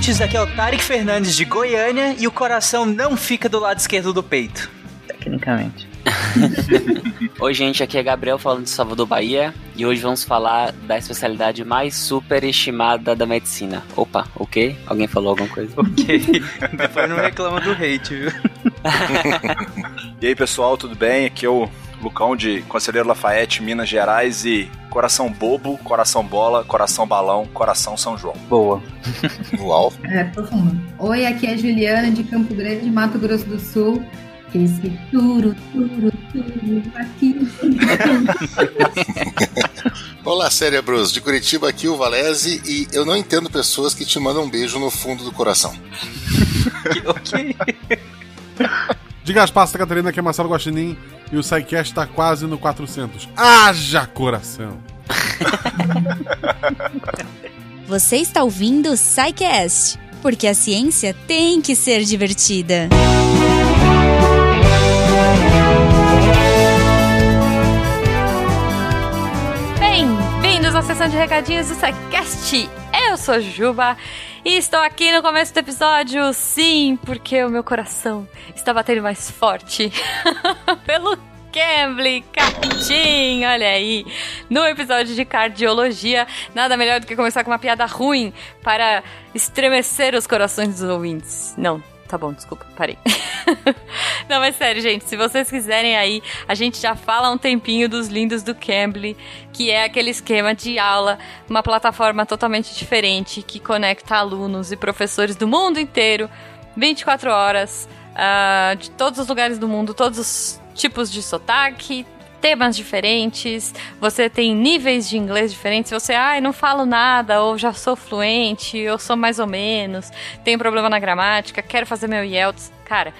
ouvintes, aqui é o Tarek Fernandes de Goiânia e o coração não fica do lado esquerdo do peito. Tecnicamente. Oi, gente, aqui é Gabriel falando de Salvador, Bahia, e hoje vamos falar da especialidade mais superestimada da medicina. Opa, ok? Alguém falou alguma coisa? Ok. Depois não reclama do hate, viu? e aí, pessoal, tudo bem? Aqui é o Lucão de Conselheiro Lafayette, Minas Gerais e coração bobo, coração bola, coração balão, coração São João. Boa. Uau. É, profundo. Oi, aqui é a Juliana de Campo Grande, Mato Grosso do Sul. Esse turo, turo, turo, aqui. Olá, cérebros. De Curitiba, aqui o Valese. E eu não entendo pessoas que te mandam um beijo no fundo do coração. ok. Diga as passas, Catarina, que é Marcelo Guaxinim e o SciCast tá quase no 400. Haja coração! Você está ouvindo o SciCast, porque a ciência tem que ser divertida. Bem-vindos à sessão de recadinhos do SciCast. Eu sou Juba e estou aqui no começo do episódio, sim, porque o meu coração está batendo mais forte pelo Cambly Cartim, olha aí. No episódio de cardiologia, nada melhor do que começar com uma piada ruim para estremecer os corações dos ouvintes. Não, tá bom, desculpa, parei. Não, mas sério, gente, se vocês quiserem aí, a gente já fala um tempinho dos lindos do Cambly, que é aquele esquema de aula, uma plataforma totalmente diferente que conecta alunos e professores do mundo inteiro, 24 horas, uh, de todos os lugares do mundo, todos os tipos de sotaque, temas diferentes, você tem níveis de inglês diferentes. Você, ai, ah, não falo nada, ou já sou fluente, ou sou mais ou menos, tenho problema na gramática, quero fazer meu IELTS. Cara,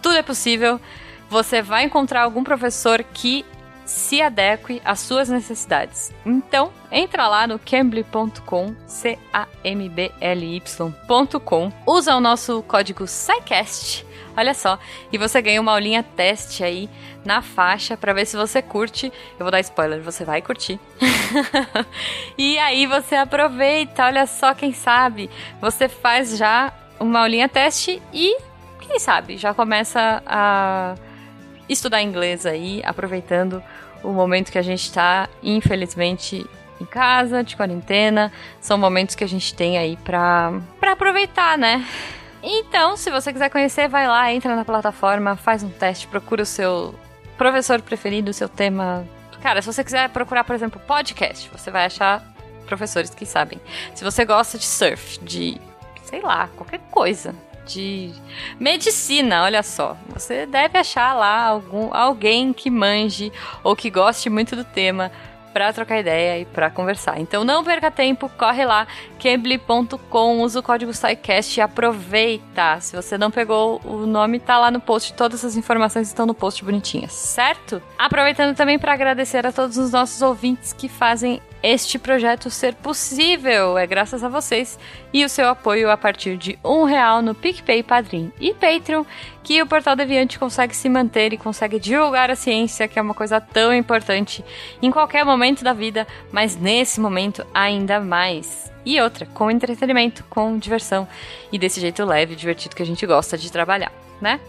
tudo é possível. Você vai encontrar algum professor que se adeque às suas necessidades. Então, entra lá no cambly.com, c a m b l y.com, usa o nosso código SciCast Olha só. E você ganha uma aulinha teste aí na faixa para ver se você curte. Eu vou dar spoiler, você vai curtir. e aí você aproveita, olha só, quem sabe você faz já uma aulinha teste e quem sabe já começa a estudar inglês aí, aproveitando o momento que a gente está, infelizmente, em casa, de quarentena. São momentos que a gente tem aí para pra aproveitar, né? Então, se você quiser conhecer, vai lá, entra na plataforma, faz um teste, procura o seu professor preferido, o seu tema. Cara, se você quiser procurar, por exemplo, podcast, você vai achar professores que sabem. Se você gosta de surf, de sei lá, qualquer coisa, de medicina, olha só. Você deve achar lá algum alguém que manje ou que goste muito do tema para trocar ideia e para conversar. Então não perca tempo, corre lá, cambly.com, usa o código SciCast e aproveita. Se você não pegou o nome, tá lá no post, todas as informações estão no post bonitinhas, certo? Aproveitando também para agradecer a todos os nossos ouvintes que fazem este projeto ser possível. É graças a vocês e o seu apoio a partir de um real no PicPay, Padrim e Patreon que o Portal Deviante consegue se manter e consegue divulgar a ciência, que é uma coisa tão importante em qualquer momento da vida, mas nesse momento ainda mais. E outra, com entretenimento, com diversão e desse jeito leve e divertido que a gente gosta de trabalhar, né?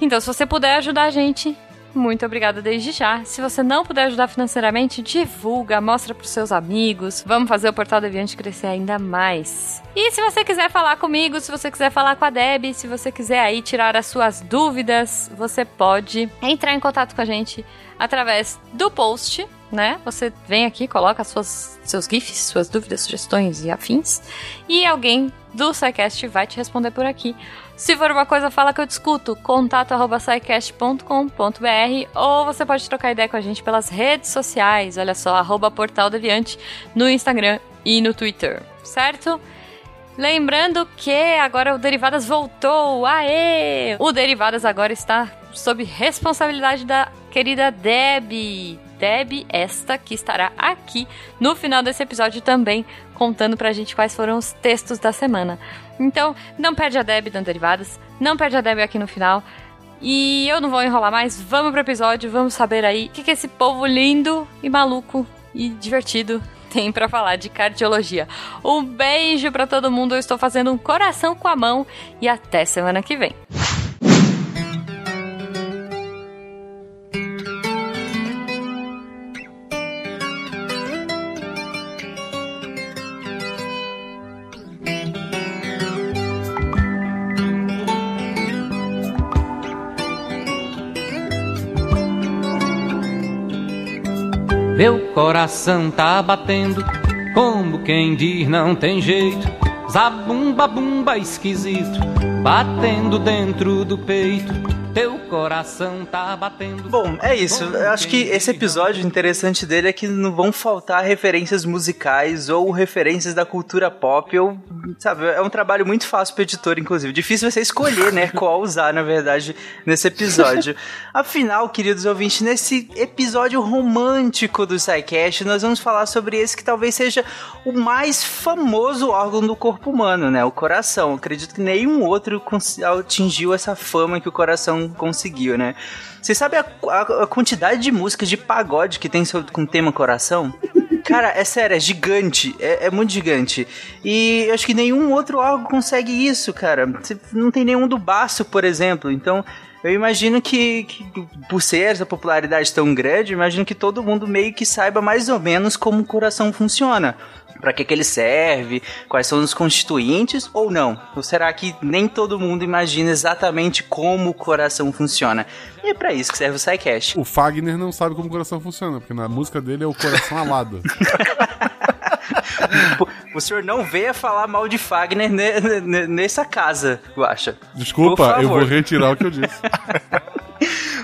Então, se você puder ajudar a gente, muito obrigada desde já. Se você não puder ajudar financeiramente, divulga, mostra para os seus amigos. Vamos fazer o Portal Deviante crescer ainda mais. E se você quiser falar comigo, se você quiser falar com a Deb, se você quiser aí tirar as suas dúvidas, você pode entrar em contato com a gente através do post né? Você vem aqui, coloca suas, seus GIFs, suas dúvidas, sugestões e afins, e alguém do SciCast vai te responder por aqui. Se for uma coisa, fala que eu discuto. Contato arroba ou você pode trocar ideia com a gente pelas redes sociais. Olha só, arroba Portal Deviante no Instagram e no Twitter, certo? Lembrando que agora o Derivadas voltou. Aê! O Derivadas agora está sob responsabilidade da querida Deb. Deb, esta que estará aqui no final desse episódio também, contando pra gente quais foram os textos da semana. Então, não perde a Deb dando derivadas, não perde a Deb aqui no final. E eu não vou enrolar mais, vamos pro episódio, vamos saber aí o que, que esse povo lindo e maluco e divertido tem pra falar de cardiologia. Um beijo pra todo mundo. Eu estou fazendo um coração com a mão e até semana que vem. Meu coração tá batendo, como quem diz não tem jeito. Zabumba bumba esquisito, batendo dentro do peito. Teu coração tá batendo. Bom, é isso. Eu acho que esse episódio interessante dele é que não vão faltar referências musicais ou referências da cultura pop. Ou, sabe, é um trabalho muito fácil pro editor, inclusive. Difícil você escolher, né, qual usar, na verdade, nesse episódio. Afinal, queridos ouvintes, nesse episódio romântico do SciCast, nós vamos falar sobre esse que talvez seja o mais famoso órgão do corpo humano, né? O coração. Acredito que nenhum outro atingiu essa fama que o coração conseguiu, né? Você sabe a, a, a quantidade de músicas de pagode que tem sobre, com tema coração? Cara, é sério, é gigante. É, é, muito gigante. E eu acho que nenhum outro órgão consegue isso, cara. Não tem nenhum do baço, por exemplo. Então, eu imagino que, que, por ser essa popularidade tão grande, imagino que todo mundo meio que saiba mais ou menos como o coração funciona para que, que ele serve, quais são os constituintes ou não? Ou será que nem todo mundo imagina exatamente como o coração funciona? E é para isso que serve o SciCast. O Fagner não sabe como o coração funciona, porque na música dele é o coração alado. o senhor não venha falar mal de Fagner nessa casa, eu acho. Desculpa, eu vou retirar o que eu disse.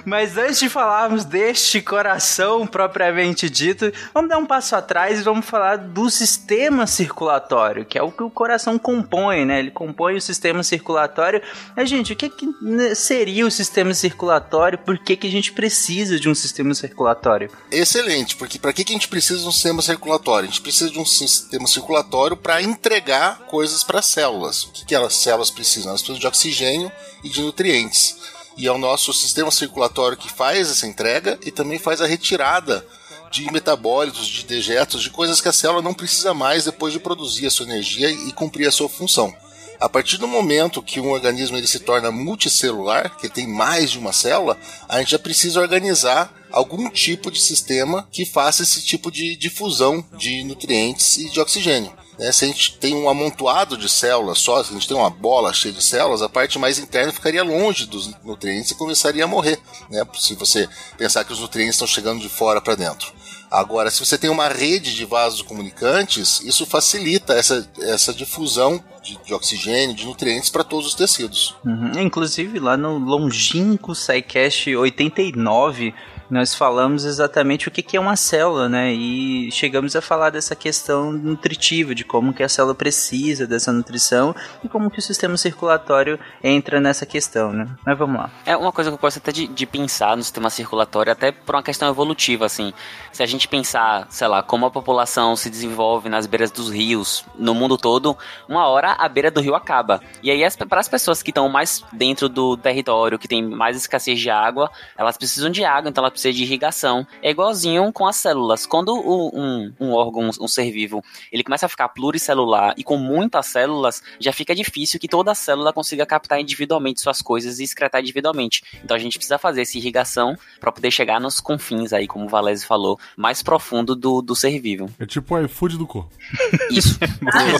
Mas antes de falarmos deste coração propriamente dito, vamos dar um passo atrás e vamos falar do sistema circulatório, que é o que o coração compõe, né? Ele compõe o sistema circulatório. Mas, gente, o que, que seria o sistema circulatório? Por que, que a gente precisa de um sistema circulatório? Excelente, porque para que, que a gente precisa de um sistema circulatório? A gente precisa de um sistema circulatório para entregar coisas para as células. O que, que as células precisam? Elas precisam de oxigênio e de nutrientes e é o nosso sistema circulatório que faz essa entrega e também faz a retirada de metabólitos, de dejetos, de coisas que a célula não precisa mais depois de produzir a sua energia e cumprir a sua função. A partir do momento que um organismo ele se torna multicelular, que tem mais de uma célula, a gente já precisa organizar algum tipo de sistema que faça esse tipo de difusão de nutrientes e de oxigênio. Né? Se a gente tem um amontoado de células só, se a gente tem uma bola cheia de células, a parte mais interna ficaria longe dos nutrientes e começaria a morrer. Né? Se você pensar que os nutrientes estão chegando de fora para dentro. Agora, se você tem uma rede de vasos comunicantes, isso facilita essa, essa difusão de, de oxigênio, de nutrientes para todos os tecidos. Uhum. Inclusive, lá no longínquo SciCast 89, nós falamos exatamente o que é uma célula, né? E chegamos a falar dessa questão nutritiva, de como que a célula precisa dessa nutrição e como que o sistema circulatório entra nessa questão, né? Mas vamos lá. É uma coisa que eu gosto até de, de pensar no sistema circulatório, até por uma questão evolutiva, assim. Se a gente pensar, sei lá, como a população se desenvolve nas beiras dos rios, no mundo todo, uma hora a beira do rio acaba. E aí, para as pessoas que estão mais dentro do território, que tem mais escassez de água, elas precisam de água, então elas precisa de irrigação. É igualzinho com as células. Quando o, um, um órgão, um ser vivo, ele começa a ficar pluricelular e com muitas células, já fica difícil que toda célula consiga captar individualmente suas coisas e excretar individualmente. Então a gente precisa fazer essa irrigação para poder chegar nos confins aí, como o Valese falou, mais profundo do, do ser vivo. É tipo o iFood do corpo. Isso.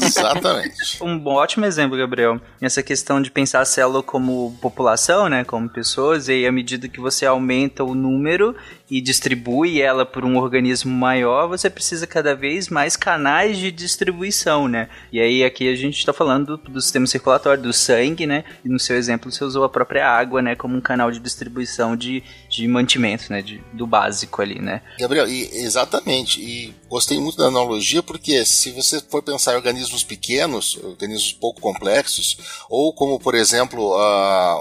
Exatamente. Um ótimo exemplo, Gabriel. Essa questão de pensar a célula como população, né, como pessoas, e à medida que você aumenta o número, Brasil e distribui ela por um organismo maior, você precisa cada vez mais canais de distribuição, né? E aí aqui a gente está falando do, do, sistema circulatório, do sangue, né? E no seu exemplo você usou a própria água, né? Como um canal de distribuição de, de mantimento, né? De, do básico ali, né? Gabriel, e, exatamente. E gostei muito da analogia porque se você for pensar em organismos pequenos, organismos pouco complexos, ou como, por exemplo,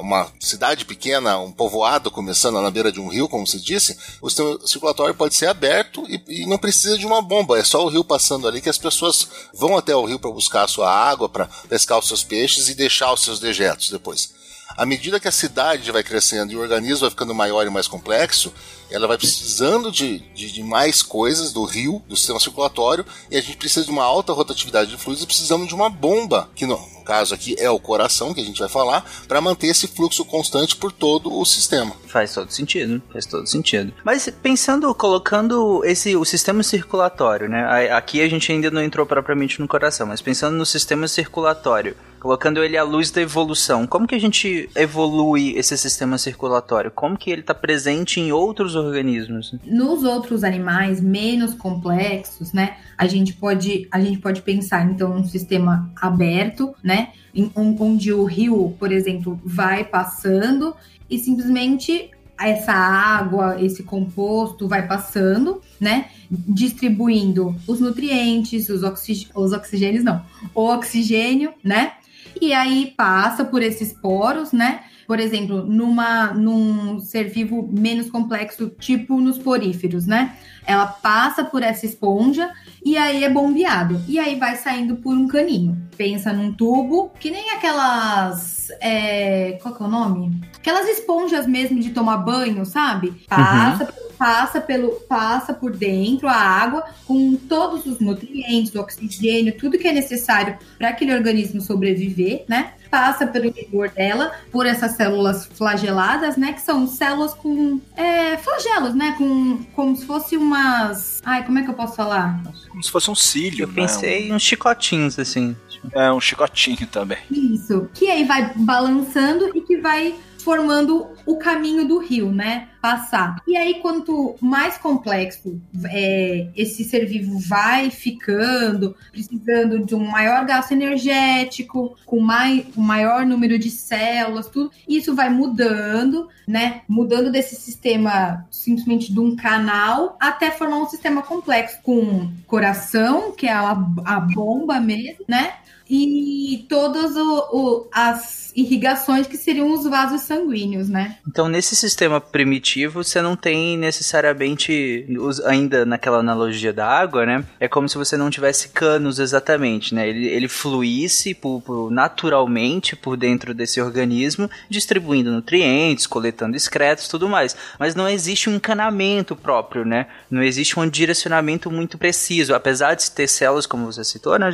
uma cidade pequena, um povoado começando na beira de um rio, como se disse, o sistema circulatório pode ser aberto e, e, não precisa de uma bomba, é só o rio passando ali que as pessoas vão até o rio para buscar a sua água, para pescar os seus peixes e deixar os seus dejetos depois. À medida que a cidade vai crescendo e o organismo vai ficando maior e mais complexo, ela vai precisando de, de, de, mais coisas do rio, do sistema circulatório, e a gente precisa de uma alta rotatividade de fluidos e precisamos de uma bomba, que no, no caso aqui é o coração, que a gente vai falar, para manter esse fluxo constante por todo o sistema. Faz todo sentido, faz todo sentido. Mas pensando, colocando esse o sistema circulatório, né? Aqui a gente ainda não entrou propriamente no coração, mas pensando no sistema circulatório, colocando ele à luz da evolução, como que a gente evolui esse sistema circulatório? Como que ele está presente em outros organismos? Nos outros animais menos complexos, né? A gente pode, a gente pode pensar então um sistema aberto, né? Em, onde o rio, por exemplo, vai passando e simplesmente essa água, esse composto vai passando, né? Distribuindo os nutrientes, os, oxig... os oxigênios, não, o oxigênio, né? E aí passa por esses poros, né? Por exemplo, numa, num ser vivo menos complexo, tipo nos poríferos, né? Ela passa por essa esponja e aí é bombeado. E aí vai saindo por um caninho. Pensa num tubo, que nem aquelas. É, qual que é o nome? Aquelas esponjas mesmo de tomar banho, sabe? Passa uhum passa pelo passa por dentro a água com todos os nutrientes, o oxigênio, tudo que é necessário para aquele organismo sobreviver, né? Passa pelo interior dela por essas células flageladas, né? Que são células com é, flagelos, né? Com como se fosse umas, ai, como é que eu posso falar? Como se fosse um cílio. Eu né? pensei em uns chicotinhos assim. É um chicotinho também. Isso. Que aí vai balançando e que vai formando o caminho do rio, né? Passar. E aí, quanto mais complexo é, esse ser vivo vai ficando, precisando de um maior gasto energético, com mais, um maior número de células, tudo, isso vai mudando, né? Mudando desse sistema simplesmente de um canal até formar um sistema complexo com coração, que é a, a bomba mesmo, né? e todas o, o, as irrigações que seriam os vasos sanguíneos, né? Então, nesse sistema primitivo, você não tem necessariamente, ainda naquela analogia da água, né? É como se você não tivesse canos exatamente, né? Ele, ele fluísse por, por, naturalmente por dentro desse organismo, distribuindo nutrientes, coletando excretos, tudo mais. Mas não existe um encanamento próprio, né? Não existe um direcionamento muito preciso, apesar de ter células, como você citou, né?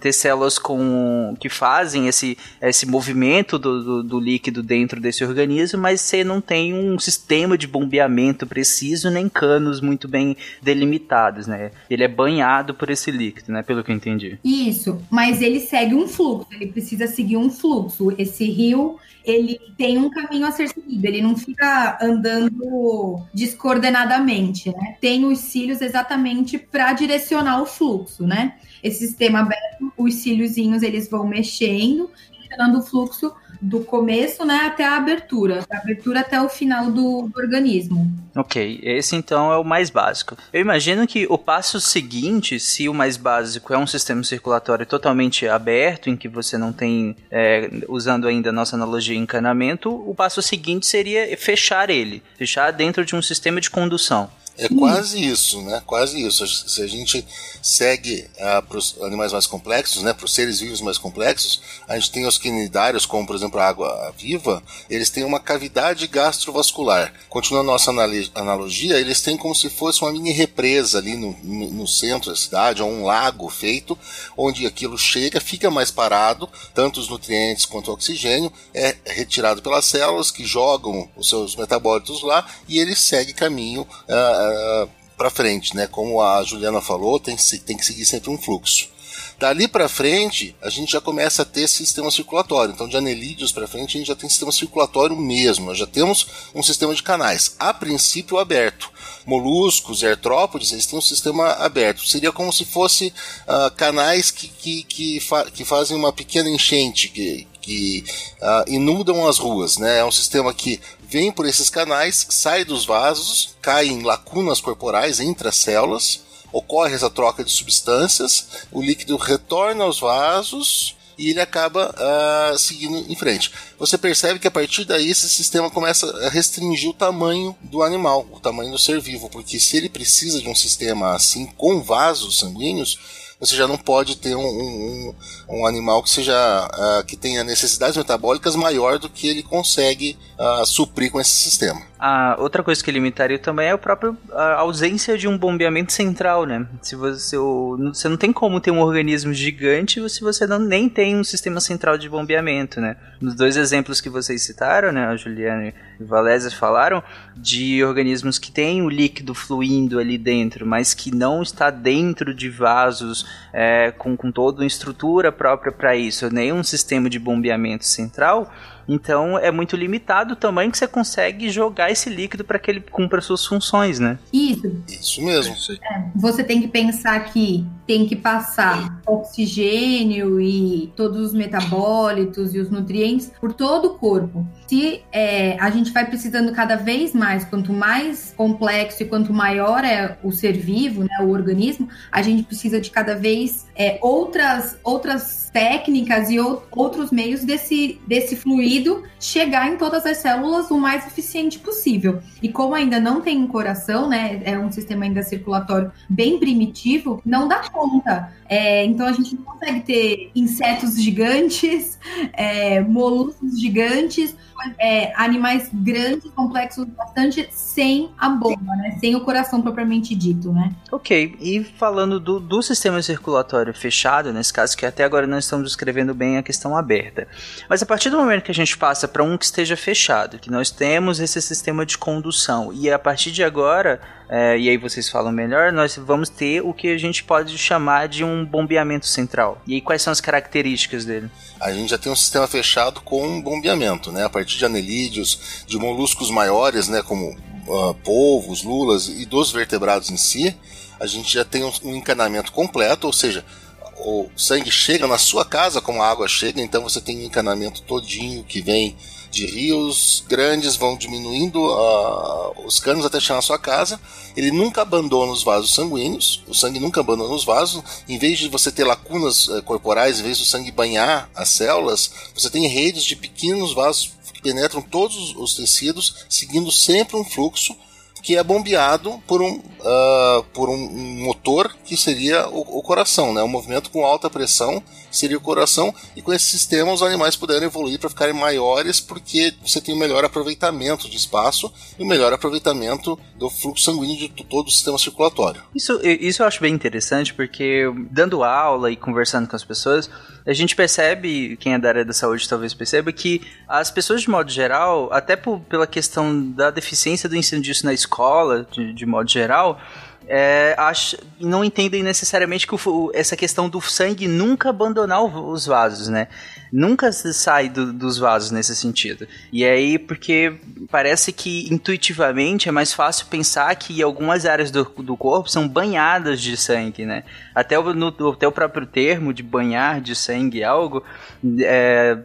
Ter células com que fazem esse, esse movimento do, do, do, líquido dentro desse organismo, mas você não tem um sistema de bombeamento preciso nem canos muito bem delimitados, né? Ele é banhado por esse líquido, né? Pelo que eu entendi. Isso, mas ele segue um fluxo, ele precisa seguir um fluxo. Esse rio, ele tem um caminho a ser seguido, ele não fica andando descoordenadamente, né? Tem os cílios exatamente para direcionar o fluxo, né? Esse sistema aberto, os cíliozinhos eles vão mexendo, gerando o fluxo do começo, né, até a abertura, da abertura até o final do, do, organismo. Ok, esse então é o mais básico. Eu imagino que o passo seguinte, se o mais básico é um sistema circulatório totalmente aberto, em que você não tem, é, usando ainda a nossa analogia encanamento, o passo seguinte seria fechar ele, fechar dentro de um sistema de condução. É quase isso, né? Quase isso. Se a gente segue ah, para os animais mais complexos, né? Para os seres vivos mais complexos, a gente tem os quinidários, como por exemplo a água viva, eles têm uma cavidade gastrovascular. Continuando nossa analogia, eles têm como se fosse uma mini represa ali no, no, no centro da cidade, ou um lago feito, onde aquilo chega, fica mais parado, tanto os nutrientes quanto o oxigênio, é retirado pelas células que jogam os seus metabólitos lá e ele segue caminho. Ah, para frente, né? Como a Juliana falou, tem, tem que seguir sempre um fluxo. Dali para frente, a gente já começa a ter sistema circulatório. Então, de anelídeos para frente, a gente já tem sistema circulatório mesmo. Nós já temos um sistema de canais, a princípio aberto. Moluscos e artrópodes, eles têm um sistema aberto. Seria como se fosse uh, canais que, que, que, fa que, fazem uma pequena enchente, que, que uh, inundam as ruas. Né? É um sistema que vem por esses canais, sai dos vasos, cai em lacunas corporais entre as células, ocorre essa troca de substâncias, o líquido retorna aos vasos e ele acaba uh, seguindo em frente. Você percebe que a partir daí esse sistema começa a restringir o tamanho do animal, o tamanho do ser vivo, porque se ele precisa de um sistema assim com vasos sanguíneos, você já não pode ter um, um, um animal que seja uh, que tenha necessidades metabólicas maior do que ele consegue uh, suprir com esse sistema. A outra coisa que limitaria também é a própria a ausência de um bombeamento central, né? Se você, você não tem como ter um organismo gigante se você não, nem tem um sistema central de bombeamento, né? Nos dois exemplos que vocês citaram, né, a Juliana e o Valézia falaram de organismos que têm o líquido fluindo ali dentro, mas que não está dentro de vasos é, com, com toda uma estrutura própria para isso, nem um sistema de bombeamento central então é muito limitado o tamanho que você consegue jogar esse líquido para que ele cumpra suas funções, né? Isso. Isso mesmo. É, você tem que pensar que tem que passar oxigênio e todos os metabólitos e os nutrientes por todo o corpo. Se é, a gente vai precisando cada vez mais, quanto mais complexo e quanto maior é o ser vivo, né, o organismo, a gente precisa de cada vez é, outras outras técnicas e outros meios desse, desse fluido chegar em todas as células o mais eficiente possível. E como ainda não tem um coração, né, é um sistema ainda circulatório bem primitivo, não dá conta. É, então a gente não consegue ter insetos gigantes, é, moluscos gigantes, é, animais grandes, complexos bastante, sem a bomba, né? Sem o coração propriamente dito, né? Ok, e falando do, do sistema circulatório fechado, nesse caso, que até agora nós estamos descrevendo bem a questão aberta. Mas a partir do momento que a gente passa para um que esteja fechado, que nós temos esse sistema de condução, e a partir de agora é, e aí vocês falam melhor, nós vamos ter o que a gente pode chamar de um bombeamento central. E aí quais são as características dele? A gente já tem um sistema fechado com bombeamento, né? A partir de anelídeos, de moluscos maiores, né? Como uh, polvos, lulas e dos vertebrados em si, a gente já tem um, um encanamento completo, ou seja, o sangue chega na sua casa como a água chega, então você tem um encanamento todinho que vem de rios grandes vão diminuindo uh, os canos até chegar na sua casa. Ele nunca abandona os vasos sanguíneos, o sangue nunca abandona os vasos. Em vez de você ter lacunas uh, corporais, em vez do sangue banhar as células, você tem redes de pequenos vasos que penetram todos os tecidos, seguindo sempre um fluxo que é bombeado por um, uh, por um, motor que seria o, o, coração, né? Um movimento com alta pressão seria o coração e com esse sistema os animais puderam evoluir para ficarem maiores porque você tem um melhor aproveitamento de espaço e um melhor aproveitamento do fluxo sanguíneo de todo o sistema circulatório. Isso, isso eu acho bem interessante porque dando aula e conversando com as pessoas a gente percebe, quem é da área da saúde talvez perceba, que as pessoas de modo geral, até por, pela questão da deficiência do ensino disso na escola, de, de modo geral, é, acho, não entendem necessariamente que o, essa questão do sangue nunca abandonar os vasos, né? Nunca sai do, dos vasos nesse sentido. E aí, porque parece que intuitivamente é mais fácil pensar que algumas áreas do, do corpo são banhadas de sangue, né? Até o, no, até o próprio termo de banhar de sangue algo é,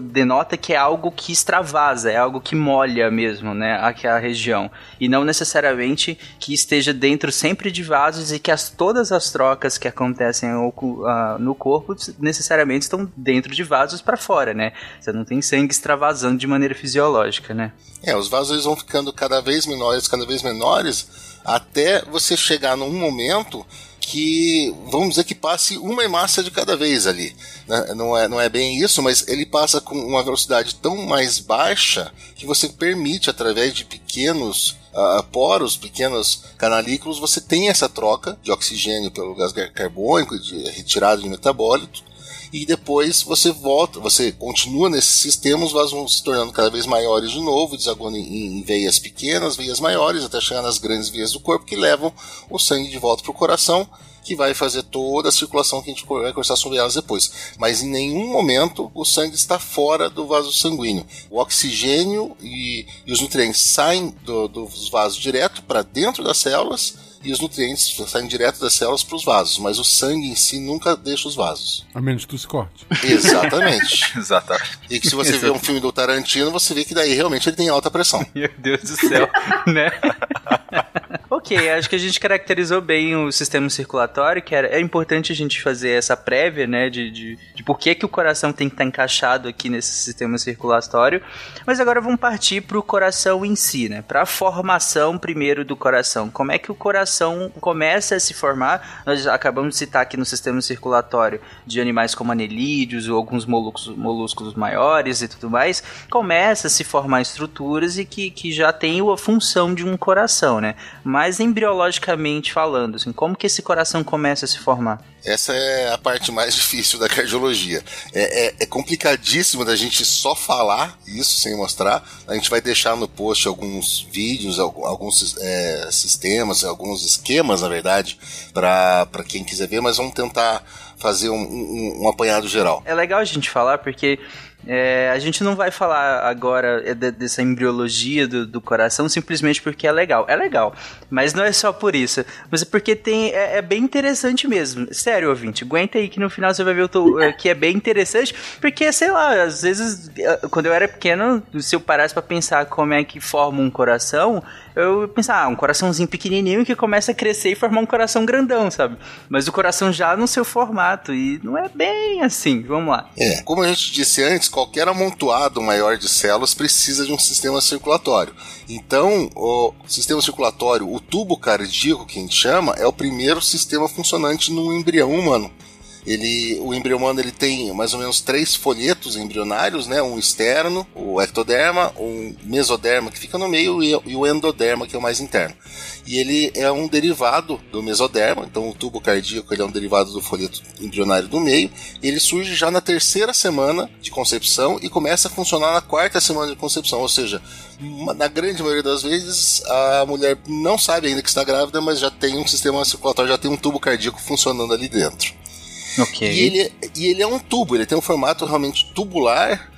denota que é algo que extravasa, é algo que molha mesmo, né? Aquela região. E não necessariamente que esteja dentro sempre de vasos e que as, todas as trocas que acontecem uh, no corpo necessariamente estão dentro de vasos para fora, né? Você não tem sangue extravasando de maneira fisiológica, né? É, os vasos eles vão ficando cada vez menores, cada vez menores, até você chegar num momento que vamos dizer que passe uma hemácia de cada vez ali. Né? Não, é, não é bem isso, mas ele passa com uma velocidade tão mais baixa que você permite, através de pequenos uh, poros, pequenos canalículos, você tem essa troca de oxigênio pelo gás carbônico, de retirada de metabólito, e depois você volta, você continua nesses sistemas, os vasos vão se tornando cada vez maiores de novo, desaguando em, em veias pequenas, veias maiores, até chegar nas grandes veias do corpo que levam o sangue de volta para o coração que vai fazer toda a circulação que a gente vai conversar sobre elas depois. Mas em nenhum momento o sangue está fora do vaso sanguíneo. O oxigênio e, e os nutrientes saem do, dos vasos direto para dentro das células e os nutrientes saem direto das células para os vasos, mas o sangue em si nunca deixa os vasos. A menos que tu se corte. Exatamente. Exatamente. E que se você vê um filme do Tarantino, você vê que daí realmente ele tem alta pressão. Meu Deus do céu, né? ok, acho que a gente caracterizou bem o sistema circulatório, que era, é importante a gente fazer essa prévia, né, de, de, de por que, que o coração tem que estar encaixado aqui nesse sistema circulatório. Mas agora vamos partir para o coração em si, né, para a formação primeiro do coração. Como é que o coração começa a se formar? Nós acabamos de citar aqui no sistema circulatório de animais como anelídeos ou alguns moluscos, moluscos maiores e tudo mais, começa a se formar estruturas e que, que já tem a função de um coração, né? Mas embriologicamente falando, assim, como que esse coração começa a se formar? Essa é a parte mais difícil da cardiologia. É, é, é, complicadíssimo da gente só falar isso sem mostrar. A gente vai deixar no post alguns vídeos, alguns é, sistemas, alguns esquemas, na verdade, para quem quiser ver, mas vamos tentar fazer um, um, um apanhado geral. É legal a gente falar porque é, a gente não vai falar agora é, dessa embriologia do, do, coração simplesmente porque é legal. É legal, mas não é só por isso. Mas é porque tem é, é bem interessante mesmo. Sério, ouvinte, aguenta aí que no final você vai ver o é, que é bem interessante, porque, sei lá, às vezes, é, quando eu era pequeno, se eu parasse para pensar como é que forma um coração, eu pensava, ah, um coraçãozinho pequenininho que começa a crescer e formar um coração grandão, sabe? Mas o coração já no seu formato, e não é bem assim. Vamos lá. É, como a gente disse antes, qualquer amontoado maior de células precisa de um sistema circulatório. Então, o sistema circulatório, o tubo cardíaco que a gente chama, é o primeiro sistema funcionante no embrião humano. Ele, o embrião humano ele tem mais ou menos três folhetos embrionários, né? Um externo, o ectoderma, um mesoderma que fica no meio e o endoderma que é o mais interno. E ele é um derivado do mesoderma, então o tubo cardíaco ele é um derivado do folheto embrionário do meio. Ele surge já na terceira semana de concepção e começa a funcionar na quarta semana de concepção, ou seja, na grande maioria das vezes a mulher não sabe ainda que está grávida, mas já tem um sistema circulatório, já tem um tubo cardíaco funcionando ali dentro. E ele, e ele é um tubo, ele tem um formato realmente tubular.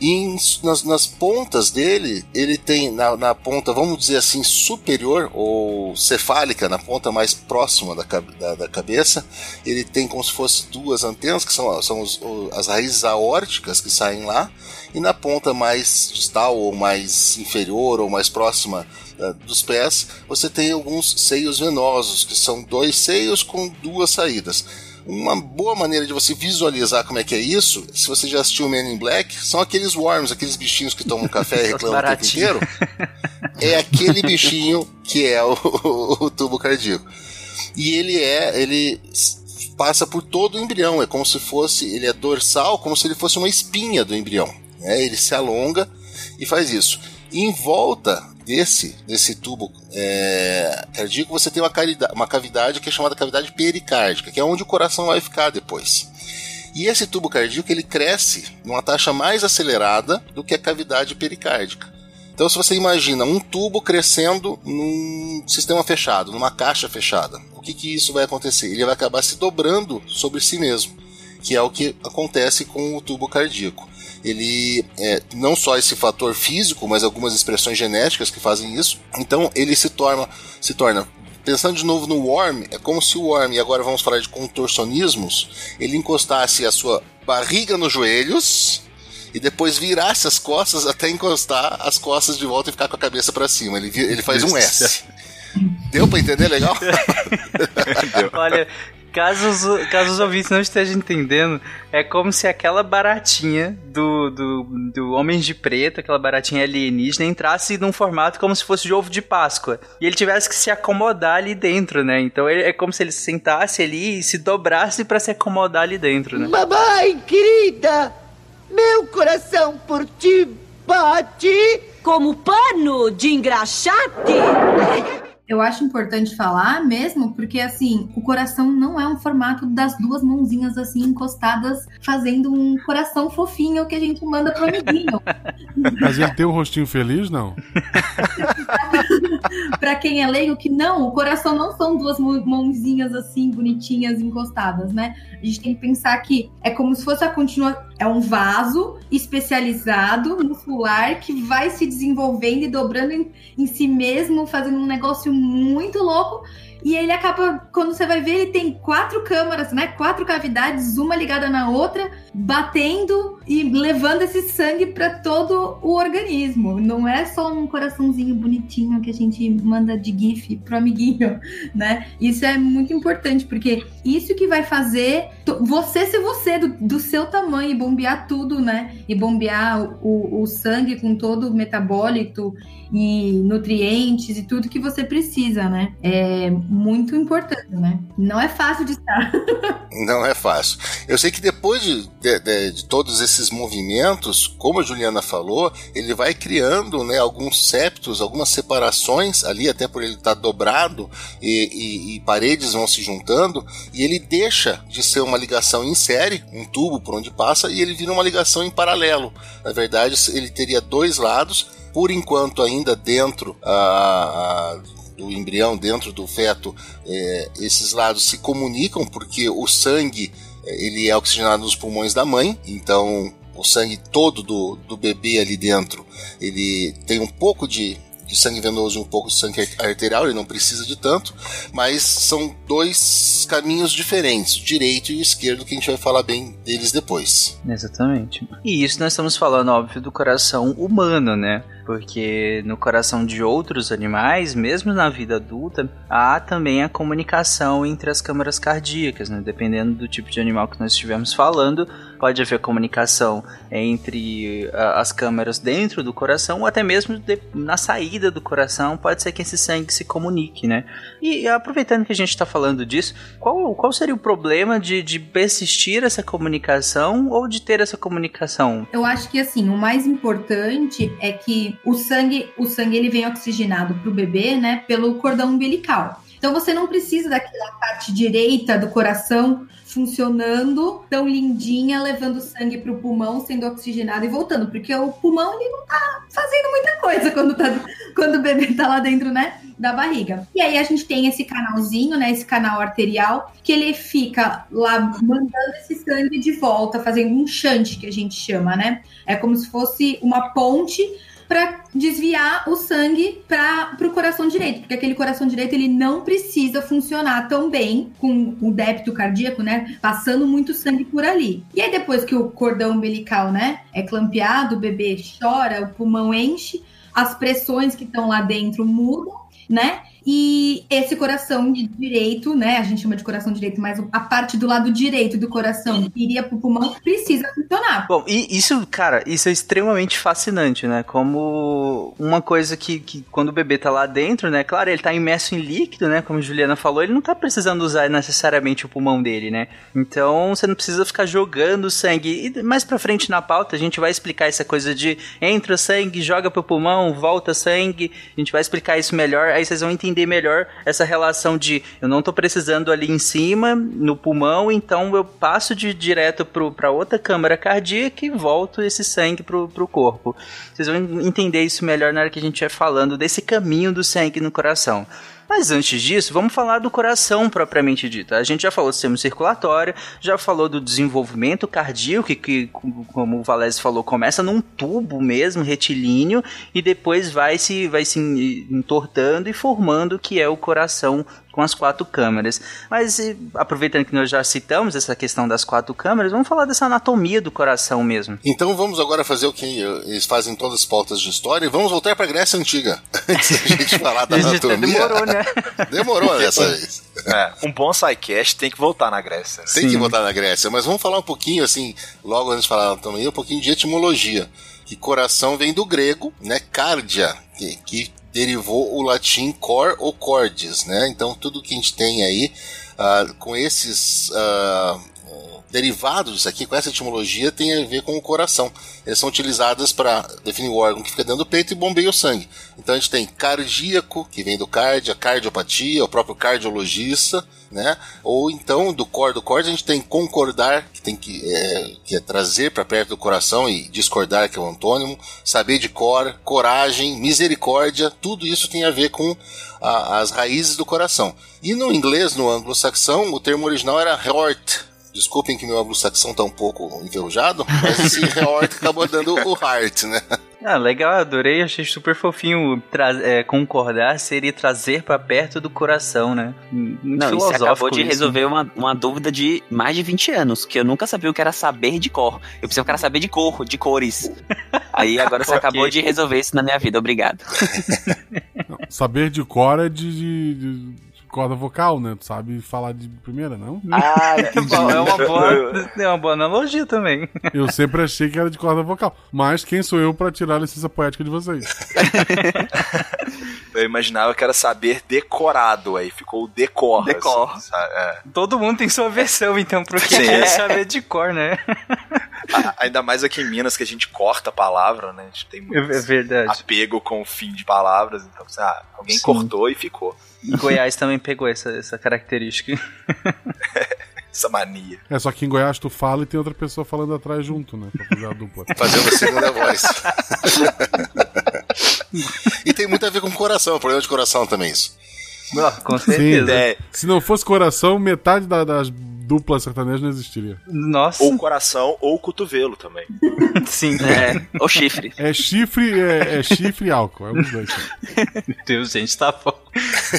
E em, nas, nas, pontas dele, ele tem na, na, ponta, vamos dizer assim, superior ou cefálica, na ponta mais próxima da, da, da cabeça, ele tem como se fosse duas antenas, que são, são os, as raízes aórticas que saem lá, e na ponta mais distal ou mais inferior ou mais próxima uh, dos pés, você tem alguns seios venosos, que são dois seios com duas saídas uma boa maneira de você visualizar como é que é isso, se você já assistiu Men in Black, são aqueles worms, aqueles bichinhos que tomam café e reclamam o tempo inteiro. É aquele bichinho que é o, o, o tubo cardíaco. E ele é, ele passa por todo o embrião, é como se fosse, ele é dorsal, como se ele fosse uma espinha do embrião. Né? Ele se alonga e faz isso. E em volta desse, desse tubo é, cardíaco, você tem uma cavidade, uma cavidade que é chamada cavidade pericárdica, que é onde o coração vai ficar depois. E esse tubo cardíaco ele cresce numa taxa mais acelerada do que a cavidade pericárdica. Então, se você imagina um tubo crescendo num sistema fechado, numa caixa fechada, o que, que isso vai acontecer? Ele vai acabar se dobrando sobre si mesmo, que é o que acontece com o tubo cardíaco ele é, não só esse fator físico, mas algumas expressões genéticas que fazem isso. Então ele se torna, se torna pensando de novo no Worm, é como se o Worm, e agora vamos falar de contorcionismos, ele encostasse a sua barriga nos joelhos e depois virasse as costas até encostar as costas de volta e ficar com a cabeça para cima. Ele, ele faz um S. Deu pra entender legal? Olha, Caso os, caso os ouvintes não estejam entendendo, é como se aquela baratinha do, do, do Homem de Preto, aquela baratinha alienígena, entrasse num formato como se fosse de ovo de Páscoa. E ele tivesse que se acomodar ali dentro, né? Então é como se ele sentasse ali e se dobrasse para se acomodar ali dentro, né? Mamãe, querida! Meu coração por ti bate como pano de engraxate. eu acho importante falar mesmo, porque assim, o coração não é um formato das duas mãozinhas assim encostadas, fazendo um coração fofinho que a gente manda pro amiguinho. Mas ele tem um rostinho feliz, não? para quem é leigo, que não, o coração não são duas mãozinhas assim, bonitinhas, encostadas, né? A gente tem que pensar que é como se fosse a continua é um vaso especializado, muscular, que vai se desenvolvendo e dobrando em, em si mesmo, fazendo um negócio muito louco. E ele acaba, quando você vai ver, ele tem quatro câmaras, né? Quatro cavidades, uma ligada na outra, batendo e levando esse sangue para todo o organismo. Não é só um coraçãozinho bonitinho que a gente manda de GIF pro amiguinho, né? Isso é muito importante, porque isso que vai fazer você ser você, do, do seu tamanho, e bombear tudo, né? E bombear o, o sangue com todo o metabólito e nutrientes e tudo que você precisa, né? É muito importante, né? Não é fácil de estar. Não é fácil. Eu sei que depois de, de, de, de, todos esses movimentos, como a Juliana falou, ele vai criando né, alguns septos, algumas separações ali, até por ele estar tá dobrado e, e, e paredes vão se juntando, e ele deixa de ser uma ligação em série, um tubo por onde passa, e ele vira uma ligação em paralelo. Na verdade, ele teria dois lados por enquanto ainda dentro a, a, do embrião, dentro do feto, é, esses lados se comunicam porque o sangue ele é oxigenado nos pulmões da mãe, então o sangue todo do, do bebê ali dentro ele tem um pouco de de sangue venoso e um pouco de sangue arterial, ele não precisa de tanto, mas são dois caminhos diferentes, o direito e o esquerdo, que a gente vai falar bem deles depois. Exatamente. E isso nós estamos falando, óbvio, do coração humano, né? Porque no coração de outros animais, mesmo na vida adulta, há também a comunicação entre as câmaras cardíacas, né? Dependendo do tipo de animal que nós estivermos falando, pode haver comunicação entre uh, as câmeras dentro do coração ou até mesmo na saída do coração, pode ser que esse sangue se comunique, né? E aproveitando que a gente está falando disso, qual, qual seria o problema de, de persistir essa comunicação ou de ter essa comunicação? Eu acho que assim, o mais importante é que o sangue, o sangue ele vem oxigenado para o bebê, né, pelo cordão umbilical. Então você não precisa daquela parte direita do coração funcionando tão lindinha, levando sangue para o pulmão, sendo oxigenado e voltando, porque o pulmão ele não tá fazendo muita coisa quando, tá, quando o bebê tá lá dentro, né? Da barriga. E aí a gente tem esse canalzinho, né? Esse canal arterial, que ele fica lá mandando esse sangue de volta, fazendo um chante que a gente chama, né? É como se fosse uma ponte para desviar o sangue para o coração direito, porque aquele coração direito ele não precisa funcionar tão bem com o débito cardíaco, né? Passando muito sangue por ali. E aí depois que o cordão umbilical, né, é clampeado, o bebê chora, o pulmão enche, as pressões que estão lá dentro mudam, né? E esse coração direito, né? A gente chama de coração direito, mas a parte do lado direito do coração que iria pro pulmão precisa funcionar. Bom, e isso, cara, isso é extremamente fascinante, né? Como uma coisa que, que quando o bebê tá lá dentro, né? Claro, ele tá imerso em líquido, né? Como a Juliana falou, ele não tá precisando usar necessariamente o pulmão dele, né? Então você não precisa ficar jogando sangue. E mais pra frente na pauta a gente vai explicar essa coisa de entra sangue, joga pro pulmão, volta sangue. A gente vai explicar isso melhor, aí vocês vão entender entender melhor essa relação de eu não tô precisando ali em cima, no pulmão, então eu passo de direto para outra câmara cardíaca e volto esse sangue pro, pro corpo. Vocês vão entender isso melhor na hora que a gente vai falando desse caminho do sangue no coração. Mas antes disso, vamos falar do coração propriamente dito. A gente já falou do sistema circulatório, já falou do desenvolvimento cardíaco, que, que como o Valese falou, começa num tubo mesmo, retilíneo, e depois vai se, vai se entortando e formando o que é o coração com as quatro câmeras. Mas aproveitando que nós já citamos essa questão das quatro câmeras, vamos falar dessa anatomia do coração mesmo. Então vamos agora fazer o que eles fazem em todas as pautas de história e vamos voltar para a Grécia Antiga. Antes da gente falar da anatomia. Demorou, né? Demorou dessa vez. É, um bom sidecast tem que voltar na Grécia. Tem Sim. que voltar na Grécia, mas vamos falar um pouquinho, assim, logo antes de falar da anatomia, um pouquinho de etimologia. Que coração vem do grego, né? Cardia, que, que derivou o latim cor ou cordis, né? Então tudo que a gente tem aí uh, com esses uh, derivados aqui, com essa etimologia, tem a ver com o coração. Eles são utilizados para definir o órgão que fica dentro do peito e bombeia o sangue. Então a gente tem cardíaco, que vem do cardia, cardiopatia, o próprio cardiologista, né? Ou então do cor do cor a gente tem concordar, que tem que é, que é trazer para perto do coração e discordar, que é o antônimo, saber de cor, coragem, misericórdia, tudo isso tem a ver com a, as raízes do coração. E no inglês, no anglo-saxão, o termo original era heart, Desculpem que meu anglo-saxão tá um pouco enferrujado, mas esse aorta acabou dando o heart, né? Ah, legal, adorei, achei super fofinho tra é, concordar seria trazer pra perto do coração, né? Muito Não, e você filosófico acabou de isso, resolver uma, uma dúvida de mais de 20 anos, que eu nunca sabia o que era saber de cor. Eu pensei que era saber de cor, de cores. Aí agora você acabou de resolver isso na minha vida, obrigado. Não, saber de cor é de, de- de corda vocal, né? Tu sabe falar de primeira, não? Ah, Bom, é uma boa, é uma boa analogia também. Eu sempre achei que era de corda vocal. Mas quem sou eu pra tirar a licença poética de vocês? Eu imaginava que era saber decorado, aí ficou o decor. Decor. assim? É. Todo mundo tem sua versão, então, pro que é saber de cor, né? A- Ainda mais aqui em Minas que a gente corta a palavra, né? A gente tem muito É verdade. apego com o fim de palavras. Então, ah, alguém Sim. cortou e ficou. E Goiás também pegou essa, essa característica. Essa mania. É, só que em Goiás tu fala e tem outra pessoa falando atrás junto, né? Pra fazer a dupla. Fazendo a segunda voz. e tem muito a ver com coração, problema de coração também isso. Ó, com Sim, certeza. É, se não fosse coração, metade da- das duplas sertanejas não existiria. Nossa, ou coração ou cotovelo também. sim. É, ou chifre. É chifre, é, é chifre e álcool. É um dos dois. Meu Deus, gente, tá bom.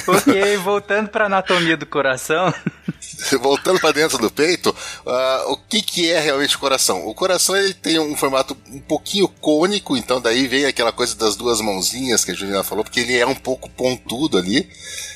ok, voltando pra anatomia do coração. Voltando para dentro do peito, ah, o que, que é realmente o coração? O coração ele tem um formato um pouquinho cônico, então daí vem aquela coisa das duas mãozinhas que a Juliana falou, porque ele é um pouco pontudo ali.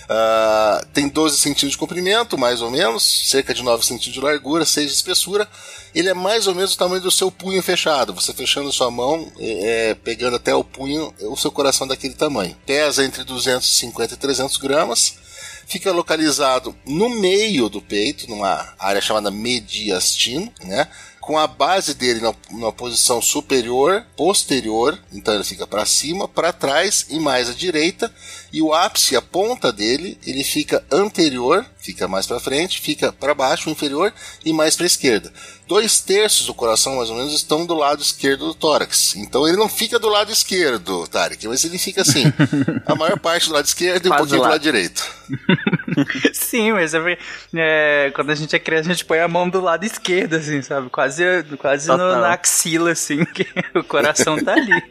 Ah, tem 12 centímetros de comprimento, mais ou menos, cerca de 9 centímetros de largura, 6 de espessura. Ele é mais ou menos o tamanho do seu punho fechado. Você fechando sua mão, é, é, pegando até o punho, o seu coração daquele tamanho. Pesa entre 250 e 300 gramas fica localizado no meio do peito, numa área chamada mediastino, né? Com a base dele na, numa posição superior, posterior, então ele fica para cima, para trás e mais à direita, e o ápice, a ponta dele, ele fica anterior, fica mais para frente, fica para baixo, inferior e mais para esquerda. Dois terços do coração, mais ou menos, estão do lado esquerdo do tórax. Então ele não fica do lado esquerdo, Tarek, mas ele fica assim. a maior parte do lado esquerdo e um pouquinho do lá. lado direito. Sim, mas é, é, quando a gente é criança, a gente põe a mão do lado esquerdo, assim, sabe? Quase, quase no- na axila, assim, que o coração tá ali.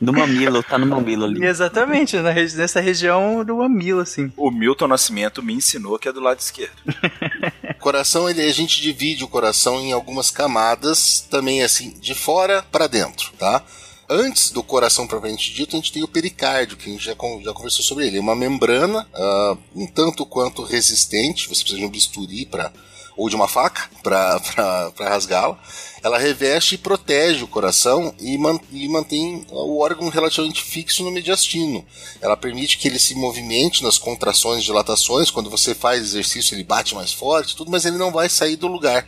No mamilo, tá no mamilo ali. Exatamente, na regi- nessa região do mamilo, assim. O Milton Nascimento me ensinou que é do lado esquerdo. O coração, ele, a gente divide o coração em algumas camadas, também assim, de fora para dentro, tá? Antes do coração propriamente dito, a gente tem o pericárdio, que a gente já, con- já conversou sobre ele. É uma membrana ah, um tanto quanto resistente, você precisa de um bisturi para ou de uma faca para rasgá-la. Ela reveste e protege o coração e, man- e mantém o órgão relativamente fixo no mediastino. Ela permite que ele se movimente nas contrações e dilatações. Quando você faz exercício, ele bate mais forte, tudo, mas ele não vai sair do lugar.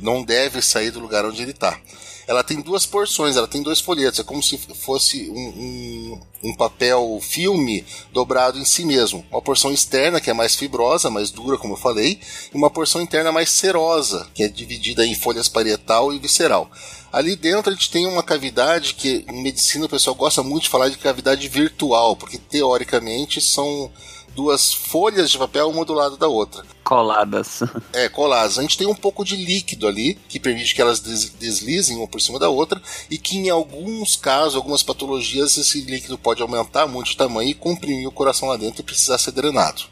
Não deve sair do lugar onde ele está. Ela tem duas porções, ela tem dois folhetos. É como se fosse um, um- um papel filme dobrado em si mesmo. Uma porção externa, que é mais fibrosa, mais dura, como eu falei, e uma porção interna mais serosa, que é dividida em folhas parietal e visceral. Ali dentro a gente tem uma cavidade que em medicina o pessoal gosta muito de falar de cavidade virtual, porque teoricamente são duas folhas de papel uma do lado da outra. Coladas. É, coladas. A gente tem um pouco de líquido ali, que permite que elas des- deslizem uma por cima da outra, e que em alguns casos, algumas patologias, esse líquido pode aumentar muito de tamanho e comprimir o coração lá dentro e precisar ser drenado.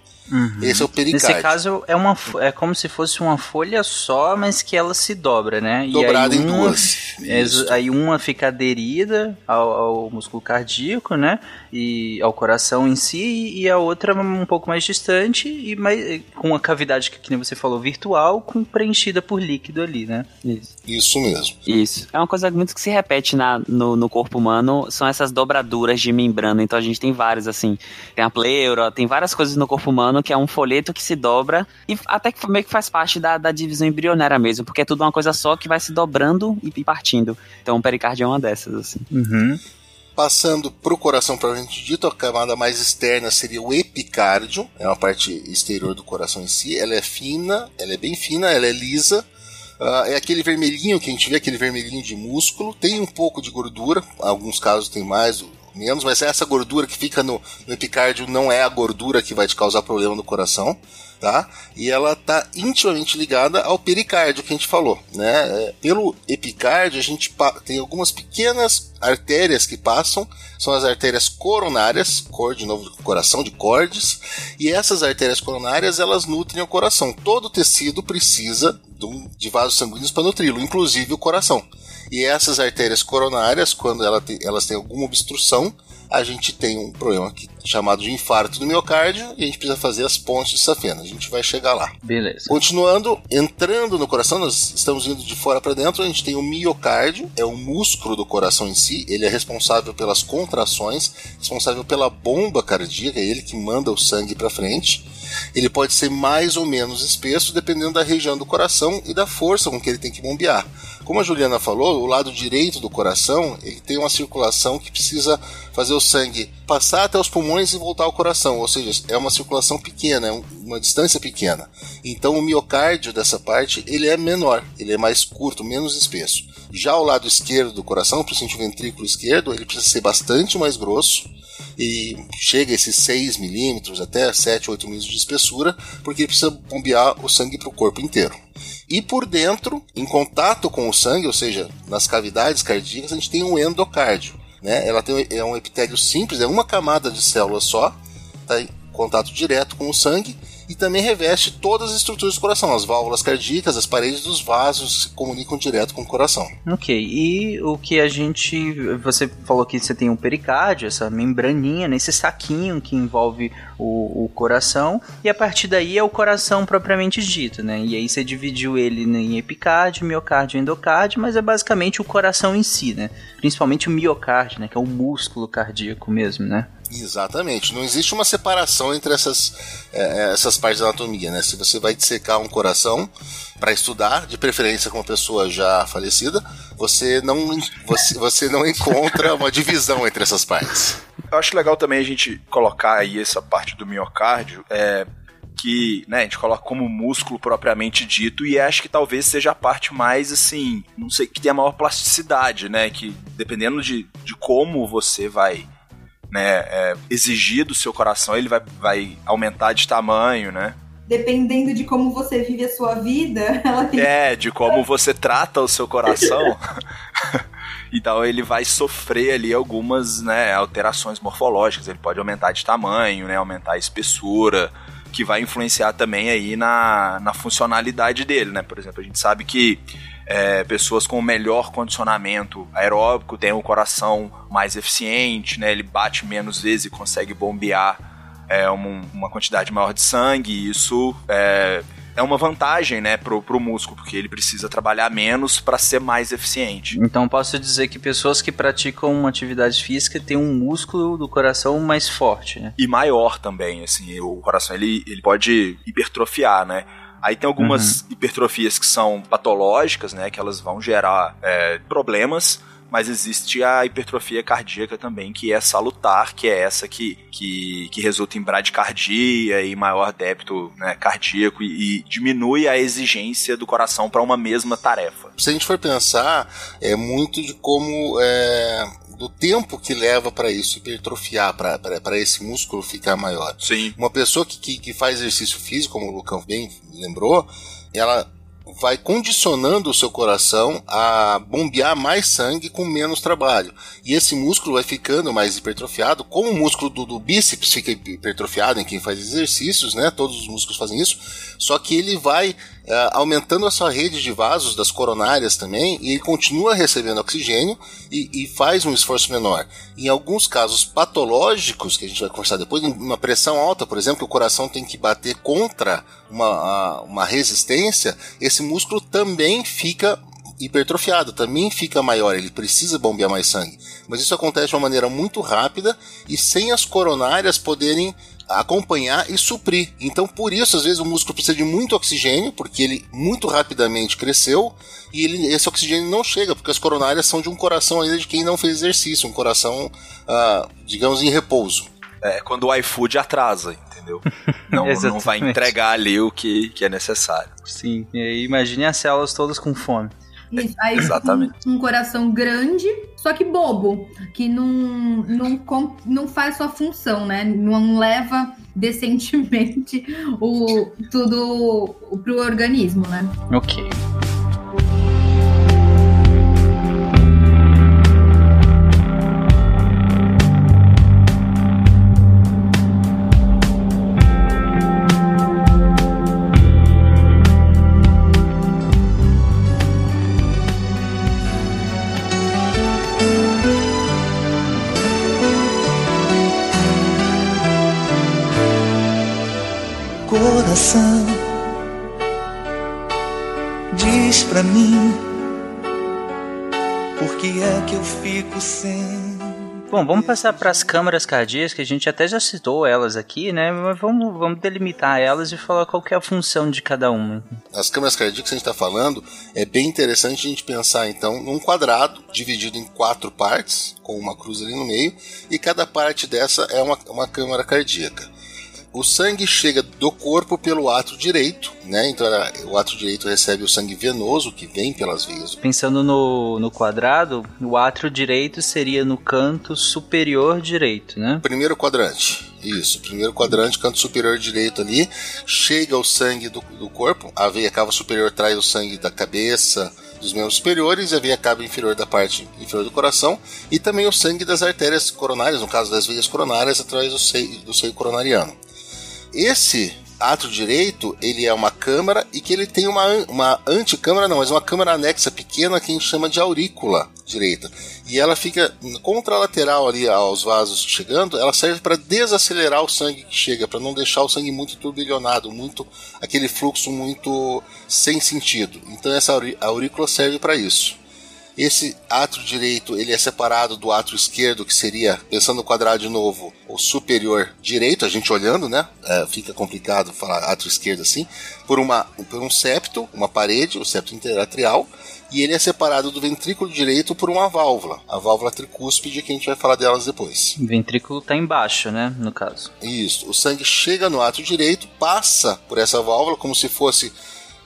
Esse é o pericárdio. Nesse caso, é, uma, é como se fosse uma folha só, mas que ela se dobra, né? Dobrada e em aí uma, duas. Isso. Aí uma fica aderida ao, ao músculo cardíaco, né? E ao coração em si, e a outra um pouco mais distante, e mais, com uma cavidade que, que nem você falou, virtual, com preenchida por líquido ali, né? Isso. Isso mesmo. Isso. É uma coisa muito que se repete na, no, no corpo humano, são essas dobraduras de membrana. Então a gente tem várias, assim. Tem a pleura, tem várias coisas no corpo humano que é um folheto que se dobra e até que meio que faz parte da, da divisão embrionária mesmo, porque é tudo uma coisa só que vai se dobrando e, partindo. Então o pericárdio é uma dessas, assim. Uhum. Passando para o coração propriamente dito, a camada mais externa seria o epicárdio, é uma parte exterior do coração em si. Ela é fina, ela é bem fina, ela é lisa. Ah, é aquele vermelhinho que a gente vê, aquele vermelhinho de músculo. Tem um pouco de gordura, alguns casos tem mais, menos, mas essa gordura que fica no, no epicárdio não é a gordura que vai te causar problema no coração, tá? E ela tá intimamente ligada ao pericárdio que a gente falou, né? É, pelo epicárdio a gente tem algumas pequenas artérias que passam, são as artérias coronárias, cor de novo coração de cordes, e essas artérias coronárias elas nutrem o coração. Todo tecido precisa de vasos sanguíneos para nutri-lo, inclusive o coração. E essas artérias coronárias, quando ela tem- elas têm alguma obstrução, a gente tem um problema aqui, chamado de infarto do miocárdio e a gente precisa fazer as pontes de safena. A gente vai chegar lá. Beleza. Continuando, entrando no coração, nós estamos indo de fora para dentro, a gente tem o miocárdio, é o músculo do coração em si, ele é responsável pelas contrações, responsável pela bomba cardíaca, é ele que manda o sangue para frente. Ele pode ser mais ou menos espesso dependendo da região do coração e da força com que ele tem que bombear. Como a Juliana falou, o lado direito do coração, ele tem uma circulação que precisa fazer o sangue passar até os pulmões e voltar ao coração, ou seja, é uma circulação pequena, é um- uma distância pequena. Então o miocárdio dessa parte, ele é menor, ele é mais curto, menos espesso. Já o lado esquerdo do coração, principalmente o ventrículo esquerdo, ele precisa ser bastante mais grosso e chega a esses 6 milímetros até 7, 8 milímetros de espessura, porque ele precisa bombear o sangue para o corpo inteiro. E por dentro, em contato com o sangue, ou seja, nas cavidades cardíacas, a gente tem um endocárdio. Né? Ela tem é um epitélio simples, é uma camada de células só, está em contato direto com o sangue e também reveste todas as estruturas do coração, as válvulas cardíacas, as paredes dos vasos se comunicam direto com o coração. Ok, e o que a gente. Você falou que você tem um pericárdio, essa membraninha, nesse saquinho que envolve o, o coração, e a partir daí é o coração propriamente dito, né? E aí você dividiu ele em epicárdio, miocárdio e endocárdio, mas é basicamente o coração em si, né? Principalmente o miocárdio, né? Que é o músculo cardíaco mesmo, né? Exatamente. Não existe uma separação entre essas, eh, essas partes da anatomia, né? Se você vai dissecar um coração para estudar, de preferência com uma pessoa já falecida, você não, você, você não encontra uma divisão entre essas partes. Eu acho legal também a gente colocar aí essa parte do miocárdio, é, que né, a gente coloca como músculo propriamente dito, e acho que talvez seja a parte mais assim, não sei, que tem a maior plasticidade, né? Que dependendo de, de como você vai né, é, exigir do seu coração, ele vai, vai aumentar de tamanho, né? Dependendo de como você vive a sua vida, ela tem É, de como você trata o seu coração. então ele vai sofrer ali algumas né, alterações morfológicas. Ele pode aumentar de tamanho, né, aumentar a espessura, que vai influenciar também aí na, na funcionalidade dele, né? Por exemplo, a gente sabe que é, pessoas com melhor condicionamento aeróbico têm o coração mais eficiente, né? Ele bate menos vezes e consegue bombear é, uma, uma quantidade maior de sangue. E isso é, é uma vantagem, né, pro, pro músculo, porque ele precisa trabalhar menos para ser mais eficiente. Então posso dizer que pessoas que praticam uma atividade física têm um músculo do coração mais forte, né? E maior também, assim, o coração ele, ele pode hipertrofiar, né? Aí tem algumas uhum. hipertrofias que são patológicas, né? Que elas vão gerar é, problemas, mas existe a hipertrofia cardíaca também, que é salutar, que é essa que, que, que resulta em bradicardia e maior débito né, cardíaco e, e diminui a exigência do coração para uma mesma tarefa. Se a gente for pensar, é muito de como é, do tempo que leva para isso hipertrofiar, para esse músculo ficar maior. Sim. Uma pessoa que, que, que faz exercício físico, como o Lucão bem lembrou, ela vai condicionando o seu coração a bombear mais sangue com menos trabalho. E esse músculo vai ficando mais hipertrofiado, como o músculo do, do, bíceps fica hipertrofiado em quem faz exercícios, né? Todos os músculos fazem isso. Só que ele vai uh, aumentando a sua rede de vasos das coronárias também, e ele continua recebendo oxigênio e, e faz um esforço menor. Em alguns casos patológicos, que a gente vai conversar depois, uma pressão alta, por exemplo, que o coração tem que bater contra uma, uma resistência, esse músculo também fica hipertrofiado, também fica maior, ele precisa bombear mais sangue. Mas isso acontece de uma maneira muito rápida e sem as coronárias poderem acompanhar e suprir. Então, por isso, às vezes o músculo precisa de muito oxigênio, porque ele muito rapidamente cresceu e ele, esse oxigênio não chega, porque as coronárias são de um coração ainda de quem não fez exercício, um coração, ah, digamos, em repouso. É quando o iFood atrasa, entendeu? Não, não vai entregar ali o que, que é necessário. Sim, e aí imagine as células todas com fome. Isso, aí Exatamente. Um, um coração grande, só que bobo, que não, não, com- não faz sua função, né? Não leva decentemente o, tudo pro organismo, né? Ok. Coração, diz pra mim, por que é que eu fico sem? Bom, vamos passar para as câmaras cardíacas, que a gente até já citou elas aqui, né? Mas vamos, vamos delimitar elas e falar qual que é a função de cada uma. As câmeras cardíacas que a gente está falando, é bem interessante a gente pensar então num quadrado dividido em quatro partes, com uma cruz ali no meio, e cada parte dessa é uma, uma câmara cardíaca. O sangue chega do corpo pelo átrio direito, né? Então o átrio direito recebe o sangue venoso que vem pelas veias. Pensando no, no quadrado, o átrio direito seria no canto superior direito, né? Primeiro quadrante. Isso, primeiro quadrante, canto superior direito ali, chega o sangue do, do corpo, a veia cava superior traz o sangue da cabeça, dos membros superiores, e a veia cava inferior da parte inferior do coração, e também o sangue das artérias coronárias, no caso das veias coronárias, através do seio, do seio coronariano. Esse átrio direito, ele é uma câmara e que ele tem uma, uma anticâmara, não, mas uma câmara anexa pequena que a gente chama de aurícula direita. E ela fica contralateral ali aos vasos chegando, ela serve para desacelerar o sangue que chega, para não deixar o sangue muito turbilhonado, muito aquele fluxo muito sem sentido. Então essa aurí- aurícula serve para isso. Esse átrio direito ele é separado do átrio esquerdo, que seria, pensando no quadrado de novo, o superior direito, a gente olhando, né? É, fica complicado falar átrio esquerdo assim, por, uma, por um septo, uma parede, o septo interatrial, e ele é separado do ventrículo direito por uma válvula, a válvula tricúspide, que a gente vai falar delas depois. O ventrículo tá embaixo, né? No caso. Isso. O sangue chega no átrio direito, passa por essa válvula como se fosse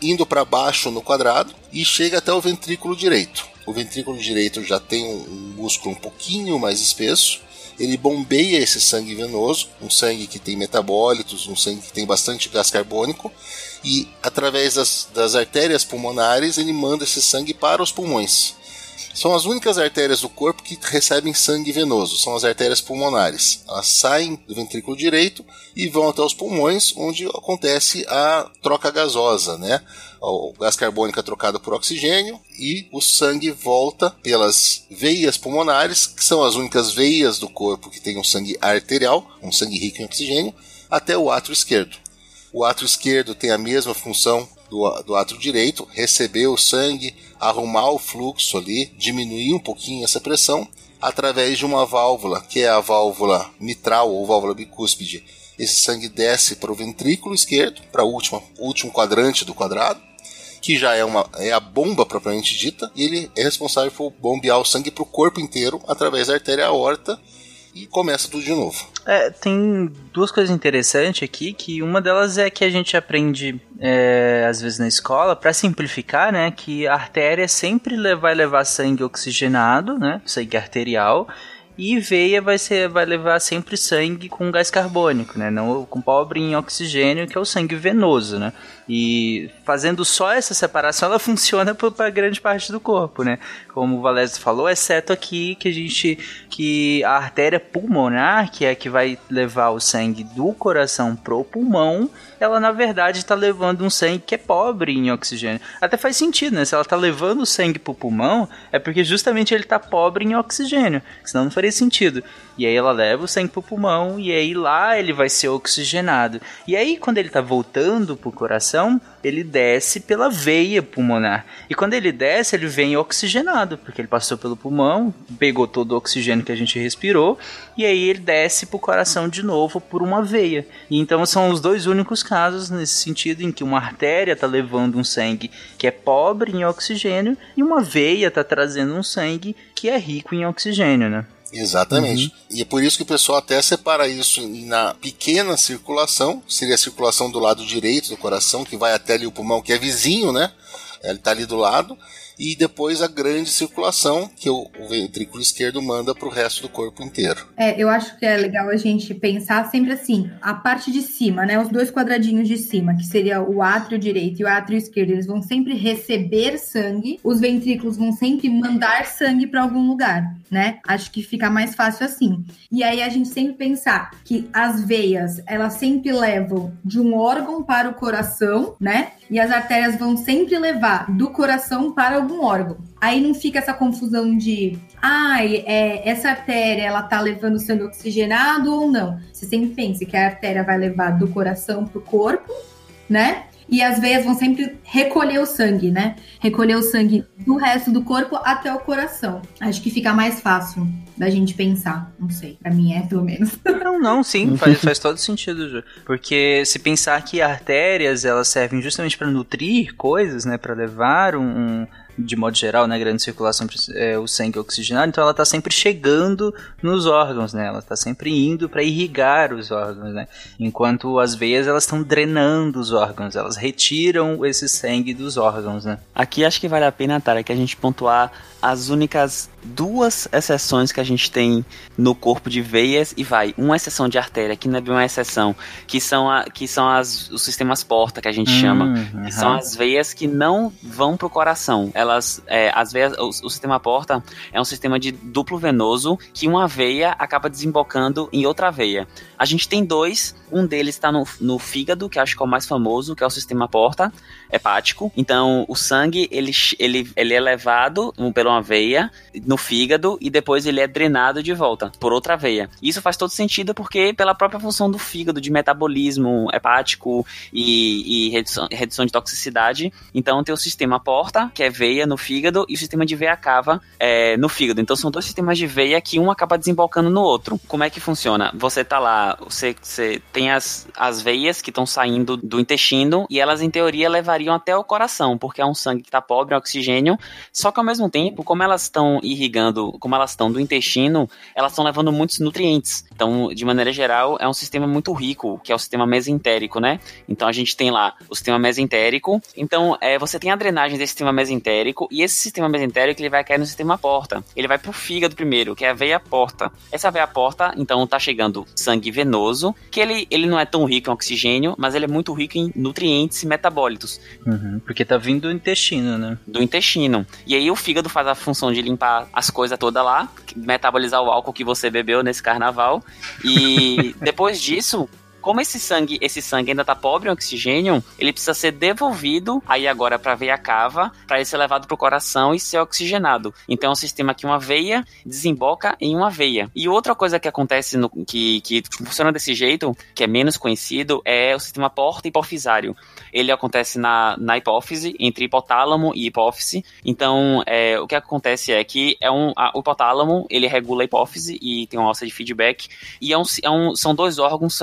indo para baixo no quadrado e chega até o ventrículo direito. O ventrículo direito já tem um, músculo um pouquinho mais espesso. Ele bombeia esse sangue venoso, um sangue que tem metabólitos, um sangue que tem bastante gás carbônico, e através das, das artérias pulmonares ele manda esse sangue para os pulmões. São as únicas artérias do corpo que recebem sangue venoso, são as artérias pulmonares. Elas saem do ventrículo direito e vão até os pulmões, onde acontece a troca gasosa, né? O gás carbônico é trocado por oxigênio e o sangue volta pelas veias pulmonares, que são as únicas veias do corpo que tem um sangue arterial, um sangue rico em oxigênio, até o átrio esquerdo. O átrio esquerdo tem a mesma função do, do átrio direito, receber o sangue, arrumar o fluxo ali, diminuir um pouquinho essa pressão, através de uma válvula, que é a válvula mitral ou válvula bicúspide. Esse sangue desce para o ventrículo esquerdo, para o último, último quadrante do quadrado, que já é, uma, é a bomba propriamente dita, e ele é responsável por bombear o sangue para o corpo inteiro através da artéria aorta e começa tudo de novo. É, tem duas coisas interessantes aqui, que uma delas é que a gente aprende, é, às vezes na escola, para simplificar, né, que a artéria sempre vai levar sangue oxigenado, né, sangue arterial, e veia vai, ser, vai levar sempre sangue com gás carbônico, né, não com pobre em oxigênio, que é o sangue venoso, né. E fazendo só essa separação, ela funciona para grande parte do corpo, né? Como o Valério falou, exceto aqui que a gente que a artéria pulmonar, que é a que vai levar o sangue do coração pro pulmão, ela na verdade está levando um sangue que é pobre em oxigênio. Até faz sentido, né? Se ela está levando o sangue pro pulmão, é porque justamente ele está pobre em oxigênio, senão não faria sentido. E aí ela leva o sangue pro pulmão e aí lá ele vai ser oxigenado. E aí quando ele tá voltando pro coração, ele desce pela veia pulmonar. E quando ele desce, ele vem oxigenado, porque ele passou pelo pulmão, pegou todo o oxigênio que a gente respirou, e aí ele desce pro coração de novo por uma veia. E então são os dois únicos casos nesse sentido em que uma artéria tá levando um sangue que é pobre em oxigênio e uma veia tá trazendo um sangue que é rico em oxigênio, né? Exatamente. E é por isso que o pessoal até separa isso na pequena circulação, seria a circulação do lado direito do coração, que vai até ali o pulmão, que é vizinho, né? Ele está ali do lado. E depois a grande circulação que o, ventrículo esquerdo manda para o resto do corpo inteiro. É, eu acho que é legal a gente pensar sempre assim, a parte de cima, né, os dois quadradinhos de cima, que seria o átrio direito e o átrio esquerdo, eles vão sempre receber sangue, os ventrículos vão sempre mandar sangue para algum lugar, né? Acho que fica mais fácil assim. E aí a gente sempre pensar que as veias, elas sempre levam de um órgão para o coração, né? E as artérias vão sempre levar do coração para algum órgão. Aí não fica essa confusão de, ai, ah, é, essa artéria ela tá levando sangue oxigenado ou não. Você sempre pensa que a artéria vai levar do coração para o corpo, né? E as veias vão sempre recolher o sangue, né? Recolher o sangue do resto do corpo até o coração. Acho que fica mais fácil da gente pensar. Não sei, pra mim é, pelo menos. Não, não, sim, faz, faz todo sentido, Ju. Porque se pensar que artérias, elas servem justamente para nutrir coisas, né? para levar um, um de modo geral, né, grande circulação, é, o sangue oxigenado, então ela está sempre chegando nos órgãos, né, ela está sempre indo para irrigar os órgãos, né, enquanto as veias elas estão drenando os órgãos, elas retiram esse sangue dos órgãos, né. Aqui acho que vale a pena, Tara, que a gente pontuar as únicas duas exceções que a gente tem no corpo de veias e vai. Uma exceção de artéria que não é bem uma exceção que são a, que são as os sistemas porta que a gente hum, chama que são as veias que não vão pro coração. Elas é, as veias o, o, sistema porta é um sistema de duplo venoso que uma veia acaba desembocando em outra veia. A gente tem dois um deles está no, no fígado que acho que é o mais famoso que é o sistema porta hepático então o sangue ele ele, ele é levado pelo uma veia no fígado e depois ele é drenado de volta por outra veia. Isso faz todo sentido porque pela própria função do fígado de metabolismo hepático e, e redução, redução, de toxicidade. Então tem o sistema porta, que é veia no fígado, e o sistema de veia cava é, no fígado. Então são dois sistemas de veia que um acaba desembocando no outro. Como é que funciona? Você tá lá, você, você tem as, as veias que estão saindo do intestino e elas em teoria levariam até o coração, porque é um sangue que está pobre em oxigênio, só que ao mesmo tempo, como elas estão irrigando, como elas estão do intestino, elas estão levando muitos nutrientes. Então, de maneira geral, é um sistema muito rico, que é o sistema mesentérico, né? Então a gente tem lá o sistema mesentérico. Então, é, você tem a drenagem desse sistema mesentérico e esse sistema mesentérico ele vai cair no sistema porta. Ele vai pro fígado primeiro, que é a veia porta. Essa veia porta, então, tá chegando sangue venoso, que ele, ele não é tão rico em oxigênio, mas ele é muito rico em nutrientes e metabólitos. Uhum, porque tá vindo do intestino, né? Do intestino. E aí o fígado faz a função de limpar as coisas todas lá, metabolizar o álcool que você bebeu nesse carnaval. E depois disso, como esse sangue, esse sangue ainda tá pobre em oxigênio, ele precisa ser devolvido aí agora para a veia cava, para ele ser levado pro coração e ser oxigenado. Então é um sistema que uma veia desemboca em uma veia. E outra coisa que acontece no, que, que funciona desse jeito, que é menos conhecido, é o sistema porta hipofisário. Ele acontece na, na hipófise, entre hipotálamo e hipófise. Então, é, o que acontece é que é um, a, o hipotálamo, ele regula a hipófise e tem uma alça de feedback. E é um, é um, são dois órgãos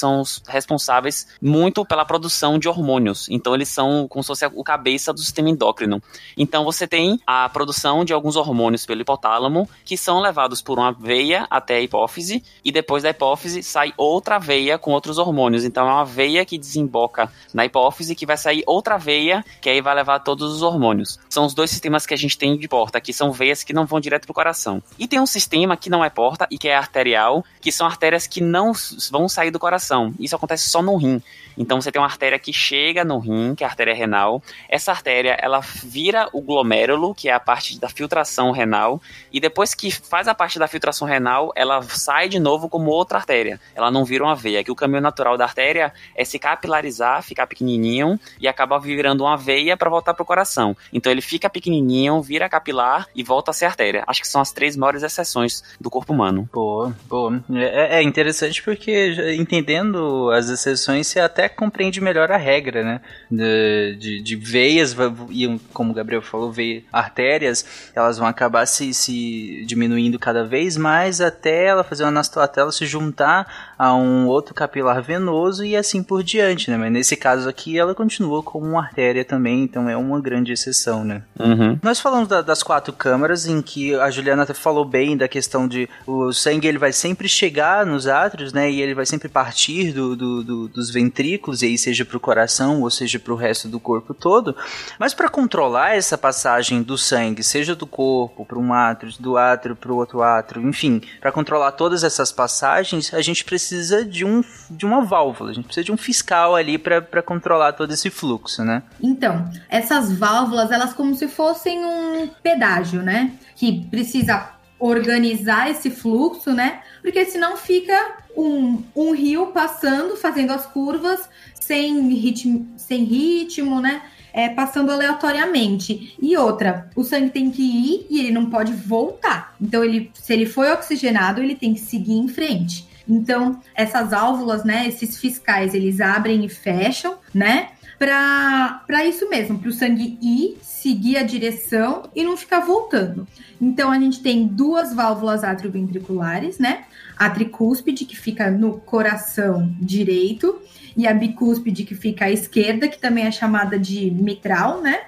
são responsáveis muito pela produção de hormônios. Então, eles são como se fosse o cabeça do sistema endócrino. Então, você tem a produção de alguns hormônios pelo hipotálamo, que são levados por uma veia até a hipófise, e depois da hipófise sai outra veia com outros hormônios. Então, é uma veia que desemboca na hipófise que vai sair outra veia, que aí vai levar todos os hormônios. São os dois sistemas que a gente tem de porta, que são veias que não vão direto pro coração. E tem um sistema que não é porta e que é arterial, que são artérias que não vão sair do coração. Isso acontece só no rim. Então você tem uma artéria que chega no rim, que é a artéria renal. Essa artéria, ela vira o glomérulo, que é a parte da filtração renal, e depois que faz a parte da filtração renal, ela sai de novo como outra artéria. Ela não vira uma veia, que o caminho natural da artéria é se capilarizar, ficar pequenininho e acabar virando uma veia para voltar pro coração. Então ele fica pequenininho, vira capilar e volta a ser artéria. Acho que são as três maiores exceções do corpo humano. Boa, boa. É, é interessante porque entendendo as exceções, você até compreende melhor a regra, né? De, de, de veias, e como o Gabriel falou, veio, artérias, elas vão acabar se, se diminuindo cada vez mais até ela fazer uma anastoatela se juntar a um outro capilar venoso e assim por diante, né? Mas nesse caso aqui ela continua como uma artéria também, então é uma grande exceção, né? Uhum. Nós falamos da, das quatro câmaras em que a Juliana até falou bem da questão de o sangue ele vai sempre chegar nos átrios, né? E ele vai sempre partir partir do, do, do, dos ventrículos, e aí seja para o coração ou seja para o resto do corpo todo. Mas para controlar essa passagem do sangue, seja do corpo para um átrio, do átrio para o outro átrio, enfim, para controlar todas essas passagens, a gente precisa de, um, de uma válvula, a gente precisa de um fiscal ali para controlar todo esse fluxo, né? Então, essas válvulas, elas como se fossem um pedágio, né? Que precisa organizar esse fluxo, né? Porque senão fica um, um rio passando, fazendo as curvas sem ritmo, sem ritmo né? É, passando aleatoriamente. E outra, o sangue tem que ir e ele não pode voltar. Então, ele, se ele foi oxigenado, ele tem que seguir em frente. Então, essas válvulas, né, esses fiscais, eles abrem e fecham, né? Para isso mesmo, para o sangue ir, seguir a direção e não ficar voltando. Então, a gente tem duas válvulas atrioventriculares, né? A tricúspide, que fica no coração direito, e a bicúspide, que fica à esquerda, que também é chamada de mitral, né?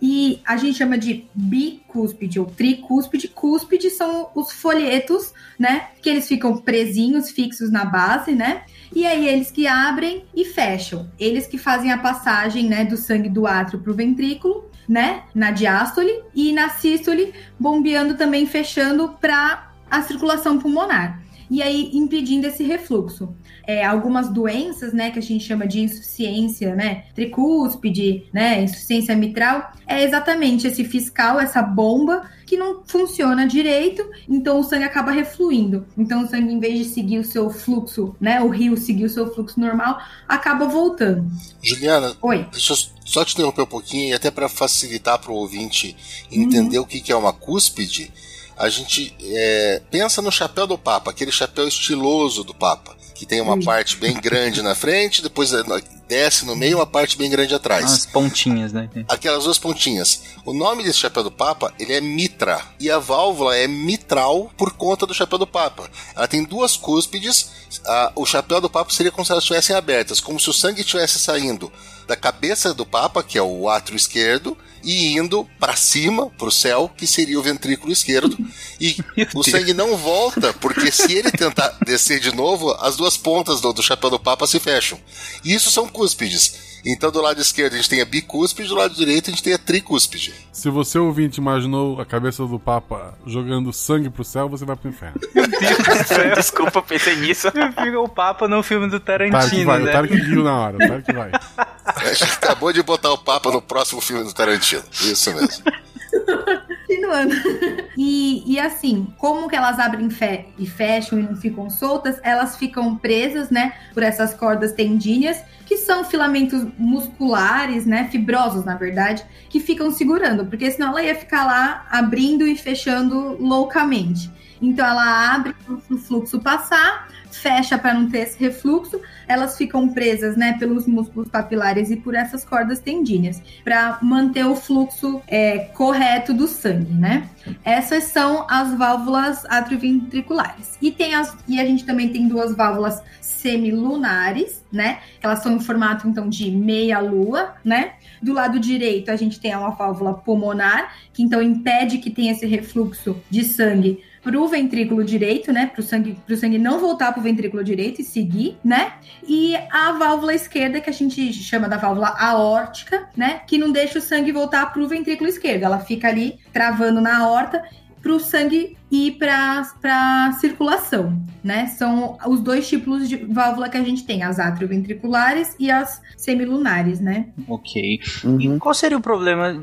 E a gente chama de bicúspide ou tricúspide. Cúspide são os folhetos, né? Que eles ficam presinhos, fixos na base, né? E aí eles que abrem e fecham. Eles que fazem a passagem, né, do sangue do átrio para o ventrículo, né, na diástole e na sístole, bombeando também, fechando para a circulação pulmonar e aí impedindo esse refluxo. É, algumas doenças, né, que a gente chama de insuficiência, né, tricúspide, né, insuficiência mitral, é exatamente esse fiscal, essa bomba que não funciona direito, então o sangue acaba refluindo. Então o sangue, em vez de seguir o seu fluxo, né, o rio seguir o seu fluxo normal, acaba voltando. Juliana, Oi. deixa eu só te interromper um pouquinho, e até para facilitar para o ouvinte entender uhum. o que, que é uma cúspide a gente é, pensa no chapéu do Papa, aquele chapéu estiloso do Papa, que tem uma parte bem grande na frente, depois é, desce no meio uma parte bem grande atrás. As pontinhas, né? Aquelas duas pontinhas. O nome desse chapéu do Papa, ele é mitra, e a válvula é mitral por conta do chapéu do Papa. Ela tem duas cúspides, a, o chapéu do Papa seria como se elas estivessem abertas, como se o sangue estivesse saindo da cabeça do Papa, que é o átrio esquerdo, e indo para cima, para o céu, que seria o ventrículo esquerdo. E o sangue não volta, porque se ele tentar descer de novo, as duas pontas do, do chapéu do Papa se fecham. E isso são cúspides. Então, do lado esquerdo a gente tem a bicúspide, do lado direito a gente tem a tricúspide. Se você ouvinte imaginou a cabeça do Papa jogando sangue pro céu, você vai pro inferno. Desculpa, pensei nisso. O Papa no filme do Tarantino, vai, né? O Tarek viu na hora, o Tarek vai. A gente acabou de botar o Papa no próximo filme do Tarantino. Isso mesmo. Continuando. E, e assim, como que elas abrem fe e fecham e não ficam soltas, elas ficam presas, né, por essas cordas tendíneas, que são filamentos musculares, né, fibrosos, na verdade, que ficam segurando, porque senão ela ia ficar lá abrindo e fechando loucamente. Então ela abre para o fluxo passar, fecha para não ter esse refluxo, elas ficam presas, né, pelos músculos papilares e por essas cordas tendíneas, para manter o fluxo é, correto do sangue, né? Essas são as válvulas atrioventriculares. E tem as e a gente também tem duas válvulas semilunares, né? Elas são em formato então de meia lua, né? Do lado direito a gente tem uma válvula pulmonar, que então impede que tenha esse refluxo de sangue para o ventrículo direito, né? Para o sangue, pro sangue não voltar para o ventrículo direito e seguir, né? E a válvula esquerda, que a gente chama da válvula aórtica, né? Que não deixa o sangue voltar para o ventrículo esquerdo. Ela fica ali travando na aorta para o sangue ir para a circulação, né? São os dois tipos de válvula que a gente tem, as atrioventriculares e as semilunares, né? Ok. Uhum. E qual seria o problema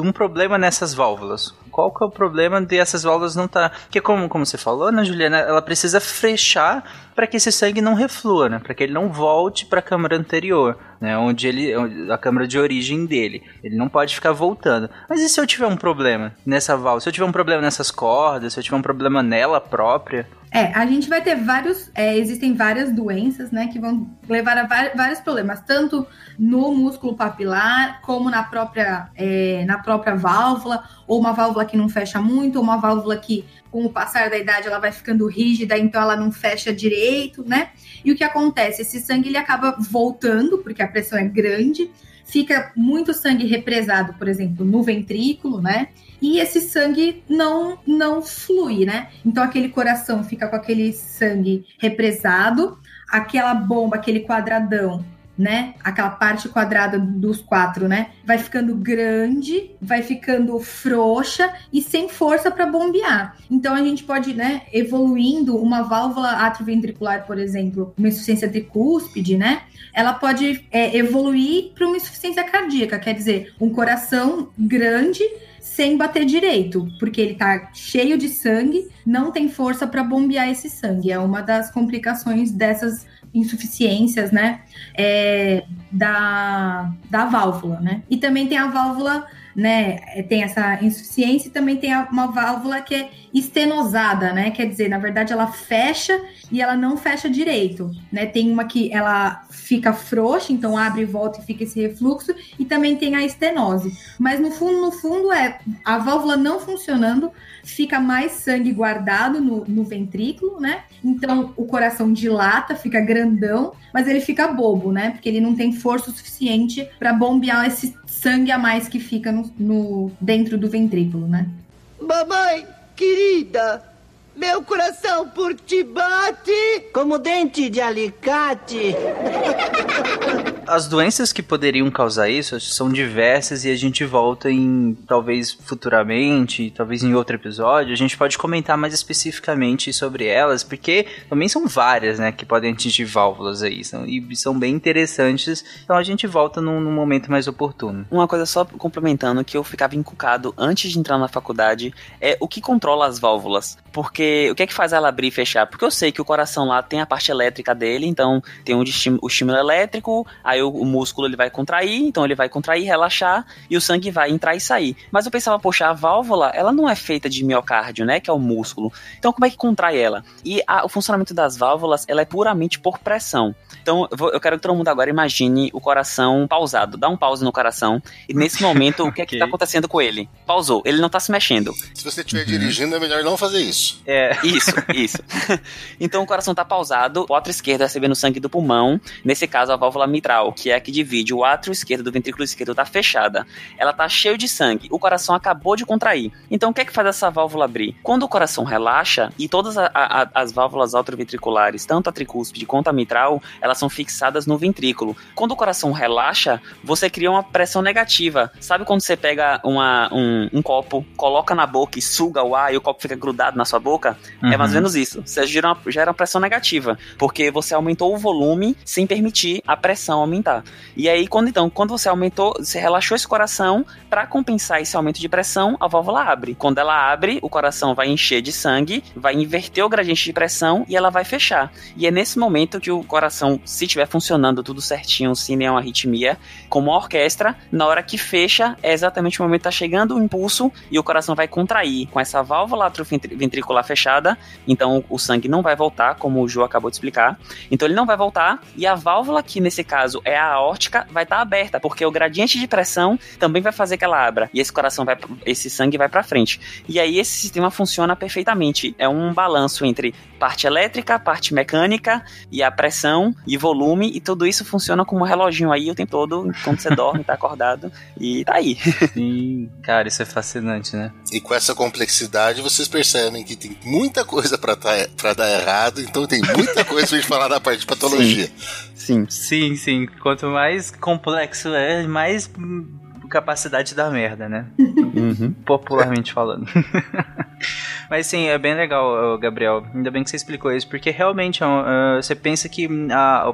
de um problema nessas válvulas? qual que é o problema de essas válvulas não estar. Tá... Porque, como, como você falou, né, Juliana, ela precisa fechar para que esse sangue não reflua, né? Para que ele não volte para a câmara anterior, né? Onde ele. a câmara de origem dele. Ele não pode ficar voltando. Mas e se eu tiver um problema nessa válvula? Se eu tiver um problema nessas cordas, se eu tiver um problema nela própria? É, a gente vai ter vários, é, existem várias doenças, né, que vão levar a vários problemas, tanto no músculo papilar, como na própria, é, na própria válvula, ou uma válvula que não fecha muito, ou uma válvula que, com o passar da idade, ela vai ficando rígida, então ela não fecha direito, né? E o que acontece? Esse sangue ele acaba voltando, porque a pressão é grande, fica muito sangue represado, por exemplo, no ventrículo, né? E esse sangue não não flui, né? Então aquele coração fica com aquele sangue represado, aquela bomba, aquele quadradão, né? Aquela parte quadrada dos quatro, né? Vai ficando grande, vai ficando frouxa e sem força para bombear. Então a gente pode, né, evoluindo uma válvula atrioventricular, por exemplo, uma insuficiência tricúspide, né? Ela pode é, evoluir para uma insuficiência cardíaca, quer dizer, um coração grande sem bater direito, porque ele tá cheio de sangue, não tem força para bombear esse sangue. É uma das complicações dessas insuficiências, né, é, da, da válvula, né? E também tem a válvula, né, tem essa insuficiência e também tem uma válvula que é estenosada, né? Quer dizer, na verdade ela fecha e ela não fecha direito, né? Tem uma que ela fica frouxa, então abre e volta e fica esse refluxo, e também tem a estenose. Mas no fundo, no fundo é a válvula não funcionando, fica mais sangue guardado no, no ventrículo, né? Então o coração dilata, fica grandão, mas ele fica bobo, né? Porque ele não tem força suficiente para bombear esse sangue a mais que fica no, no dentro do ventrículo, né? Mamãe, querida, meu coração por ti bate como dente de alicate. As doenças que poderiam causar isso são diversas e a gente volta em talvez futuramente, talvez em outro episódio, a gente pode comentar mais especificamente sobre elas, porque também são várias, né, que podem atingir válvulas aí, são, e são bem interessantes. Então a gente volta num, num momento mais oportuno. Uma coisa só complementando que eu ficava encucado antes de entrar na faculdade é o que controla as válvulas. Porque o que é que faz ela abrir e fechar? Porque eu sei que o coração lá tem a parte elétrica dele, então tem um o estímulo elétrico, aí o, o, músculo ele vai contrair, então ele vai contrair, relaxar e o sangue vai entrar e sair. Mas eu pensava, poxa, a válvula, ela não é feita de miocárdio, né, que é o músculo. Então como é que contrai ela? E a, o funcionamento das válvulas, ela é puramente por pressão. Então eu, vou, eu, quero que todo mundo agora imagine o coração pausado. Dá um pause no coração e nesse momento o que é que tá acontecendo com ele? Pausou, ele não tá se mexendo. Se você estiver uhum. dirigindo, é melhor não fazer isso. É. Isso, isso. então o coração tá pausado, o átrio esquerdo recebendo sangue do pulmão, nesse caso a válvula mitral, que é a que divide o átrio esquerdo do ventrículo esquerdo, tá fechada. Ela tá cheio de sangue, o coração acabou de contrair. Então o que é que faz essa válvula abrir? Quando o coração relaxa, e todas a, a, as válvulas atrioventriculares, tanto a tricúspide quanto a mitral, elas são fixadas no ventrículo. Quando o coração relaxa, você cria uma pressão negativa. Sabe quando você pega uma, um, um copo, coloca na boca e suga o ar e o copo fica grudado na sua boca? Uhum. É mais ou menos isso. Você gera uma, gera uma pressão negativa, porque você aumentou o volume sem permitir a pressão aumentar. E aí, quando então, quando você aumentou, você relaxou esse coração, para compensar esse aumento de pressão, a válvula abre. Quando ela abre, o coração vai encher de sangue, vai inverter o gradiente de pressão e ela vai fechar. E é nesse momento que o coração, se estiver funcionando tudo certinho, sem nenhuma arritmia, como uma orquestra, na hora que fecha, é exatamente o momento que está chegando o impulso e o coração vai contrair com essa válvula atrioventricular fechada, então o sangue não vai voltar, como o Ju acabou de explicar. Então ele não vai voltar e a válvula, que nesse caso é a aórtica, vai estar tá aberta, porque o gradiente de pressão também vai fazer que ela abra e esse coração vai, esse sangue vai para frente. E aí esse sistema funciona perfeitamente. É um balanço entre parte elétrica, parte mecânica e a pressão e volume e tudo isso funciona como um reloginho aí o tempo todo quando você dorme, tá acordado e tá aí. Sim, cara, isso é fascinante, né? E com essa complexidade vocês percebem que tem muita coisa para tá, pra dar errado, então tem muita coisa pra gente falar da parte de patologia. Sim. Sim, sim, sim. Quanto mais complexo é, mais capacidade da merda, né? Uhum. Popularmente falando. Mas sim, é bem legal, Gabriel. Ainda bem que você explicou isso, porque realmente uh, você pensa que a, a,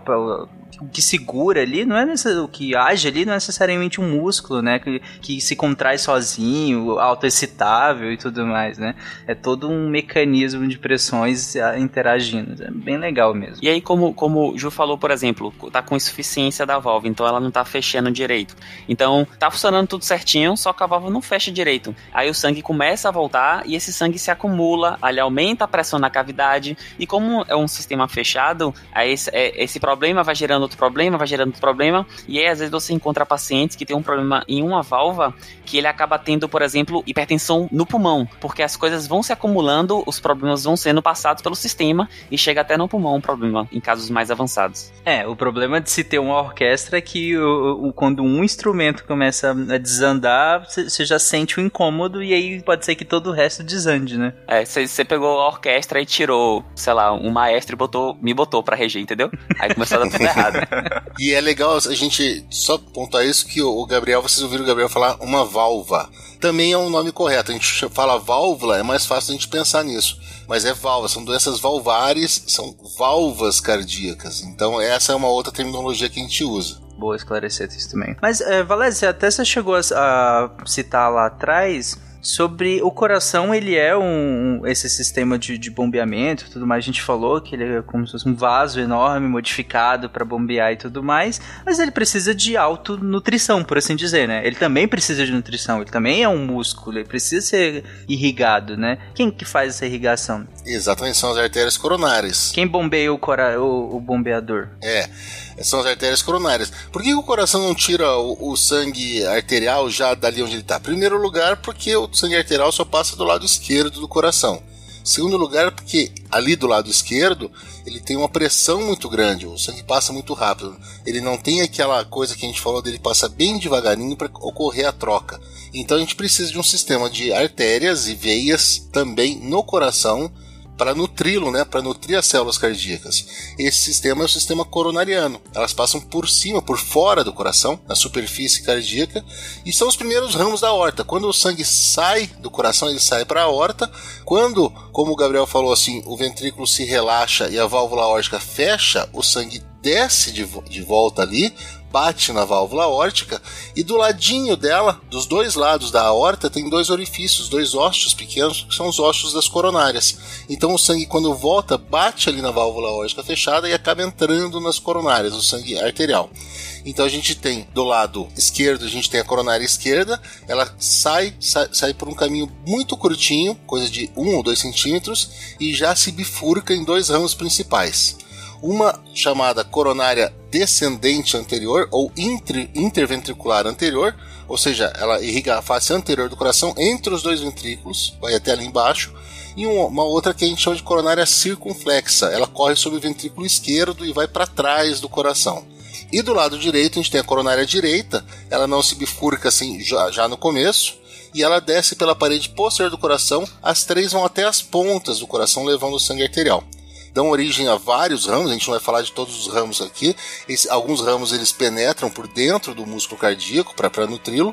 o que segura ali não é o que age ali não é necessariamente um músculo, né? Que, que se contrai sozinho, autoexcitável e tudo mais, né? É todo um mecanismo de pressões ah, interagindo. É bem legal mesmo. E aí, como, como o Ju falou, por exemplo, tá com insuficiência da válvula, então ela não tá fechando direito. Então, tá funcionando tudo certinho, só que a válvula não fecha direito. Aí o sangue começa a voltar e esse sangue se acumula, aí aumenta a pressão na cavidade. E como é um sistema fechado, esse, é, esse problema vai gerando outro problema, vai gerando outro problema, e aí às vezes você encontra pacientes que tem um problema em uma válvula que ele acaba tendo, por exemplo, hipertensão no pulmão, porque as coisas vão se acumulando, os problemas vão sendo passados pelo sistema e chega até no pulmão um problema em casos mais avançados. É, o problema de se ter uma orquestra é que o, o, quando um instrumento começa a desandar, você já sente o incômodo e aí pode ser que todo o resto desande, né? É, você pegou a orquestra e tirou, sei lá, um maestro e botou, me botou pra reger, entendeu? Aí começou a dar tudo errado. e é legal a gente só pontuar isso que o Gabriel, vocês ouviram o Gabriel falar uma válvula. Também é um nome correto. A gente fala válvula, é mais fácil a gente pensar nisso. Mas é válvula, são doenças valvares, são valvas cardíacas. Então essa é uma outra terminologia que a gente usa. Boa esclarecer isso também. Mas, é, Valéria, até você chegou a, a citar lá atrás sobre o coração, ele é um, esse sistema de, de bombeamento, tudo mais. A gente falou que ele é como se fosse um vaso enorme modificado para bombear e tudo mais, mas ele precisa de autonutrição, por assim dizer, né? Ele também precisa de nutrição, ele também é um músculo, ele precisa ser irrigado, né? Quem que faz essa irrigação? Exatamente, são as artérias coronárias. Quem bombeia o, cora o, o bombeador? É são as artérias coronárias. Por que o coração não tira o, o sangue arterial já dali onde ele está? Primeiro lugar, porque o sangue arterial só passa do lado esquerdo do coração. Segundo lugar, porque ali do lado esquerdo ele tem uma pressão muito grande, o sangue passa muito rápido. Ele não tem aquela coisa que a gente falou dele passa bem devagarinho para ocorrer a troca. Então a gente precisa de um sistema de artérias e veias também no coração para nutri-lo, né, para nutrir as células cardíacas. Esse sistema é o sistema coronariano. Elas passam por cima, por fora do coração, na superfície cardíaca, e são os primeiros ramos da aorta. Quando o sangue sai do coração, ele sai para a aorta. Quando, como o Gabriel falou assim, o ventrículo se relaxa e a válvula aórtica fecha, o sangue desce de, de volta ali bate na válvula aórtica e do ladinho dela, dos dois lados da aorta, tem dois orifícios, dois ossos pequenos, que são os ossos das coronárias. Então o sangue, quando volta, bate ali na válvula aórtica fechada e acaba entrando nas coronárias, o sangue arterial. Então a gente tem do lado esquerdo, a gente tem a coronária esquerda, ela sai, sai, sai por um caminho muito curtinho, coisa de 1 ou 2 centímetros, e já se bifurca em dois ramos principais uma chamada coronária descendente anterior ou inter, interventricular anterior, ou seja, ela irriga a face anterior do coração entre os dois ventrículos, vai até ali embaixo, e uma outra que a gente chama de coronária circunflexa, ela corre sobre o ventrículo esquerdo e vai para trás do coração. E do lado direito a gente tem a coronária direita, ela não se bifurca assim já, já no começo, e ela desce pela parede posterior do coração, as três vão até as pontas do coração levando o sangue arterial dão origem a vários ramos, a gente não vai falar de todos os ramos aqui. Esse, alguns ramos eles penetram por dentro do músculo cardíaco para nutri-lo.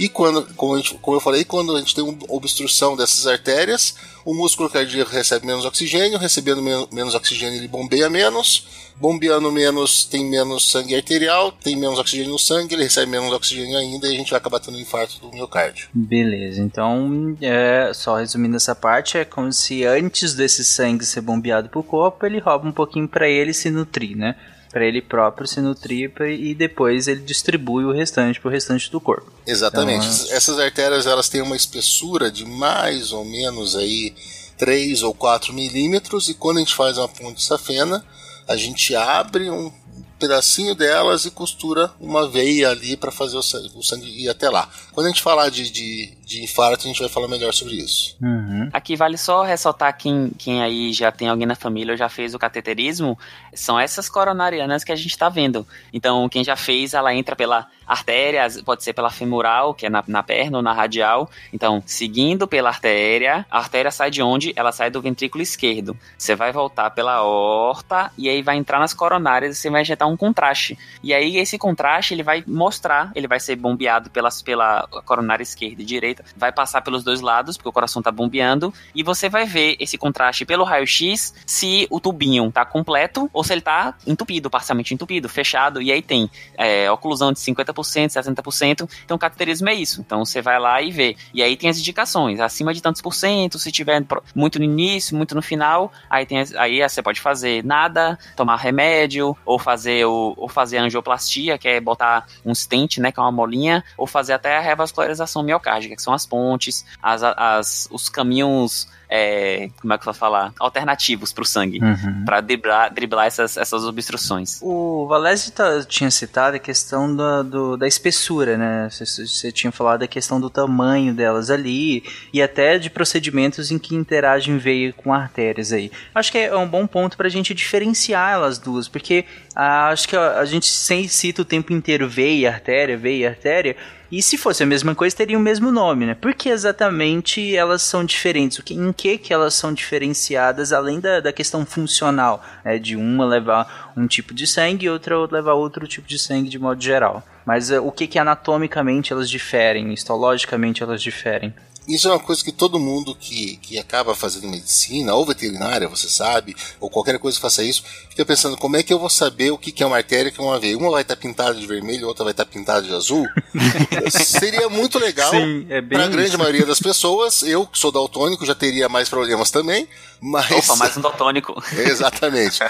E quando, como, gente, como, eu falei, quando a gente tem obstrução dessas artérias, o músculo cardíaco recebe menos oxigênio, recebendo menos oxigênio ele bombeia menos, bombeando menos tem menos sangue arterial, tem menos oxigênio no sangue, ele recebe menos oxigênio ainda e a gente vai acabar tendo um infarto do miocárdio. Beleza, então é, só resumindo essa parte, é como se antes desse sangue ser bombeado pro corpo, ele rouba um pouquinho para ele se nutrir, né? Para ele próprio se nutrir e depois ele distribui o restante para o restante do corpo. Exatamente. Então, Essas artérias elas têm uma espessura de mais ou menos aí 3 ou 4 milímetros e quando a gente faz uma ponte safena, a gente abre um pedacinho delas e costura uma veia ali para fazer o sangue, o sangue, ir até lá. Quando a gente falar de, de, de, infarto, a gente vai falar melhor sobre isso. Uhum. Aqui vale só ressaltar quem, quem aí já tem alguém na família ou já fez o cateterismo, são essas coronarianas que a gente está vendo. Então, quem já fez, ela entra pela artéria, pode ser pela femoral, que é na, na perna ou na radial. Então, seguindo pela artéria, a artéria sai de onde? Ela sai do ventrículo esquerdo. Você vai voltar pela aorta e aí vai entrar nas coronárias e você vai injetar um contraste. E aí esse contraste ele vai mostrar, ele vai ser bombeado pelas, pela coronária esquerda e direita, vai passar pelos dois lados, porque o coração tá bombeando, e você vai ver esse contraste pelo raio-x se o tubinho tá completo ou se ele tá entupido, parcialmente entupido, fechado, e aí tem é, oclusão de 50%, 60%. Então, o cateterismo é isso. Então, você vai lá e vê. E aí tem as indicações, acima de tantos por cento, se tiver muito no início, muito no final, aí tem aí você pode fazer nada, tomar remédio, ou fazer o, ou fazer angioplastia, que é botar um stent, né, que é uma molinha, ou fazer até a revascularização miocárdica, que são as pontes, as, as, os caminhos é, como é que eu vou falar? Alternativos pro sangue. Uhum. Pra driblar, driblar essas, essas obstruções. O Valese tá- tinha citado a questão da, do- da espessura, né? Você, você tinha falado da questão do tamanho delas ali e até de procedimentos em que interagem veia com artérias aí. Acho que é um bom ponto pra gente diferenciar elas duas, porque ah, acho que a, a gente sem cita o tempo inteiro veia e artéria, veia e artéria. E se fosse a mesma coisa, teria o mesmo nome, né? Por que exatamente elas são diferentes? O que, em que que elas são diferenciadas, além da, da questão funcional, né? De uma levar um tipo de sangue e outra levar outro tipo de sangue de modo geral. Mas eh, o que que anatomicamente elas diferem, histologicamente elas diferem? Isso é uma coisa que todo mundo que, que acaba fazendo medicina, ou veterinária, você sabe, ou qualquer coisa que faça isso, fica pensando como é que eu vou saber o que que é uma artéria e o que é uma veia. Uma vai estar pintada de vermelho, outra vai estar pintada de azul. Seria muito legal Sim, é bem para a grande maioria das pessoas. Eu, que sou daltônico, já teria mais problemas também. Mas... Opa, mais um daltônico. Exatamente.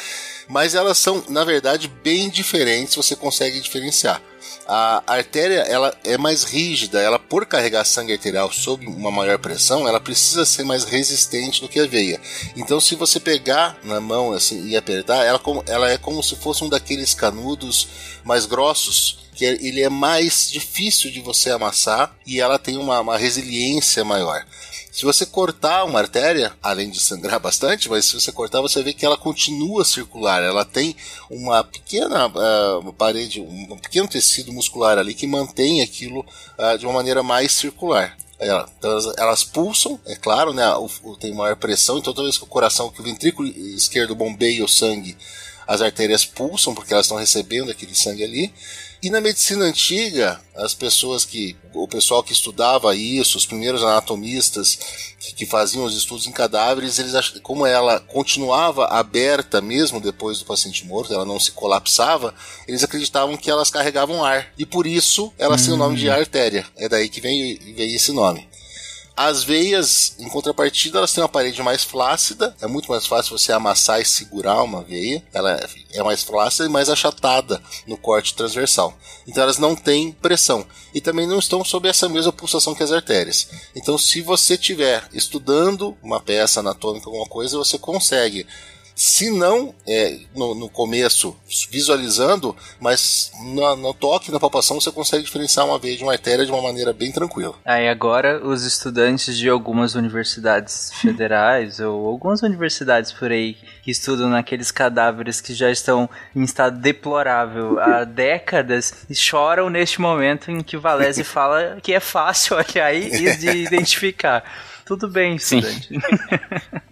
Mas elas são, na verdade, bem diferentes, você consegue diferenciar. A artéria ela é mais rígida, ela por carregar sangue arterial sob uma maior pressão, ela precisa ser mais resistente do que a veia. Então, se você pegar na mão assim, e apertar, ela, ela é como se fosse um daqueles canudos mais grossos, que é- ele é mais difícil de você amassar e ela tem uma, uma resiliência maior. Se você cortar uma artéria, além de sangrar bastante, mas se você cortar, você vê que ela continua circular. Ela tem uma pequena ah, parede, um pequeno tecido muscular ali que mantém aquilo ah, de uma maneira mais circular. Então elas, elas pulsam, é claro, né? O, o- tem maior pressão, então toda vez que o coração, que o ventrículo esquerdo bombeia o sangue, as artérias pulsam porque elas estão recebendo aquele sangue ali. E na medicina antiga, as pessoas que. O pessoal que estudava isso, os primeiros anatomistas que, que faziam os estudos em cadáveres, eles como ela continuava aberta mesmo depois do paciente morto, ela não se colapsava, eles acreditavam que elas carregavam ar. E por isso elas têm o nome de artéria. É daí que vem, veio esse nome. As veias, em contrapartida, elas têm uma parede mais flácida. É muito mais fácil você amassar e segurar uma veia. Ela é mais flácida e mais achatada no corte transversal. Então elas não têm pressão. E também não estão sob essa mesma pulsação que as artérias. Então, se você estiver estudando uma peça anatômica, alguma coisa, você consegue. Se não é, no, no começo visualizando, mas no, no toque, na palpação, você consegue diferenciar uma veia de uma artéria de uma maneira bem tranquila. Aí agora os estudantes de algumas universidades federais ou algumas universidades por aí que estudam naqueles cadáveres que já estão em estado deplorável há décadas choram neste momento em que Valese fala que é fácil olhar e e de identificar. Tudo bem, estudante.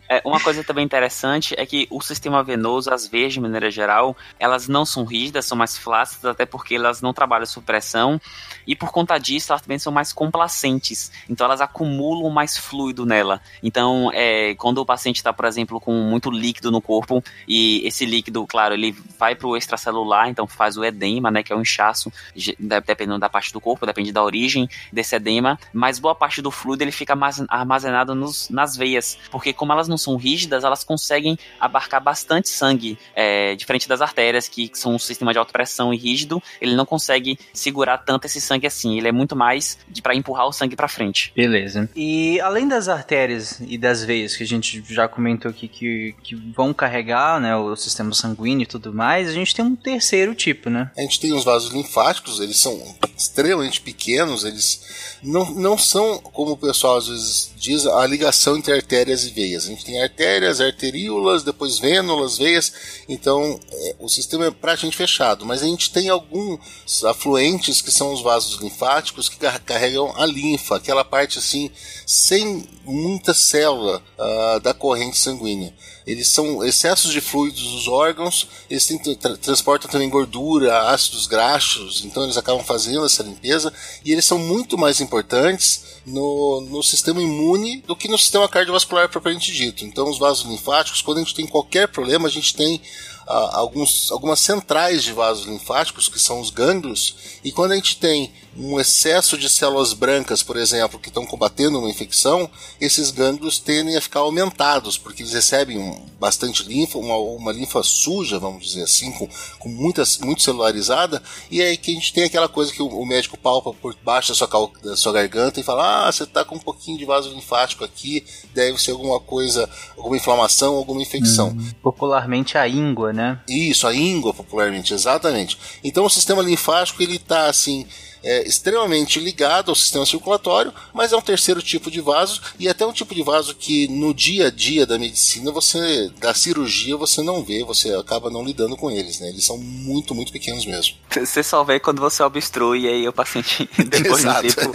É, uma coisa também interessante é que o sistema venoso, as veias de maneira geral, elas não são rígidas, são mais flácidas, até porque elas não trabalham sob pressão, e por conta disso elas também são mais complacentes, então elas acumulam mais fluido nela. Então, é, quando o paciente está, por exemplo, com muito líquido no corpo, e esse líquido, claro, ele vai para o extracelular, então faz o edema, né, que é o inchaço, dependendo da parte do corpo, depende da origem desse edema, mas boa parte do fluido ele fica armazen- armazenado nos, nas veias, porque como elas não são rígidas, elas conseguem abarcar bastante sangue, é, diferente das artérias, que são um sistema de alta pressão e rígido, ele não consegue segurar tanto esse sangue assim, ele é muito mais de para empurrar o sangue para frente. Beleza. E além das artérias e das veias que a gente já comentou aqui que, que vão carregar né, o sistema sanguíneo e tudo mais, a gente tem um terceiro tipo, né? A gente tem os vasos linfáticos, eles são extremamente pequenos, eles não, não são, como o pessoal às vezes diz, a ligação entre artérias e veias. A gente tem artérias, arteríolas, depois vênulas, veias, então é, o sistema é praticamente fechado, mas a gente tem alguns afluentes que são os vasos linfáticos que car- carregam a linfa, aquela parte assim, sem muita célula ah, da corrente sanguínea. Eles são excessos de fluidos dos órgãos, eles têm, tra- transportam também gordura, ácidos graxos, então eles acabam fazendo essa limpeza e eles são muito mais importantes no, no sistema imune do que no sistema cardiovascular propriamente dito. Então, os vasos linfáticos, quando a gente tem qualquer problema, a gente tem ah, alguns, algumas centrais de vasos linfáticos, que são os gânglios, e quando a gente tem um excesso de células brancas, por exemplo, que estão combatendo uma infecção, esses gânglios tendem a ficar aumentados, porque eles recebem um, bastante linfa, uma, uma linfa suja, vamos dizer assim, com, com muitas, muito celularizada, e é aí que a gente tem aquela coisa que o, o médico palpa por baixo da sua, cal, da sua garganta e fala: Ah, você está com um pouquinho de vaso linfático aqui, deve ser alguma coisa, alguma inflamação, alguma infecção. Hum, popularmente a íngua, né? Isso, a íngua, popularmente, exatamente. Então o sistema linfático ele está assim é extremamente ligado ao sistema circulatório, mas é um terceiro tipo de vaso e até um tipo de vaso que no dia a dia da medicina, você da cirurgia você não vê, você acaba não lidando com eles, né? Eles são muito, muito pequenos mesmo. Você só vê quando você obstrui e aí o paciente depois de um tempo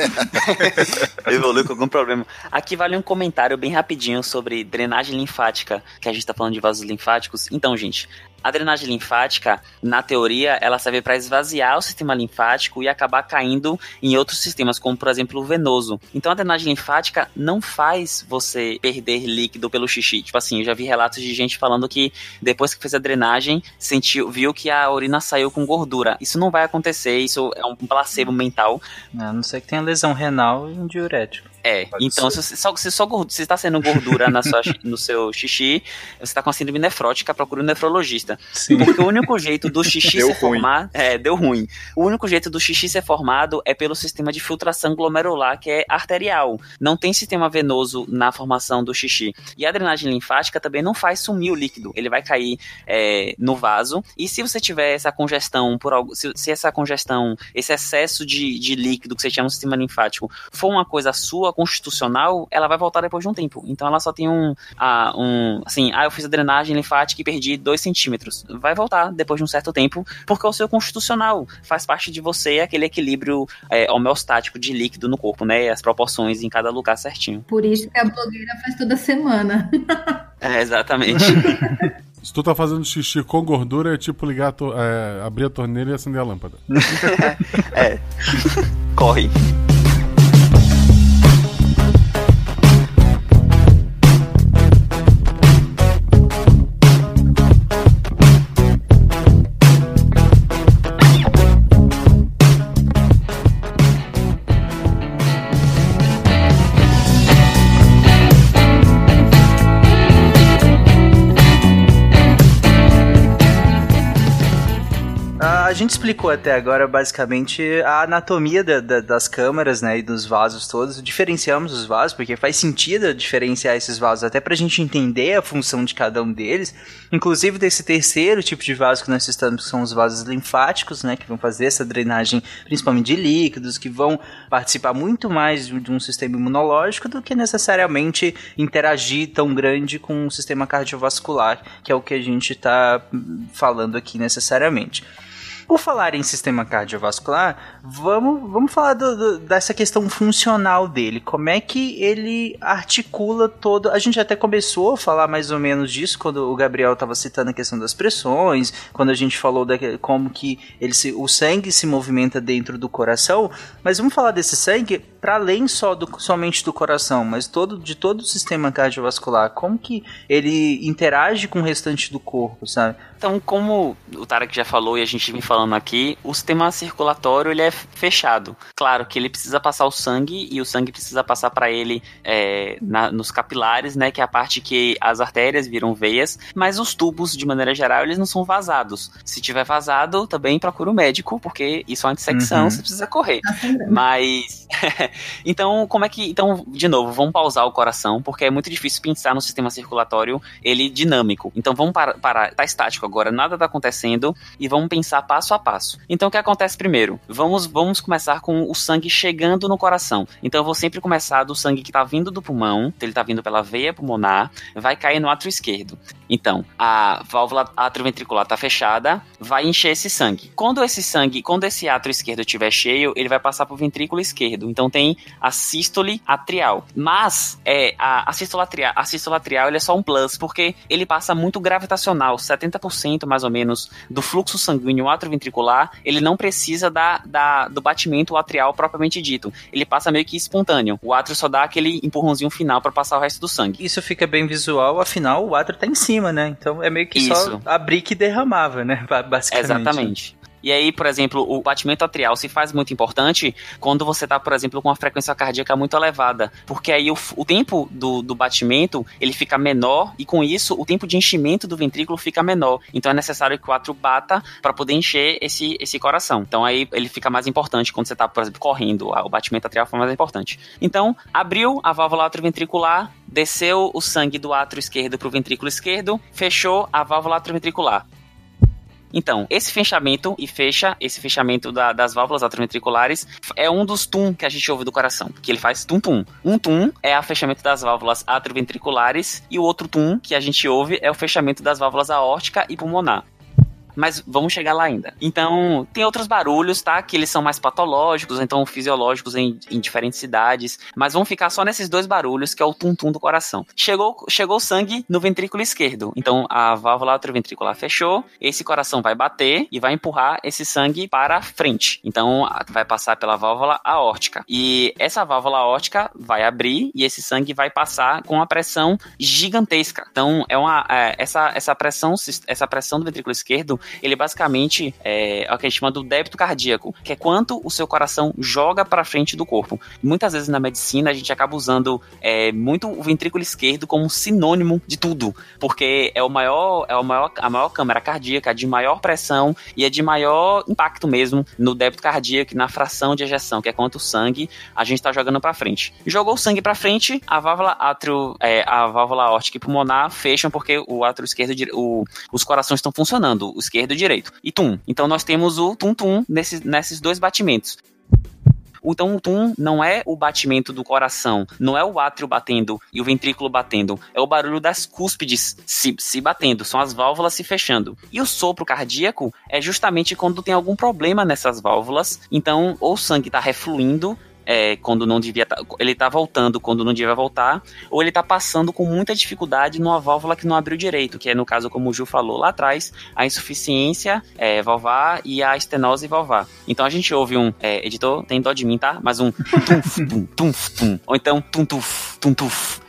evolui com algum problema. Aqui vale um comentário bem rapidinho sobre drenagem linfática, que a gente tá falando de vasos linfáticos. Então, gente, a drenagem linfática, na teoria, ela serve para esvaziar o sistema linfático e acabar caindo em outros sistemas, como por exemplo o venoso. Então a drenagem linfática não faz você perder líquido pelo xixi. Tipo assim, eu já vi relatos de gente falando que depois que fez a drenagem, sentiu, viu que a urina saiu com gordura. Isso não vai acontecer, isso é um placebo mental. A não ser que tenha lesão renal e um diurético. É, Pode então se você, só, se só se está sendo gordura na sua, no seu xixi, você está com a síndrome nefrótica, procure um nefrologista. Sim. Porque o único jeito do xixi se formar. É, deu ruim. O único jeito do xixi ser formado é pelo sistema de filtração glomerular, que é arterial. Não tem sistema venoso na formação do xixi. E a drenagem linfática também não faz sumir o líquido. Ele vai cair é, no vaso. E se você tiver essa congestão por algo. Se, se essa congestão, esse excesso de, de líquido que você tinha no sistema linfático for uma coisa sua, constitucional, ela vai voltar depois de um tempo. Então ela só tem um, ah, um assim, ah, eu fiz a drenagem linfática e perdi 2 centímetros. Vai voltar depois de um certo tempo, porque é o seu constitucional faz parte de você aquele equilíbrio é, homeostático de líquido no corpo, né? As proporções em cada lugar certinho. Por isso que a blogueira faz toda semana. é, exatamente. Se tu tá fazendo xixi com gordura, é tipo ligar a é, abrir a torneira e acender a lâmpada. é. Corre. Gente explicou até agora basicamente a anatomia da, da, das câmaras, né, e dos vasos todos. Diferenciamos os vasos porque faz sentido diferenciar esses vasos até pra gente entender a função de cada um deles. Inclusive desse terceiro tipo de vaso que nós estamos, que são os vasos linfáticos, né, que vão fazer essa drenagem principalmente de líquidos, que vão participar muito mais de um sistema imunológico do que necessariamente interagir tão grande com o sistema cardiovascular, que é o que a gente está falando aqui necessariamente. Por falar em sistema cardiovascular, vamos, vamos falar do, do, dessa questão funcional dele. Como é que ele articula todo. A gente até começou a falar mais ou menos disso quando o Gabriel estava citando a questão das pressões, quando a gente falou de como que ele se, o sangue se movimenta dentro do coração. Mas vamos falar desse sangue para além só do, somente do coração, mas todo de todo o sistema cardiovascular. Como que ele interage com o restante do corpo, sabe? Então, como o Tarek já falou e a gente vem falando aqui, o sistema circulatório ele é fechado. Claro que ele precisa passar o sangue e o sangue precisa passar para ele é, na, nos capilares, né, que é a parte que as artérias viram veias, mas os tubos, de maneira geral, eles não são vazados. Se tiver vazado, também procura o um médico, porque isso é uma dissecção, uhum. você precisa correr. Tá mas então, como é que, então, de novo, vamos pausar o coração, porque é muito difícil pensar no sistema circulatório ele dinâmico. Então, vamos parar, parar tá estático agora, nada está acontecendo e vamos pensar passo a passo. Então o que acontece primeiro? Vamos, vamos começar com o sangue chegando no coração. Então eu vou sempre começar do sangue que está vindo do pulmão, então ele está vindo pela veia pulmonar, vai cair no átrio esquerdo. Então, a válvula atrioventricular está fechada, vai encher esse sangue. Quando esse sangue, quando esse átrio esquerdo estiver cheio, ele vai passar para o ventrículo esquerdo. Então tem a sístole atrial. Mas é a, a sístole atrial, a sístole atrial é só um plus, porque ele passa muito gravitacional, 70% mais ou menos do fluxo sanguíneo atrioventricular, ele não precisa da, da, do batimento atrial propriamente dito. Ele passa meio que espontâneo. O átrio só dá aquele empurrãozinho final para passar o resto do sangue. Isso fica bem visual, afinal o átrio tá em cima, né? Então é meio que Isso. só abrir que derramava, né? Basicamente. Exatamente. E aí, por exemplo, o batimento atrial se faz muito importante quando você tá, por exemplo, com uma frequência cardíaca muito elevada, porque aí o, o tempo do, do batimento, ele fica menor e com isso o tempo de enchimento do ventrículo fica menor. Então é necessário que o átrio bata para poder encher esse, esse coração. Então aí ele fica mais importante quando você tá, por exemplo, correndo, o batimento atrial fica mais importante. Então, abriu a válvula atrioventricular, desceu o sangue do átrio esquerdo para o ventrículo esquerdo, fechou a válvula atrioventricular. Então, esse fechamento e fecha, esse fechamento da, das válvulas atrioventriculares é um dos tum que a gente ouve do coração, que ele faz tum-tum. Um tum é o fechamento das válvulas atrioventriculares e o outro tum que a gente ouve é o fechamento das válvulas aórtica e pulmonar mas vamos chegar lá ainda. Então, tem outros barulhos, tá? Que eles são mais patológicos, então fisiológicos em, em diferentes cidades, mas vamos ficar só nesses dois barulhos, que é o tum-tum do coração. Chegou, chegou sangue no ventrículo esquerdo, então a válvula atrioventricular fechou, esse coração vai bater e vai empurrar esse sangue para frente. Então, vai passar pela válvula aórtica. E essa válvula aórtica vai abrir e esse sangue vai passar com uma pressão gigantesca. Então, é uma é, essa essa pressão essa pressão do ventrículo esquerdo ele basicamente é, é o que a gente chama do débito cardíaco, que é quanto o seu coração joga para frente do corpo. Muitas vezes na medicina a gente acaba usando é, muito o ventrículo esquerdo como sinônimo de tudo, porque é o maior, é o maior, a maior câmara cardíaca de maior pressão e é de maior impacto mesmo no débito cardíaco na fração de ejeção, que é quanto sangue a gente está jogando para frente. Jogou o sangue para frente, a válvula átrio, é, a válvula aórtica e pulmonar fecham porque o átrio esquerdo, o, os corações estão funcionando. Os esquerdo e direito. E tum. Então nós temos o tum-tum nesses, nesses dois batimentos. Então o tum não é o batimento do coração, não é o átrio batendo e o ventrículo batendo, é o barulho das cúspides se, se batendo, são as válvulas se fechando. E o sopro cardíaco é justamente quando tem algum problema nessas válvulas, então ou o sangue está refluindo é, quando não devia tá, ele tá voltando quando não devia voltar, ou ele tá passando com muita dificuldade numa válvula que não abriu direito, que é no caso, como o Ju falou lá atrás, a insuficiência é, valvar e a estenose valvar. Então a gente ouve um, é, editor, tem dó de mim, tá? Mas um tum, tum, ou então tum, tuf, tum, tuf.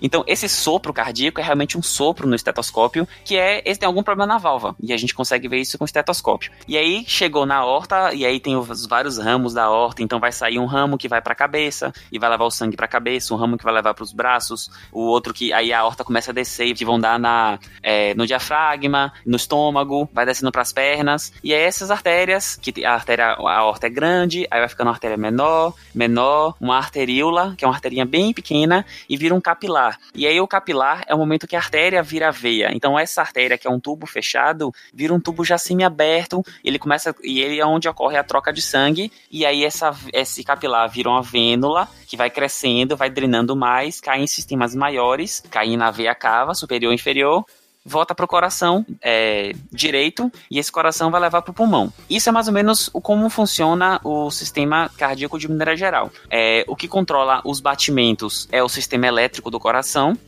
Então, esse sopro cardíaco é realmente um sopro no estetoscópio, que é esse tem algum problema na válvula. E a gente consegue ver isso com o estetoscópio. E aí chegou na horta, e aí tem os vários ramos da horta. Então vai sair um ramo que vai para a cabeça e vai levar o sangue para a cabeça, um ramo que vai levar para os braços, o outro que aí a horta começa a descer e vão dar na, é, no diafragma, no estômago, vai descendo para as pernas. E aí essas artérias, que a artéria, a horta é grande, aí vai ficando uma artéria menor, menor, uma arteríola, que é uma arterinha bem pequena, e vira um capilar capilar. E aí o capilar é o momento que a artéria vira veia. Então essa artéria, que é um tubo fechado, vira um tubo já semi-aberto, ele começa e ele é onde ocorre a troca de sangue, e aí essa, esse capilar vira uma vênula que vai crescendo, vai drenando mais, cai em sistemas maiores, cai na veia cava, superior e inferior, volta para o coração é, direito e esse coração vai levar para o pulmão. Isso é mais ou menos o, como funciona o sistema cardíaco de maneira geral. É, o que controla os batimentos é o sistema elétrico do coração.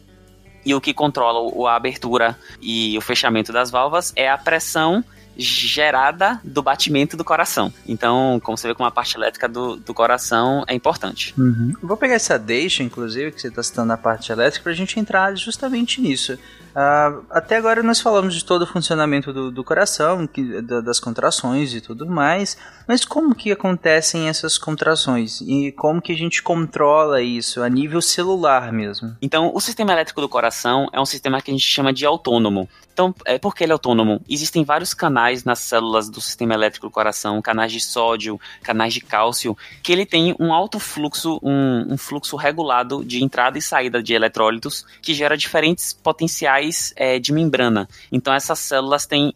E o que controla a abertura e o fechamento das válvulas é a pressão gerada do batimento do coração. Então, como você vê, como a parte elétrica do, do coração é importante. Uhum. Vou pegar essa deixa, inclusive, que você está citando na parte elétrica, para a gente entrar justamente nisso. Uh, até agora nós falamos de todo o funcionamento do, do coração, que, da, das contrações e tudo mais, mas como que acontecem essas contrações e como que a gente controla isso a nível celular mesmo? Então, o sistema elétrico do coração é um sistema que a gente chama de autônomo. Então, é porque ele é autônomo. Existem vários canais nas células do sistema elétrico do coração, canais de sódio, canais de cálcio, que ele tem um alto fluxo, um, um fluxo regulado de entrada e saída de eletrólitos, que gera diferentes potenciais é, de membrana. Então, essas células têm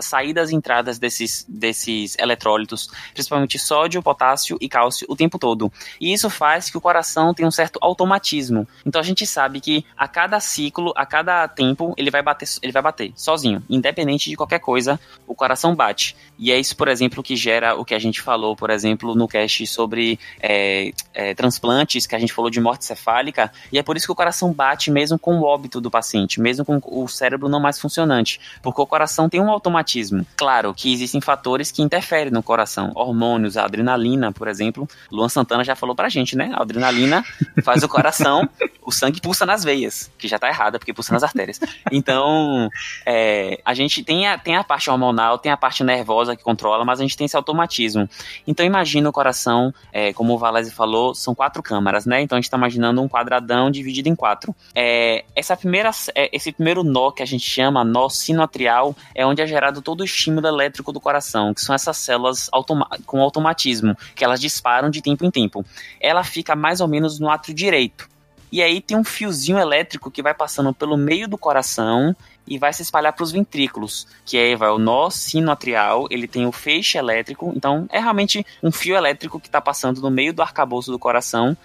saídas e entradas desses, desses eletrólitos, principalmente sódio, potássio e cálcio, o tempo todo. E isso faz que o coração tenha um certo automatismo. Então, a gente sabe que a cada ciclo, a cada tempo, ele vai bater, ele vai bater bater, sozinho. Independente de qualquer coisa, o coração bate. E é isso, por exemplo, que gera o que a gente falou, por exemplo, no cast sobre é, é, transplantes, que a gente falou de morte cefálica, e é por isso que o coração bate mesmo com o óbito do paciente, mesmo com o cérebro não mais funcionante, porque o coração tem um automatismo. Claro que existem fatores que interferem no coração, hormônios, a adrenalina, por exemplo. Luan Santana já falou pra gente, né? A adrenalina faz o coração o sangue pulsa nas veias, que já tá errada, porque pulsa nas artérias. Então, é, a gente tem a, tem a parte hormonal, tem a parte nervosa que controla, mas a gente tem esse automatismo. Então, imagina o coração, é, como o Valese falou, são quatro câmaras, né? Então, a gente tá imaginando um quadradão dividido em quatro. É, essa primeira, é, esse primeiro nó que a gente chama nó sinoatrial é onde é gerado todo o estímulo elétrico do coração, que são essas células automa com automatismo, que elas disparam de tempo em tempo. Ela fica mais ou menos no átrio direito. E aí tem um fiozinho elétrico que vai passando pelo meio do coração e vai se espalhar para os ventrículos, que aí vai o nó sinoatrial, ele tem o feixe elétrico, então é realmente um fio elétrico que está passando no meio do arcabouço do coração.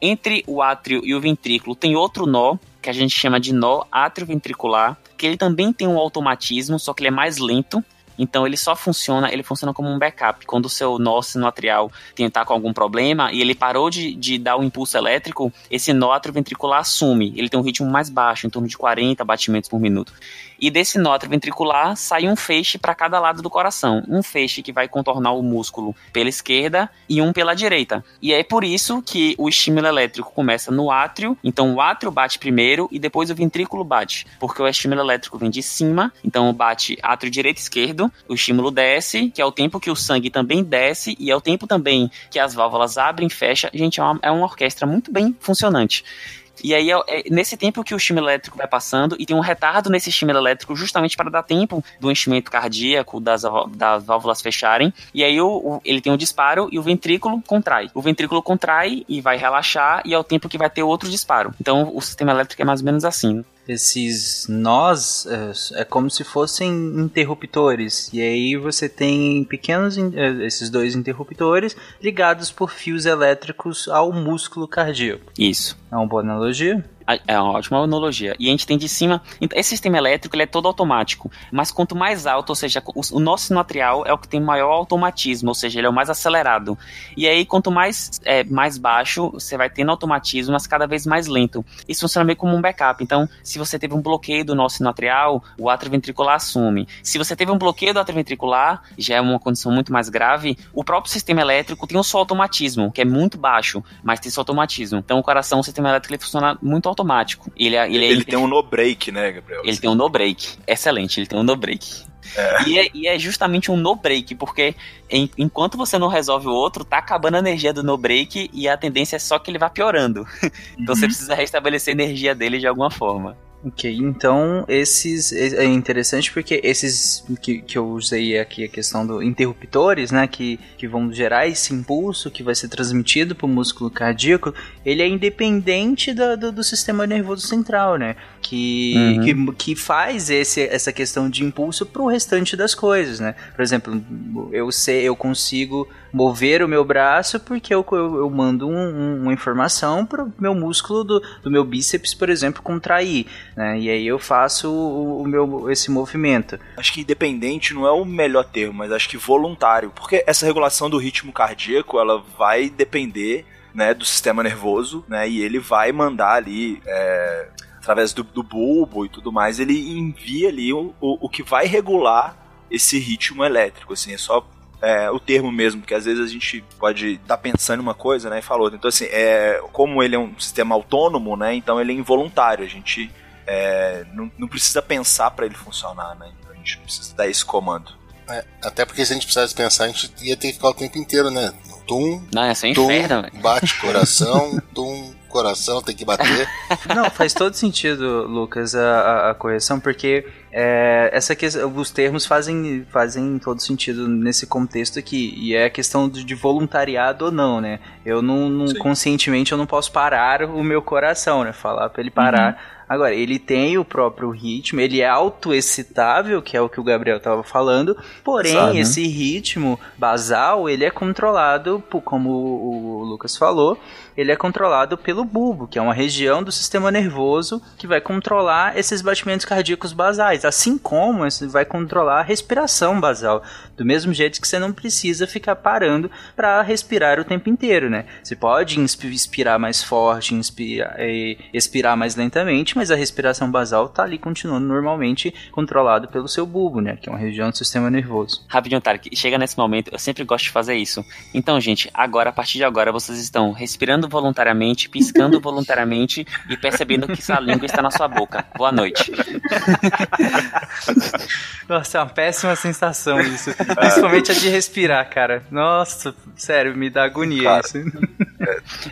Entre o átrio e o ventrículo tem outro nó, que a gente chama de nó atrioventricular, que ele também tem um automatismo, só que ele é mais lento, então ele só funciona, ele funciona como um backup. Quando o seu nó sinoatrial tentar com algum problema e ele parou de, de dar o impulso elétrico, esse nó atrioventricular assume. Ele tem um ritmo mais baixo, em torno de 40 batimentos por minuto. E desse nó ventricular sai um feixe para cada lado do coração. Um feixe que vai contornar o músculo pela esquerda e um pela direita. E é por isso que o estímulo elétrico começa no átrio. Então o átrio bate primeiro e depois o ventrículo bate. Porque o estímulo elétrico vem de cima. Então bate átrio direito e esquerdo. O estímulo desce, que é o tempo que o sangue também desce. E é o tempo também que as válvulas abrem e fecham. Gente, é uma, é uma orquestra muito bem funcionante. E aí é, é, nesse tempo que o estímulo elétrico vai passando e tem um retardo nesse estímulo elétrico justamente para dar tempo do enchimento cardíaco, das, das válvulas fecharem. E aí o, o, ele tem um disparo e o ventrículo contrai. O ventrículo contrai e vai relaxar e é o tempo que vai ter outro disparo. Então o sistema elétrico é mais ou menos assim esses nós é, é, como se fossem interruptores. E aí você tem pequenos é, esses dois interruptores ligados por fios elétricos ao músculo cardíaco. Isso. É uma boa analogia? É uma ótima analogia. E a gente tem de cima. Então, esse sistema elétrico ele é todo automático. Mas quanto mais alto, ou seja, o, nosso sinoatrial é o que tem maior automatismo, ou seja, ele é o mais acelerado. E aí, quanto mais, é, mais baixo, você vai tendo automatismo, mas cada vez mais lento. Isso funciona meio como um backup. Então, se você teve um bloqueio do nosso sinoatrial, o átrio ventricular assume. Se você teve um bloqueio do átrio ventricular, já é uma condição muito mais grave, o próprio sistema elétrico tem o seu automatismo, que é muito baixo, mas tem seu automatismo. Então, o coração, o sistema elétrico, ele funciona muito automático automático. Ele, é, ele, é ele tem um no break, né, Gabriel? Ele tem um no break. Excelente, ele tem um no break. É. E, é, e, é, justamente um no break, porque em, enquanto você não resolve o outro, tá acabando a energia do no break e a tendência é só que ele vá piorando. então uhum. você precisa restabelecer a energia dele de alguma forma. Ok, então esses é interessante porque esses que, que eu usei aqui a questão do interruptores, né, que, que vão gerar esse impulso que vai ser transmitido para o músculo cardíaco, ele é independente do, do, do sistema nervoso central, né, que, uhum. que, que faz esse, essa questão de impulso para o restante das coisas, né. Por exemplo, eu sei, eu consigo mover o meu braço porque eu, eu, eu mando um, um, uma informação para o meu músculo do, do meu bíceps, por exemplo, contrair, né? E aí eu faço o, o, meu, esse movimento. Acho que independente não é o melhor termo, mas acho que voluntário, porque essa regulação do ritmo cardíaco, ela vai depender, né, do sistema nervoso, né, e ele vai mandar ali... É, através do, do bulbo e tudo mais, ele envia ali o, o, o que vai regular esse ritmo elétrico, assim, é só é, o termo mesmo, porque às vezes a gente pode estar tá pensando em uma coisa, né, e falou. Então, assim, é, como ele é um sistema autônomo, né, então ele é involuntário, a gente é, não, não, precisa pensar para ele funcionar, né, então a gente precisa dar esse comando. É, até porque se a gente precisasse pensar, a gente ia ter que ficar o tempo inteiro, né, tum, não, é tum, inferno, bate coração, tum, coração, tem que bater. Não, faz todo sentido, Lucas, a, a, correção, porque é, essa questão, os termos fazem, fazem todo sentido nesse contexto aqui. E é a questão de, de voluntariado ou não, né? Eu não, não conscientemente eu não posso parar o meu coração, né? Falar para ele parar. Uhum. Agora, ele tem o próprio ritmo, ele é autoexcitável, que é o que o Gabriel estava falando, porém, Sabe, esse ritmo basal, ele é controlado, como o Lucas falou, ele é controlado pelo bulbo, que é uma região do sistema nervoso que vai controlar esses batimentos cardíacos basais. Assim como vai controlar a respiração basal. Do mesmo jeito que você não precisa ficar parando para respirar o tempo inteiro, né? Você pode inspirar mais forte, inspirar, expirar mais lentamente, mas a respiração basal tá ali continuando normalmente controlado pelo seu bulbo, né? Que é uma região do sistema nervoso. Rapidinho, Tarek, chega nesse momento, eu sempre gosto de fazer isso. Então, gente, agora, a partir de agora, vocês estão respirando voluntariamente, piscando voluntariamente e percebendo que sua língua está na sua boca. Boa noite. Nossa, é uma péssima sensação isso. Principalmente a de respirar, cara. Nossa, sério, me dá agonia cara. isso.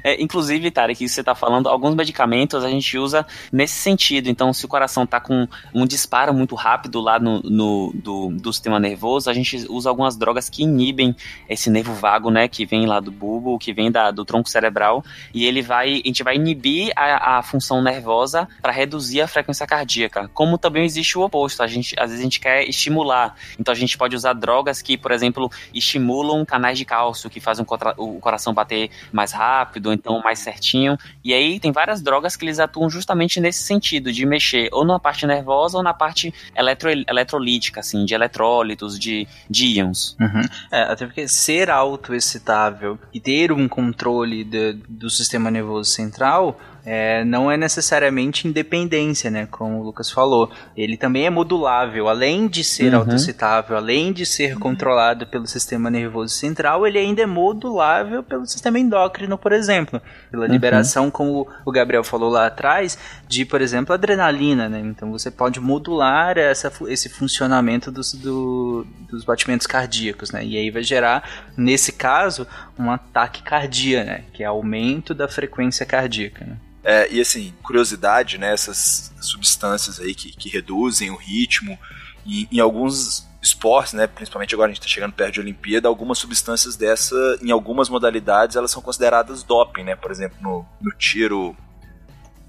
É, inclusive, Tarek, que você está falando, alguns medicamentos a gente usa nesse sentido. Então, se o coração está com um disparo muito rápido lá no, no do, do, sistema nervoso, a gente usa algumas drogas que inibem esse nervo vago, né, que vem lá do bulbo, que vem da, do tronco cerebral, e ele vai, a gente vai inibir a, a função nervosa para reduzir a frequência cardíaca. Como também existe o oposto, a gente, às vezes a gente quer estimular. Então, a gente pode usar drogas que, por exemplo, estimulam canais de cálcio, que fazem o coração bater mais rápido, então mais certinho. E aí tem várias drogas que eles atuam justamente nesse sentido, de mexer ou na parte nervosa ou na parte eletro, eletrolítica, assim, de eletrólitos, de, de íons. Uhum. É, até porque ser autoexcitável e ter um controle de, do sistema nervoso central é, não é necessariamente independência, né? Como o Lucas falou. Ele também é modulável. Além de ser uhum. autocitável, além de ser uhum. controlado pelo sistema nervoso central, ele ainda é modulável pelo sistema endócrino, por exemplo. Pela uhum. liberação, como o Gabriel falou lá atrás, de, por exemplo, adrenalina, né? Então você pode modular essa, esse funcionamento dos, do, dos batimentos cardíacos, né? E aí vai gerar, nesse caso, um ataque cardíaco, né? Que é aumento da frequência cardíaca, né? É, e assim, curiosidade, né? Essas substâncias aí que, que reduzem o ritmo. E em alguns esportes, né? Principalmente agora a gente está chegando perto de Olimpíada, algumas substâncias dessa, em algumas modalidades, elas são consideradas doping, né? Por exemplo, no, no tiro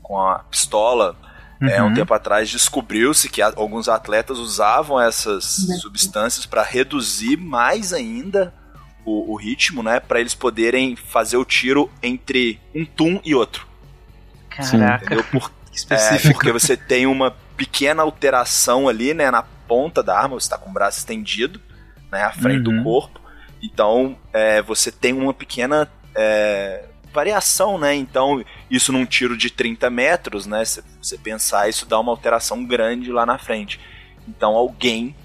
com a pistola, uhum. é, um uhum. tempo atrás descobriu-se que alguns atletas usavam essas uhum. substâncias para reduzir mais ainda o, o ritmo, né? Para eles poderem fazer o tiro entre um tum e outro. Caraca. Entendeu? Por, é, porque você tem uma pequena alteração ali, né, na ponta da arma, você está com o braço estendido, né, à frente uhum. do corpo. Então, é, você tem uma pequena é, variação, né? Então, isso num tiro de 30 metros, né? Se você pensar, isso dá uma alteração grande lá na frente. Então, alguém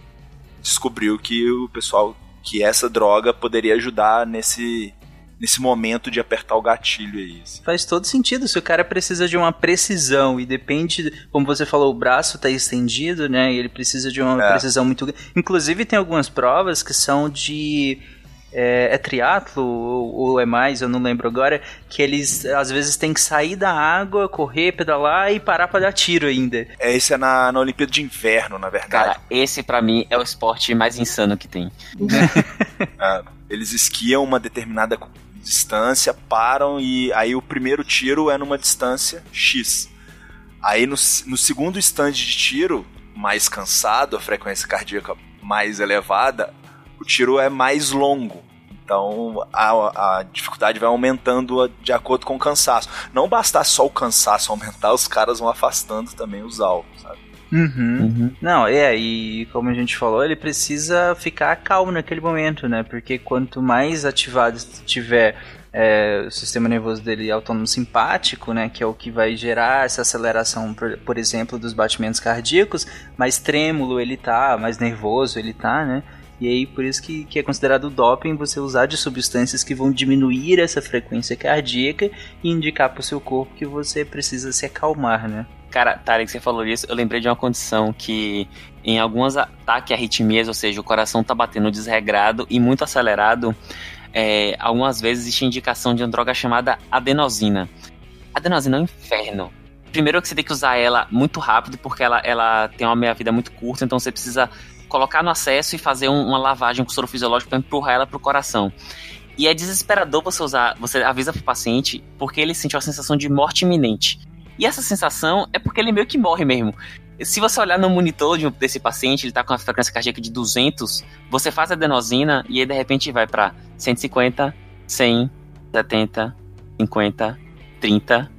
descobriu que o pessoal, que essa droga poderia ajudar nesse nesse momento de apertar o gatilho aí. Assim. Faz todo sentido. Se o cara precisa de uma precisão e depende, como você falou, o braço tá estendido, né? E ele precisa de uma é. precisão muito grande. Inclusive, tem algumas provas que são de. É, é triatlo ou, ou, é mais, eu não lembro agora, que eles às vezes têm que sair da água, correr, pedalar e parar para dar tiro ainda. É, esse é na, na Olimpíada de Inverno, na verdade. Cara, esse para mim é o esporte mais insano que tem. é, eles esquiam uma determinada distância, param e aí o primeiro tiro é numa distância X. Aí no, no segundo stand de tiro, mais cansado, a frequência cardíaca mais elevada, o tiro é mais longo. Então a, a dificuldade vai aumentando de acordo com o cansaço. Não bastar só o cansaço aumentar, os caras vão afastando também os alvos, sabe? Uhum. Uhum. Não, é, e como a gente falou, ele precisa ficar calmo naquele momento, né? Porque quanto mais ativado tiver é, o sistema nervoso dele autônomo simpático, né, que é o que vai gerar essa aceleração, por, por, exemplo, dos batimentos cardíacos, mais trêmulo ele tá, mais nervoso ele tá, né? E aí por isso que, que é considerado doping você usar de substâncias que vão diminuir essa frequência cardíaca e indicar para o seu corpo que você precisa se acalmar, né? Cara, Tarek, você falou isso, eu lembrei de uma condição que em alguns ataques arritmias, ou seja, o coração tá batendo desregrado e muito acelerado, é, algumas vezes existe indicação de uma droga chamada adenosina. Adenosina é um inferno. Primeiro que você tem que usar ela muito rápido, porque ela, ela tem uma meia-vida muito curta, então você precisa colocar no acesso e fazer um, uma lavagem com soro fisiológico para empurrar ela pro coração. E é desesperador você usar, você avisa pro paciente, porque ele sente uma sensação de morte iminente. E essa sensação é porque ele meio que morre mesmo. Se você olhar no monitor de, desse paciente, ele tá com a frequência cardíaca de 200, você faz a adenosina e aí de repente vai para 150, 100, 70, 50, 30,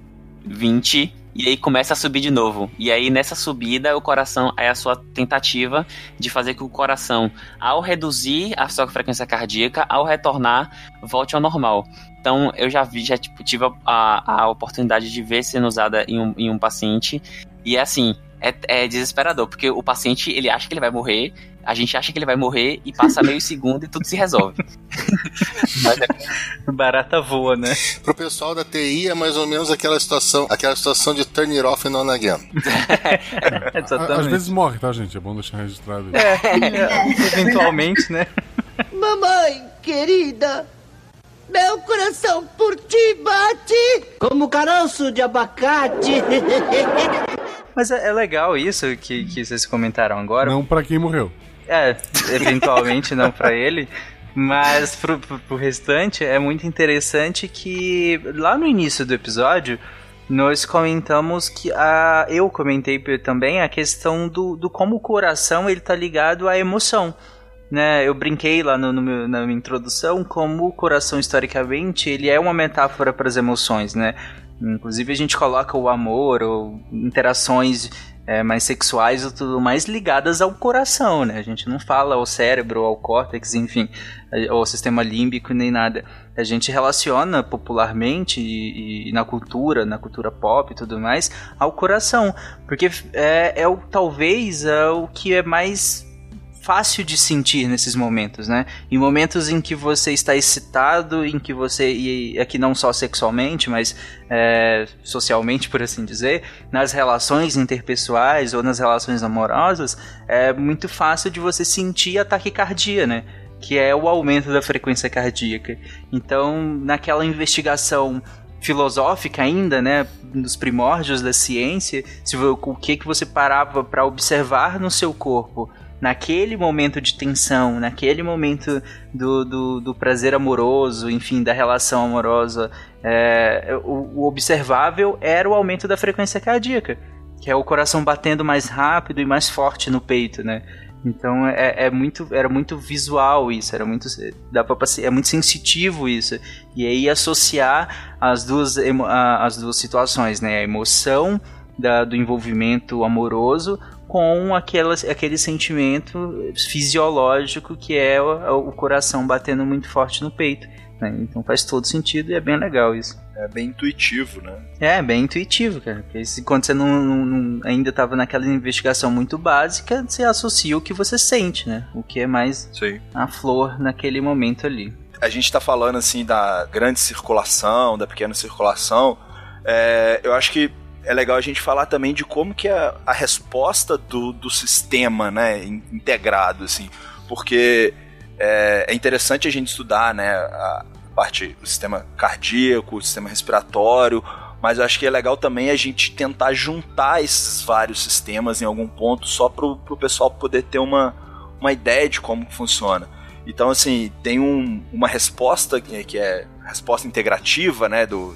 20 e aí começa a subir de novo. E aí nessa subida, o coração é a sua tentativa de fazer que o coração, ao reduzir a sua frequência cardíaca, ao retornar, volte ao normal. Então eu já vi, já tipo, tive a, a oportunidade de ver sendo usada em um, em um paciente. E é assim, é, é, desesperador, porque o paciente ele acha que ele vai morrer, a gente acha que ele vai morrer e passa meio segundo e tudo se resolve. Barata voa, né? Pro pessoal da TI é mais ou menos aquela situação, aquela situação de turn it off and on again. Às vezes morre, tá, gente? É bom deixar registrado. É, é, eventualmente, né? Mamãe querida, meu coração por ti bate como caroço de abacate. Mas é, é legal isso que, que vocês comentaram agora. Não para quem morreu. É, eventualmente não para ele. Mas pro, pro, pro, restante é muito interessante que lá no início do episódio nós comentamos que a eu comentei também a questão do, do como o coração ele tá ligado à emoção. Né, eu brinquei lá no, no meu, na minha introdução como o coração historicamente ele é uma metáfora para as emoções, né? Inclusive a gente coloca o amor ou interações é, mais sexuais e tudo mais ligadas ao coração, né? A gente não fala ao cérebro, ao córtex, enfim, ao sistema límbico nem nada. A gente relaciona popularmente e, e na cultura, na cultura pop e tudo mais, ao coração, porque é, é o talvez é o que é mais fácil de sentir nesses momentos, né? Em momentos em que você está excitado, em que você, e aqui não só sexualmente, mas é, socialmente, por assim dizer, nas relações interpessoais ou nas relações amorosas, é muito fácil de você sentir a taquicardia, né? Que é o aumento da frequência cardíaca. Então, naquela investigação filosófica ainda, né, nos primórdios da ciência, se o que que você parava para observar no seu corpo naquele momento de tensão, naquele momento do, do, do prazer amoroso, enfim, da relação amorosa, é, o, o observável era o aumento da frequência cardíaca, que é o coração batendo mais rápido e mais forte no peito, né? Então é, é, muito, era muito visual isso, era muito, dá pra, é muito sensitivo isso. E aí associar as duas, as duas situações, né? A emoção da, do envolvimento amoroso com aquela, aquele sentimento fisiológico que é o, o coração batendo muito forte no peito. Né? Então faz todo sentido e é bem legal isso. É bem intuitivo, né? É, bem intuitivo, cara. Porque quando você não, não, não ainda estava naquela investigação muito básica, você associa o que você sente, né? O que é mais Sim. a flor naquele momento ali. A gente está falando assim da grande circulação, da pequena circulação. É, eu acho que é legal a gente falar também de como que é a resposta do, do sistema, né, integrado, assim, porque é, é interessante a gente estudar, né, a parte do sistema cardíaco, o sistema respiratório, mas eu acho que é legal também a gente tentar juntar esses vários sistemas em algum ponto só para o pessoal poder ter uma, uma ideia de como funciona. Então, assim, tem um, uma resposta que é resposta integrativa, né, do,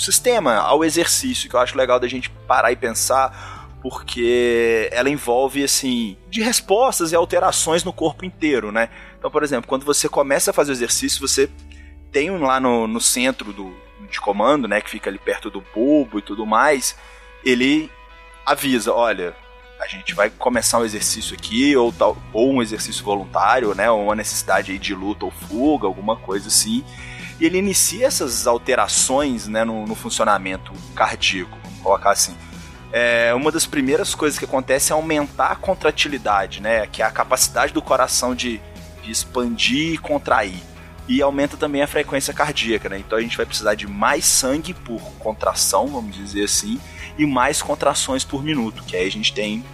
sistema, ao exercício, que eu acho legal da gente parar e pensar, porque ela envolve, assim, de respostas e alterações no corpo inteiro, né? Então, por exemplo, quando você começa a fazer o exercício, você tem um lá no, no centro do, de comando, né, que fica ali perto do bulbo e tudo mais, ele avisa, olha, a gente vai começar um exercício aqui, ou, tal, ou um exercício voluntário, né, ou uma necessidade aí de luta ou fuga, alguma coisa assim, e ele inicia essas alterações né, no, no funcionamento cardíaco, vamos colocar assim. É, uma das primeiras coisas que acontece é aumentar a contratilidade, né, que é a capacidade do coração de, de expandir e contrair. E aumenta também a frequência cardíaca, né? Então a gente vai precisar de mais sangue por contração, vamos dizer assim, e mais contrações por minuto, que aí a gente tem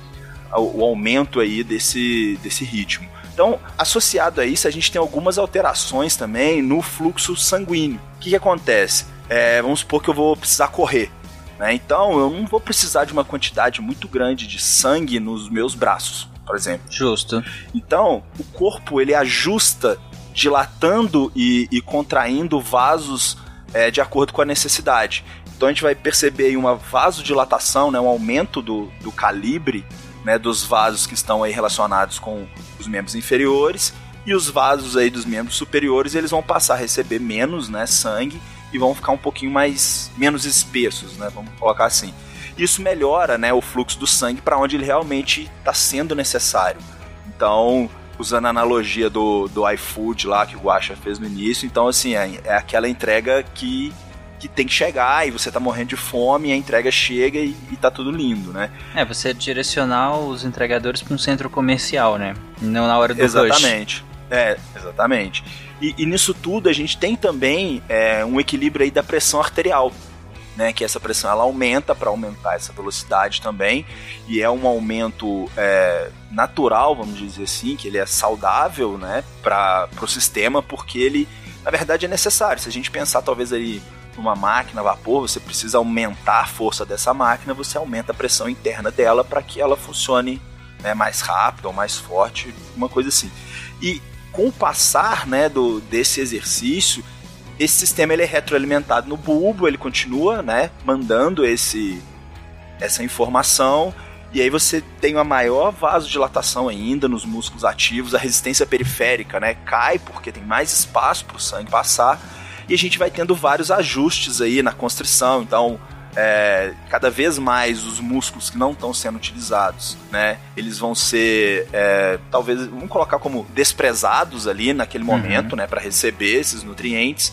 o, o aumento aí desse, desse ritmo. Então, associado a isso, a gente tem algumas alterações também no fluxo sanguíneo. O que, que acontece? É, vamos supor que eu vou precisar correr. Né? Então, eu não vou precisar de uma quantidade muito grande de sangue nos meus braços, por exemplo. Justo. Então, o corpo ele ajusta dilatando e, e contraindo vasos é, de acordo com a necessidade. Então a gente vai perceber aí uma vasodilatação, né, um aumento do, do calibre né, dos vasos que estão aí relacionados com os membros inferiores e os vasos aí dos membros superiores eles vão passar a receber menos né, sangue e vão ficar um pouquinho mais menos espessos, né? Vamos colocar assim. Isso melhora, né, o fluxo do sangue para onde ele realmente está sendo necessário. Então, usando a analogia do, do iFood lá que o Guacha fez no início, então assim, é, é aquela entrega que que tem que chegar e você tá morrendo de fome, a entrega chega e, e tá tudo lindo, né? É, você direcionar os entregadores para um centro comercial, né? Não na hora do Exatamente. Rush. É, exatamente. E, e, nisso tudo a gente tem também é, um equilíbrio aí da pressão arterial. Né, que essa pressão ela aumenta para aumentar essa velocidade também e é um aumento é, natural vamos dizer assim que ele é saudável né para o sistema porque ele na verdade é necessário se a gente pensar talvez aí numa máquina a vapor, você precisa aumentar a força dessa máquina, você aumenta a pressão interna dela para que ela funcione né, mais rápido ou mais forte, uma coisa assim. E com o passar né, do, desse exercício, esse sistema ele é retroalimentado no bulbo, ele continua né, mandando esse, essa informação e aí você tem uma maior vasodilatação ainda nos músculos ativos, a resistência periférica né, cai porque tem mais espaço para o sangue passar e a gente vai tendo vários ajustes aí na constrição. Então, é, cada vez mais os músculos que não estão sendo utilizados, né, eles vão ser, é, talvez, vamos colocar como desprezados ali naquele uhum. momento, né, para receber esses nutrientes.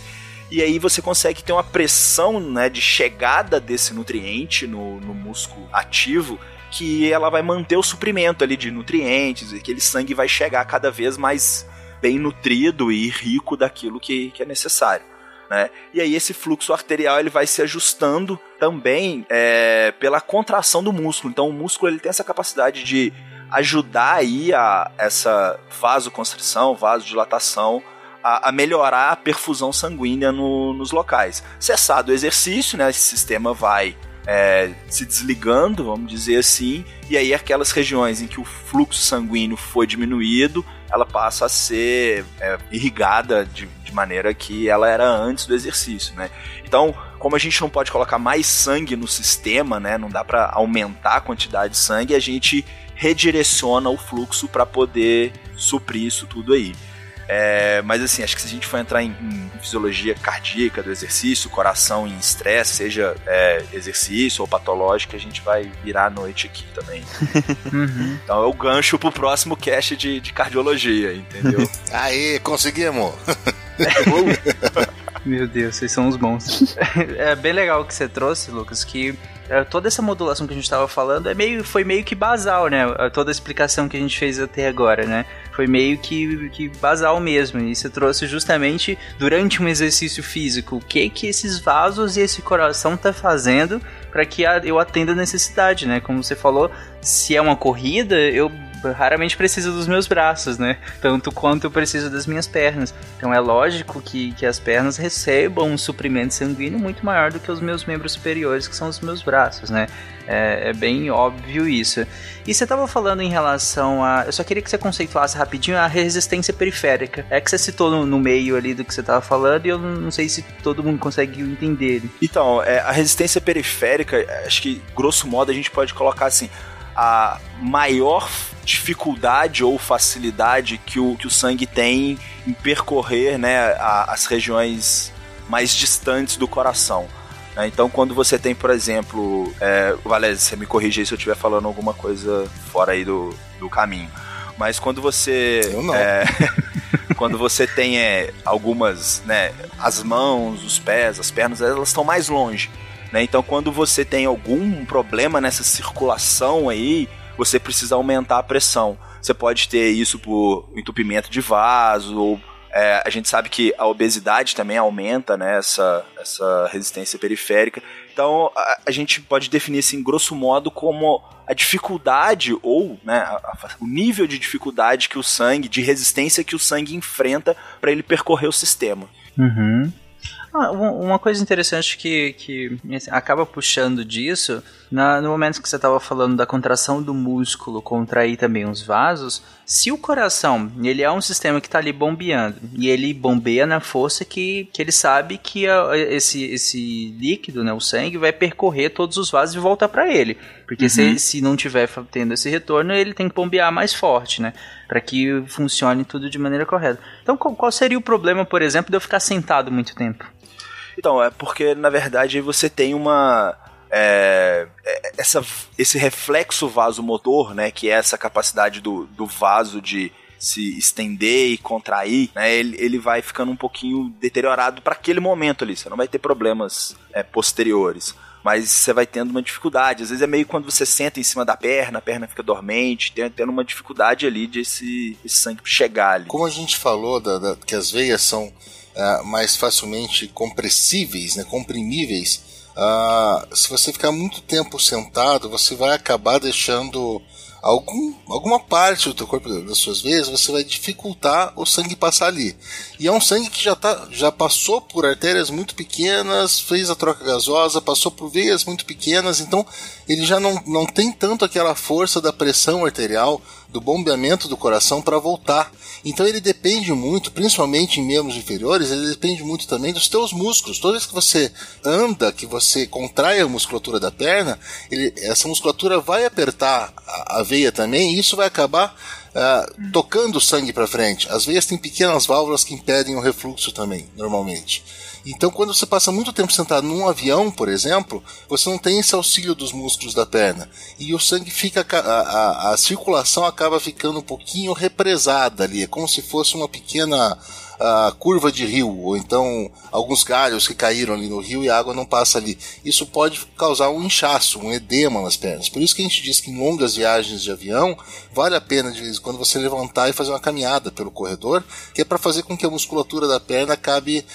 E aí você consegue ter uma pressão, né, de chegada desse nutriente no, no músculo ativo que ela vai manter o suprimento ali de nutrientes e aquele sangue vai chegar cada vez mais bem nutrido e rico daquilo que, que é necessário. Né? E aí esse fluxo arterial ele vai se ajustando também é, pela contração do músculo. Então o músculo ele tem essa capacidade de ajudar aí a essa vasoconstrição, vasodilatação, a, a melhorar a perfusão sanguínea no, nos locais. Cessado o exercício, né, esse sistema vai é, se desligando, vamos dizer assim, e aí aquelas regiões em que o fluxo sanguíneo foi diminuído, ela passa a ser é, irrigada de, de, maneira que ela era antes do exercício, né? Então, como a gente não pode colocar mais sangue no sistema, né? Não dá para aumentar a quantidade de sangue, a gente redireciona o fluxo para poder suprir isso tudo aí. É, mas assim, acho que se a gente for entrar em, em fisiologia cardíaca do exercício, coração em estresse, seja é, exercício ou patológico, a gente vai virar a noite aqui também. uhum. Então é o gancho pro próximo cast de, de cardiologia, entendeu? Aí, conseguimos! Meu Deus, vocês são os bons. é bem legal o que você trouxe, Lucas, que é, toda essa modulação que a gente estava falando é meio, foi meio que basal, né? Toda a explicação que a gente fez até agora, né? Foi meio que, que basal mesmo. E você trouxe justamente durante um exercício físico o que que esses vasos e esse coração tá fazendo para que eu atenda a necessidade, né? Como você falou, se é uma corrida, eu raramente preciso dos meus braços, né? Tanto quanto eu preciso das minhas pernas. Então é lógico que, que as pernas recebam um suprimento sanguíneo muito maior do que os meus membros superiores, que são os meus braços, né? É, é, bem óbvio isso. E você estava falando em relação a. Eu só queria que você conceituasse rapidinho a resistência periférica. É que você citou no, no meio ali do que você estava falando e eu não sei se todo mundo consegue entender. Então, é, a resistência periférica, acho que grosso modo a gente pode colocar assim: a maior dificuldade ou facilidade que o, que o sangue tem em percorrer né, a, as regiões mais distantes do coração. Né? Então, quando você tem, por exemplo, é, Valéria, você me corrige aí se eu estiver falando alguma coisa fora aí do, do caminho. Mas quando você. É, quando você tem é, algumas, né, as mãos, os pés, as pernas, elas estão mais longe. Né? Então, quando você tem algum problema nessa circulação aí, você precisa aumentar a pressão. Você pode ter isso por entupimento de vaso, ou é, a gente sabe que a obesidade também aumenta né, essa, essa resistência periférica. Então, a, a gente pode definir, assim, grosso modo, como a dificuldade ou né, a, a, o nível de dificuldade que o sangue, de resistência que o sangue enfrenta para ele percorrer o sistema. Uhum. Ah, uma coisa interessante que, que assim, acaba puxando disso, na, no momento que você estava falando da contração do músculo contrair também os vasos, se o coração ele é um sistema que está ali bombeando e ele bombeia na força que, que ele sabe que a, esse, esse líquido, né, o sangue, vai percorrer todos os vasos e voltar para ele. Porque uhum. se, se não tiver tendo esse retorno, ele tem que bombear mais forte, né? Para que funcione tudo de maneira correta. Então, qual, qual seria o problema, por exemplo, de eu ficar sentado muito tempo? Então, é porque, na verdade, você tem uma. É, é, essa, esse reflexo vasomotor, né, que é essa capacidade do, do vaso de se estender e contrair, né, ele, ele vai ficando um pouquinho deteriorado para aquele momento ali. Você não vai ter problemas é, posteriores mas você vai tendo uma dificuldade. Às vezes é meio quando você senta em cima da perna, a perna fica dormente, tendo uma dificuldade ali de esse, esse sangue chegar ali. Como a gente falou da, da que as veias são uh, mais facilmente compressíveis, né, comprimíveis, uh, se você ficar muito tempo sentado, você vai acabar deixando algum, alguma parte do teu corpo, das suas veias, você vai dificultar o sangue passar ali. E é um sangue que já, tá, já passou por artérias muito pequenas, fez a troca gasosa, passou por veias muito pequenas, então ele já não, não tem tanto aquela força da pressão arterial, do bombeamento do coração para voltar. Então ele depende muito, principalmente em membros inferiores, ele depende muito também dos teus músculos. Toda vez que você anda, que você contrai a musculatura da perna, ele, essa musculatura vai apertar a, a veia também e isso vai acabar uh, tocando o sangue para frente. As veias têm pequenas válvulas que impedem o refluxo também, normalmente. Então, quando você passa muito tempo sentado num avião, por exemplo, você não tem esse auxílio dos músculos da perna. E o sangue fica. A, a, a circulação acaba ficando um pouquinho represada ali. É como se fosse uma pequena a curva de rio, ou então alguns galhos que caíram ali no rio e a água não passa ali. Isso pode causar um inchaço, um edema nas pernas. Por isso que a gente diz que em longas viagens de avião vale a pena de vez em quando você levantar e fazer uma caminhada pelo corredor, que é para fazer com que a musculatura da perna acabe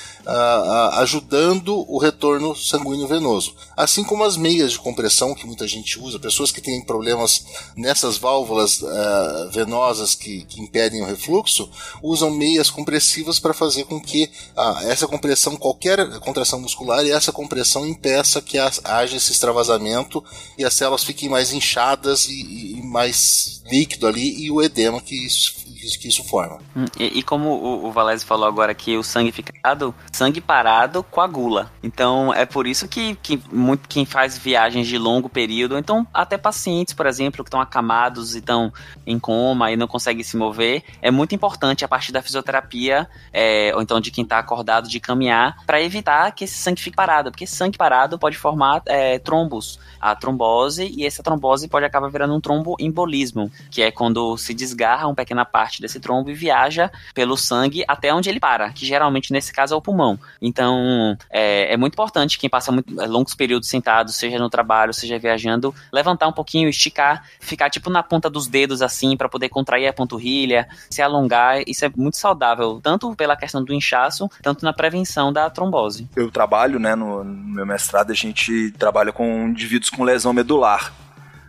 ajudando o retorno sanguíneo venoso. Assim como as meias de compressão que muita gente usa, pessoas que têm problemas nessas válvulas uh, venosas que, que impedem o refluxo, usam meias compressivas para fazer com que ah, essa compressão, qualquer contração muscular e essa compressão impeça que haja esse extravasamento e as células fiquem mais inchadas e, e mais líquido ali e o edema que isso, que isso forma. Hum, e, e como o, o Valese falou agora que o sangue fica parado, sangue parado coagula. Então é por isso que, que muito, quem faz viagens de longo período, então até pacientes, por exemplo, que estão acamados e estão em coma e não conseguem se mover, é muito importante a partir da fisioterapia, é, ou então de quem está acordado, de caminhar, para evitar que esse sangue fique parado, porque sangue parado pode formar é, trombos, a trombose, e essa trombose pode acabar virando um tromboembolismo, que é quando se desgarra uma pequena parte desse trombo e viaja pelo sangue até onde ele para, que geralmente nesse caso é o pulmão. Então é, é muito importante quem passa muito, é, longos períodos sentado, seja no trabalho, seja viajando, levantar um pouquinho, esticar, ficar tipo na ponta dos dedos assim para poder contrair a panturrilha, se alongar. Isso é muito saudável, tanto pela questão do inchaço, tanto na prevenção da trombose. Eu trabalho, né, no, no meu mestrado, a gente trabalha com indivíduos com lesão medular.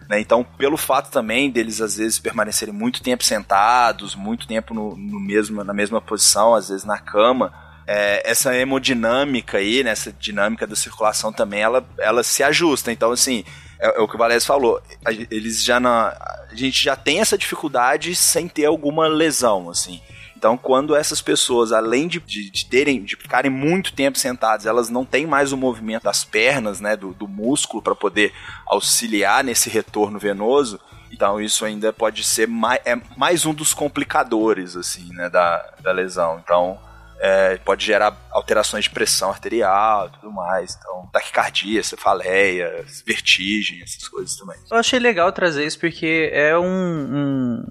Né? Então, pelo fato também deles às vezes permanecerem muito tempo sentados, muito tempo no, no mesmo, na mesma posição, às vezes na cama, é, essa hemodinâmica aí, né, essa dinâmica da circulação também, ela, ela se ajusta. Então, assim, é, é o que o Valério falou, eles já a gente já tem essa dificuldade sem ter alguma lesão, assim. Então, quando essas pessoas, além de, de, de, terem, de ficarem muito tempo sentadas, elas não têm mais o movimento das pernas, né, do, do músculo para poder auxiliar nesse retorno venoso, então isso ainda pode ser mais, é mais um dos complicadores, assim, né, da, da lesão. Então, é, pode gerar alterações de pressão arterial e tudo mais. Então, taquicardia, cefaleia, vertigem, essas coisas também. Eu achei legal trazer isso porque é um. um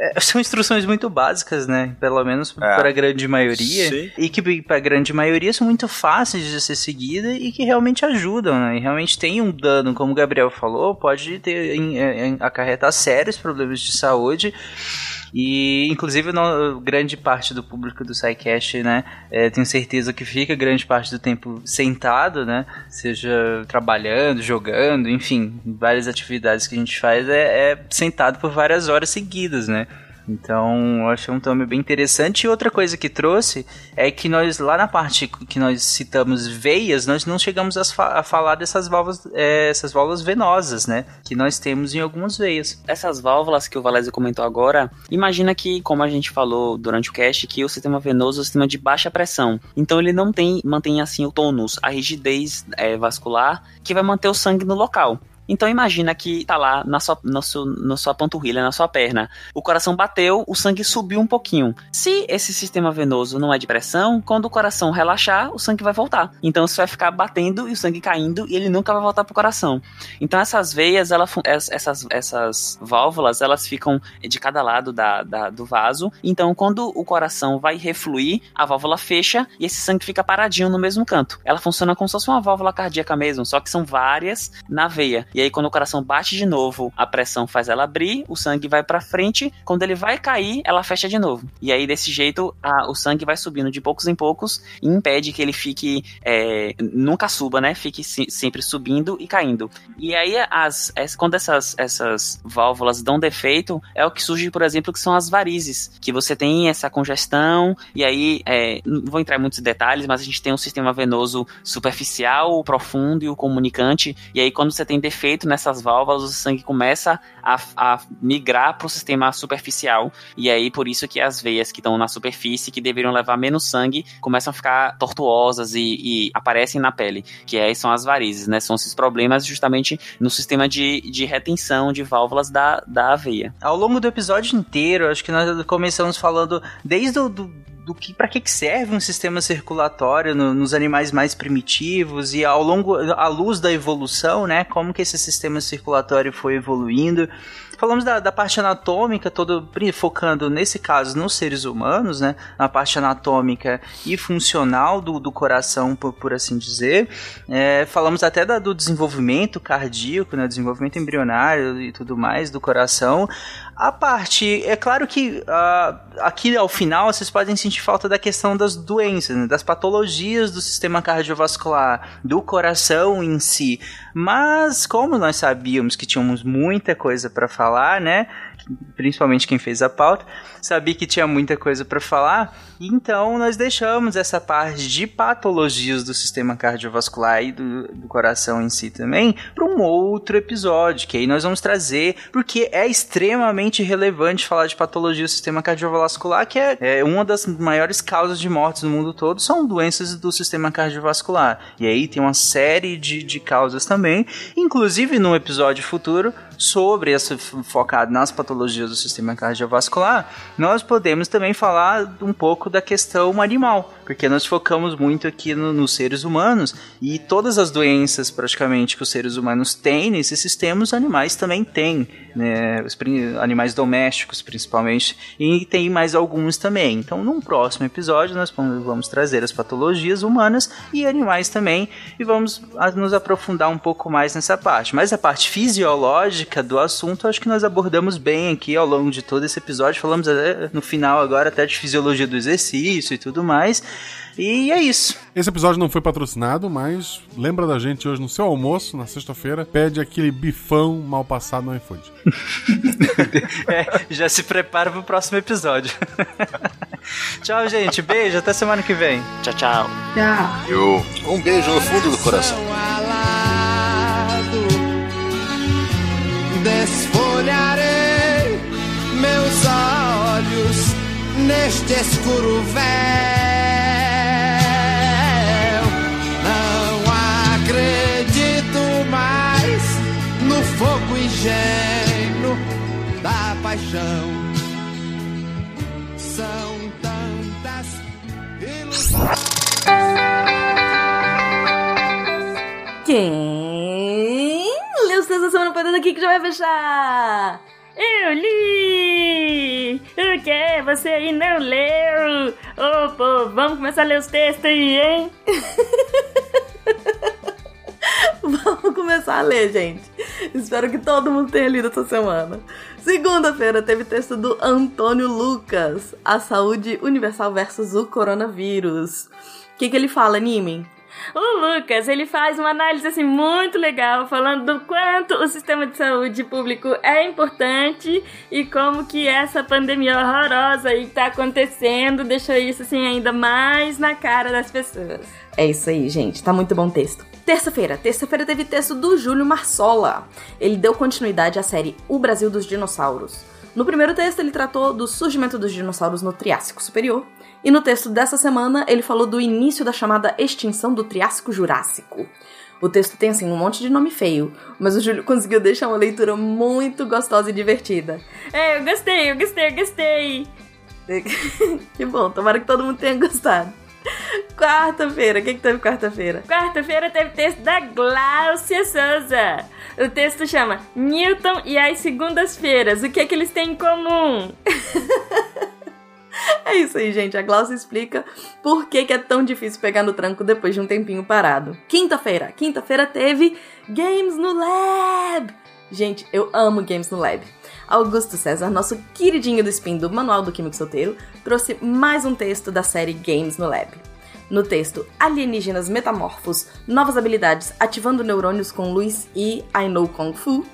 é, são instruções muito básicas, né? Pelo menos é. para a grande maioria. Sim. E que para a grande maioria são muito fáceis de ser seguida e que realmente ajudam, né? E realmente tem um dano, como o Gabriel falou, pode ter em, em, acarretar sérios problemas de saúde. E, inclusive, no, grande parte do público do SciCast, né, é, tenho certeza que fica grande parte do tempo sentado, né, seja trabalhando, jogando, enfim, várias atividades que a gente faz é, é sentado por várias horas seguidas, né. Então, eu achei um tema bem interessante. E outra coisa que trouxe é que nós, lá na parte que nós citamos veias, nós não chegamos a, fa a falar dessas válvulas, é, essas válvulas venosas, né? Que nós temos em algumas veias. Essas válvulas que o Valézio comentou agora, imagina que, como a gente falou durante o cast, que o sistema venoso é um sistema de baixa pressão. Então, ele não tem, mantém assim o tônus, a rigidez é, vascular, que vai manter o sangue no local. Então imagina que tá lá na sua, na sua, na sua panturrilha, na sua perna. O coração bateu, o sangue subiu um pouquinho. Se esse sistema venoso não é de pressão, quando o coração relaxar, o sangue vai voltar. Então você vai ficar batendo e o sangue caindo e ele nunca vai voltar pro coração. Então essas veias, ela, essas, essas válvulas, elas ficam de cada lado da, da, do vaso. Então quando o coração vai refluir, a válvula fecha e esse sangue fica paradinho no mesmo canto. Ela funciona como se fosse uma válvula cardíaca mesmo, só que são várias na veia. E aí quando o coração bate de novo, a pressão faz ela abrir, o sangue vai para frente, quando ele vai cair, ela fecha de novo. E aí desse jeito, a, o sangue vai subindo de poucos em poucos e impede que ele fique é, nunca suba, né? Fique sempre subindo e caindo. E aí as, as quando essas essas válvulas dão defeito, é o que surge, por exemplo, que são as varizes, que você tem essa congestão e aí é, não vou entrar em muitos detalhes, mas a gente tem um sistema venoso superficial, o profundo e o comunicante. E aí quando você tem defeito nessas válvulas, o sangue começa a, a migrar para o sistema superficial. E aí, por isso que as veias que estão na superfície, que deveriam levar menos sangue, começam a ficar tortuosas e, e aparecem na pele. Que aí são as varizes, né? São esses problemas justamente no sistema de, de retenção de válvulas da, da veia. Ao longo do episódio inteiro, acho que nós começamos falando desde o do, do que para que, que serve um sistema circulatório no, nos animais mais primitivos e ao longo à luz da evolução, né, como que esse sistema circulatório foi evoluindo. Falamos da, da parte anatômica, todo focando nesse caso nos seres humanos, né, na parte anatômica e funcional do, do coração, por, por assim dizer. É, falamos até da, do desenvolvimento cardíaco, né, desenvolvimento embrionário e tudo mais do coração. A parte, é claro que uh, aqui ao final vocês podem sentir falta da questão das doenças, né, das patologias do sistema cardiovascular, do coração em si. Mas como nós sabíamos que tínhamos muita coisa para falar, né? Principalmente quem fez a pauta, sabia que tinha muita coisa para falar, então nós deixamos essa parte de patologias do sistema cardiovascular e do, do coração em si também para um outro episódio, que aí nós vamos trazer, porque é extremamente relevante falar de patologia do sistema cardiovascular, que é, é uma das maiores causas de mortes no mundo todo, são doenças do sistema cardiovascular. E aí tem uma série de, de causas também, inclusive no episódio futuro sobre essa focado nas patologias do sistema cardiovascular, nós podemos também falar um pouco da questão animal, porque nós focamos muito aqui no, nos seres humanos e todas as doenças praticamente que os seres humanos têm nesses sistemas, animais também têm, né? Os animais domésticos principalmente, e tem mais alguns também. Então, num próximo episódio, nós vamos trazer as patologias humanas e animais também e vamos nos aprofundar um pouco mais nessa parte. Mas a parte fisiológica do assunto, acho que nós abordamos bem aqui ao longo de todo esse episódio. Falamos no final agora até de fisiologia do exercício e tudo mais. E é isso. Esse episódio não foi patrocinado, mas lembra da gente hoje no seu almoço, na sexta-feira, pede aquele bifão mal passado no iFood. é, já se prepara pro próximo episódio. tchau, gente. Beijo, até semana que vem. Tchau, tchau. Tchau. Um beijo no fundo do coração. Desfolharei meus olhos neste escuro véu. Não acredito mais no fogo ingênuo da paixão. São tantas ilusões. Quem leu da semana passada aqui que já vai fechar? Eu li! O que? Você aí não leu? Ô, pô, vamos começar a ler os textos aí, hein? Vamos começar a ler, gente. Espero que todo mundo tenha lido essa semana. Segunda-feira teve texto do Antônio Lucas, A Saúde Universal versus o Coronavírus. O que, que ele fala, Nimen? O Lucas, ele faz uma análise assim muito legal, falando do quanto o sistema de saúde público é importante e como que essa pandemia horrorosa aí que tá acontecendo deixou isso assim ainda mais na cara das pessoas. É isso aí, gente. Tá muito bom texto. Terça-feira. Terça-feira teve texto do Júlio Marsola. Ele deu continuidade à série O Brasil dos Dinossauros. No primeiro texto, ele tratou do surgimento dos dinossauros no Triássico Superior. E no texto dessa semana, ele falou do início da chamada extinção do Triássico Jurássico. O texto tem, assim, um monte de nome feio, mas o Júlio conseguiu deixar uma leitura muito gostosa e divertida. É, eu gostei, eu gostei, eu gostei. que bom, tomara que todo mundo tenha gostado. Quarta-feira, o que, que teve quarta-feira? Quarta-feira teve texto da Glaucia Souza. O texto chama Newton e as Segundas-feiras. O que é que eles têm em comum? É isso aí, gente. A Glaucia explica por que, que é tão difícil pegar no tranco depois de um tempinho parado. Quinta-feira. Quinta-feira teve Games no Lab. Gente, eu amo Games no Lab. Augusto César, nosso queridinho do spin do Manual do Químico Solteiro, trouxe mais um texto da série Games no Lab. No texto Alienígenas Metamorfos, Novas Habilidades Ativando Neurônios com Luz e I Know Kung Fu.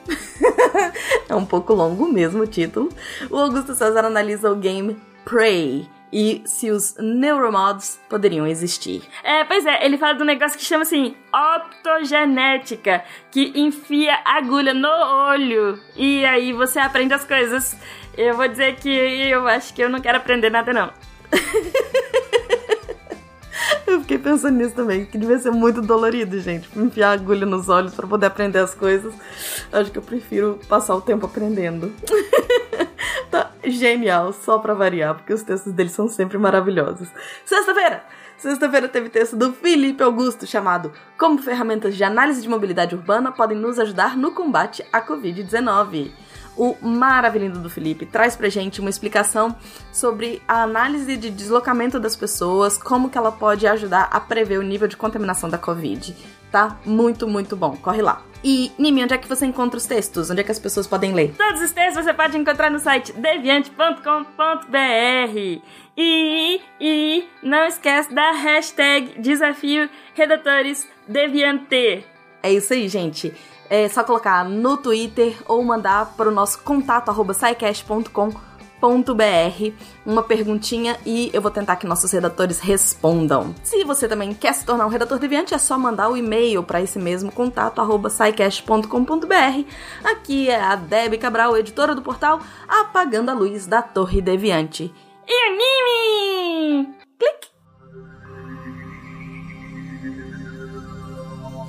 é um pouco longo mesmo o título. O Augusto César analisa o game Prey e se os neuromods poderiam existir. É, pois é, ele fala de um negócio que chama assim, optogenética, que enfia agulha no olho e aí você aprende as coisas. Eu vou dizer que eu acho que eu não quero aprender nada não. Eu fiquei pensando nisso também, que devia ser muito dolorido, gente. Enfiar agulha nos olhos para poder aprender as coisas. Acho que eu prefiro passar o tempo aprendendo. tá genial, só pra variar, porque os textos dele são sempre maravilhosos. Sexta-feira! Sexta-feira teve texto do Felipe Augusto chamado Como ferramentas de análise de mobilidade urbana podem nos ajudar no combate à Covid-19 o maravilhoso do Felipe traz pra gente uma explicação sobre a análise de deslocamento das pessoas, como que ela pode ajudar a prever o nível de contaminação da Covid. Tá? Muito, muito bom. Corre lá. E, Nimi, onde é que você encontra os textos? Onde é que as pessoas podem ler? Todos os textos você pode encontrar no site deviante.com.br. E, e não esquece da hashtag desafio redatores deviante. É isso aí, gente. É só colocar no Twitter ou mandar para o nosso contato arroba uma perguntinha e eu vou tentar que nossos redatores respondam. Se você também quer se tornar um redator deviante, é só mandar o e-mail para esse mesmo contato arroba Aqui é a Debbie Cabral, editora do portal Apagando a Luz da Torre Deviante. E anime! Clique!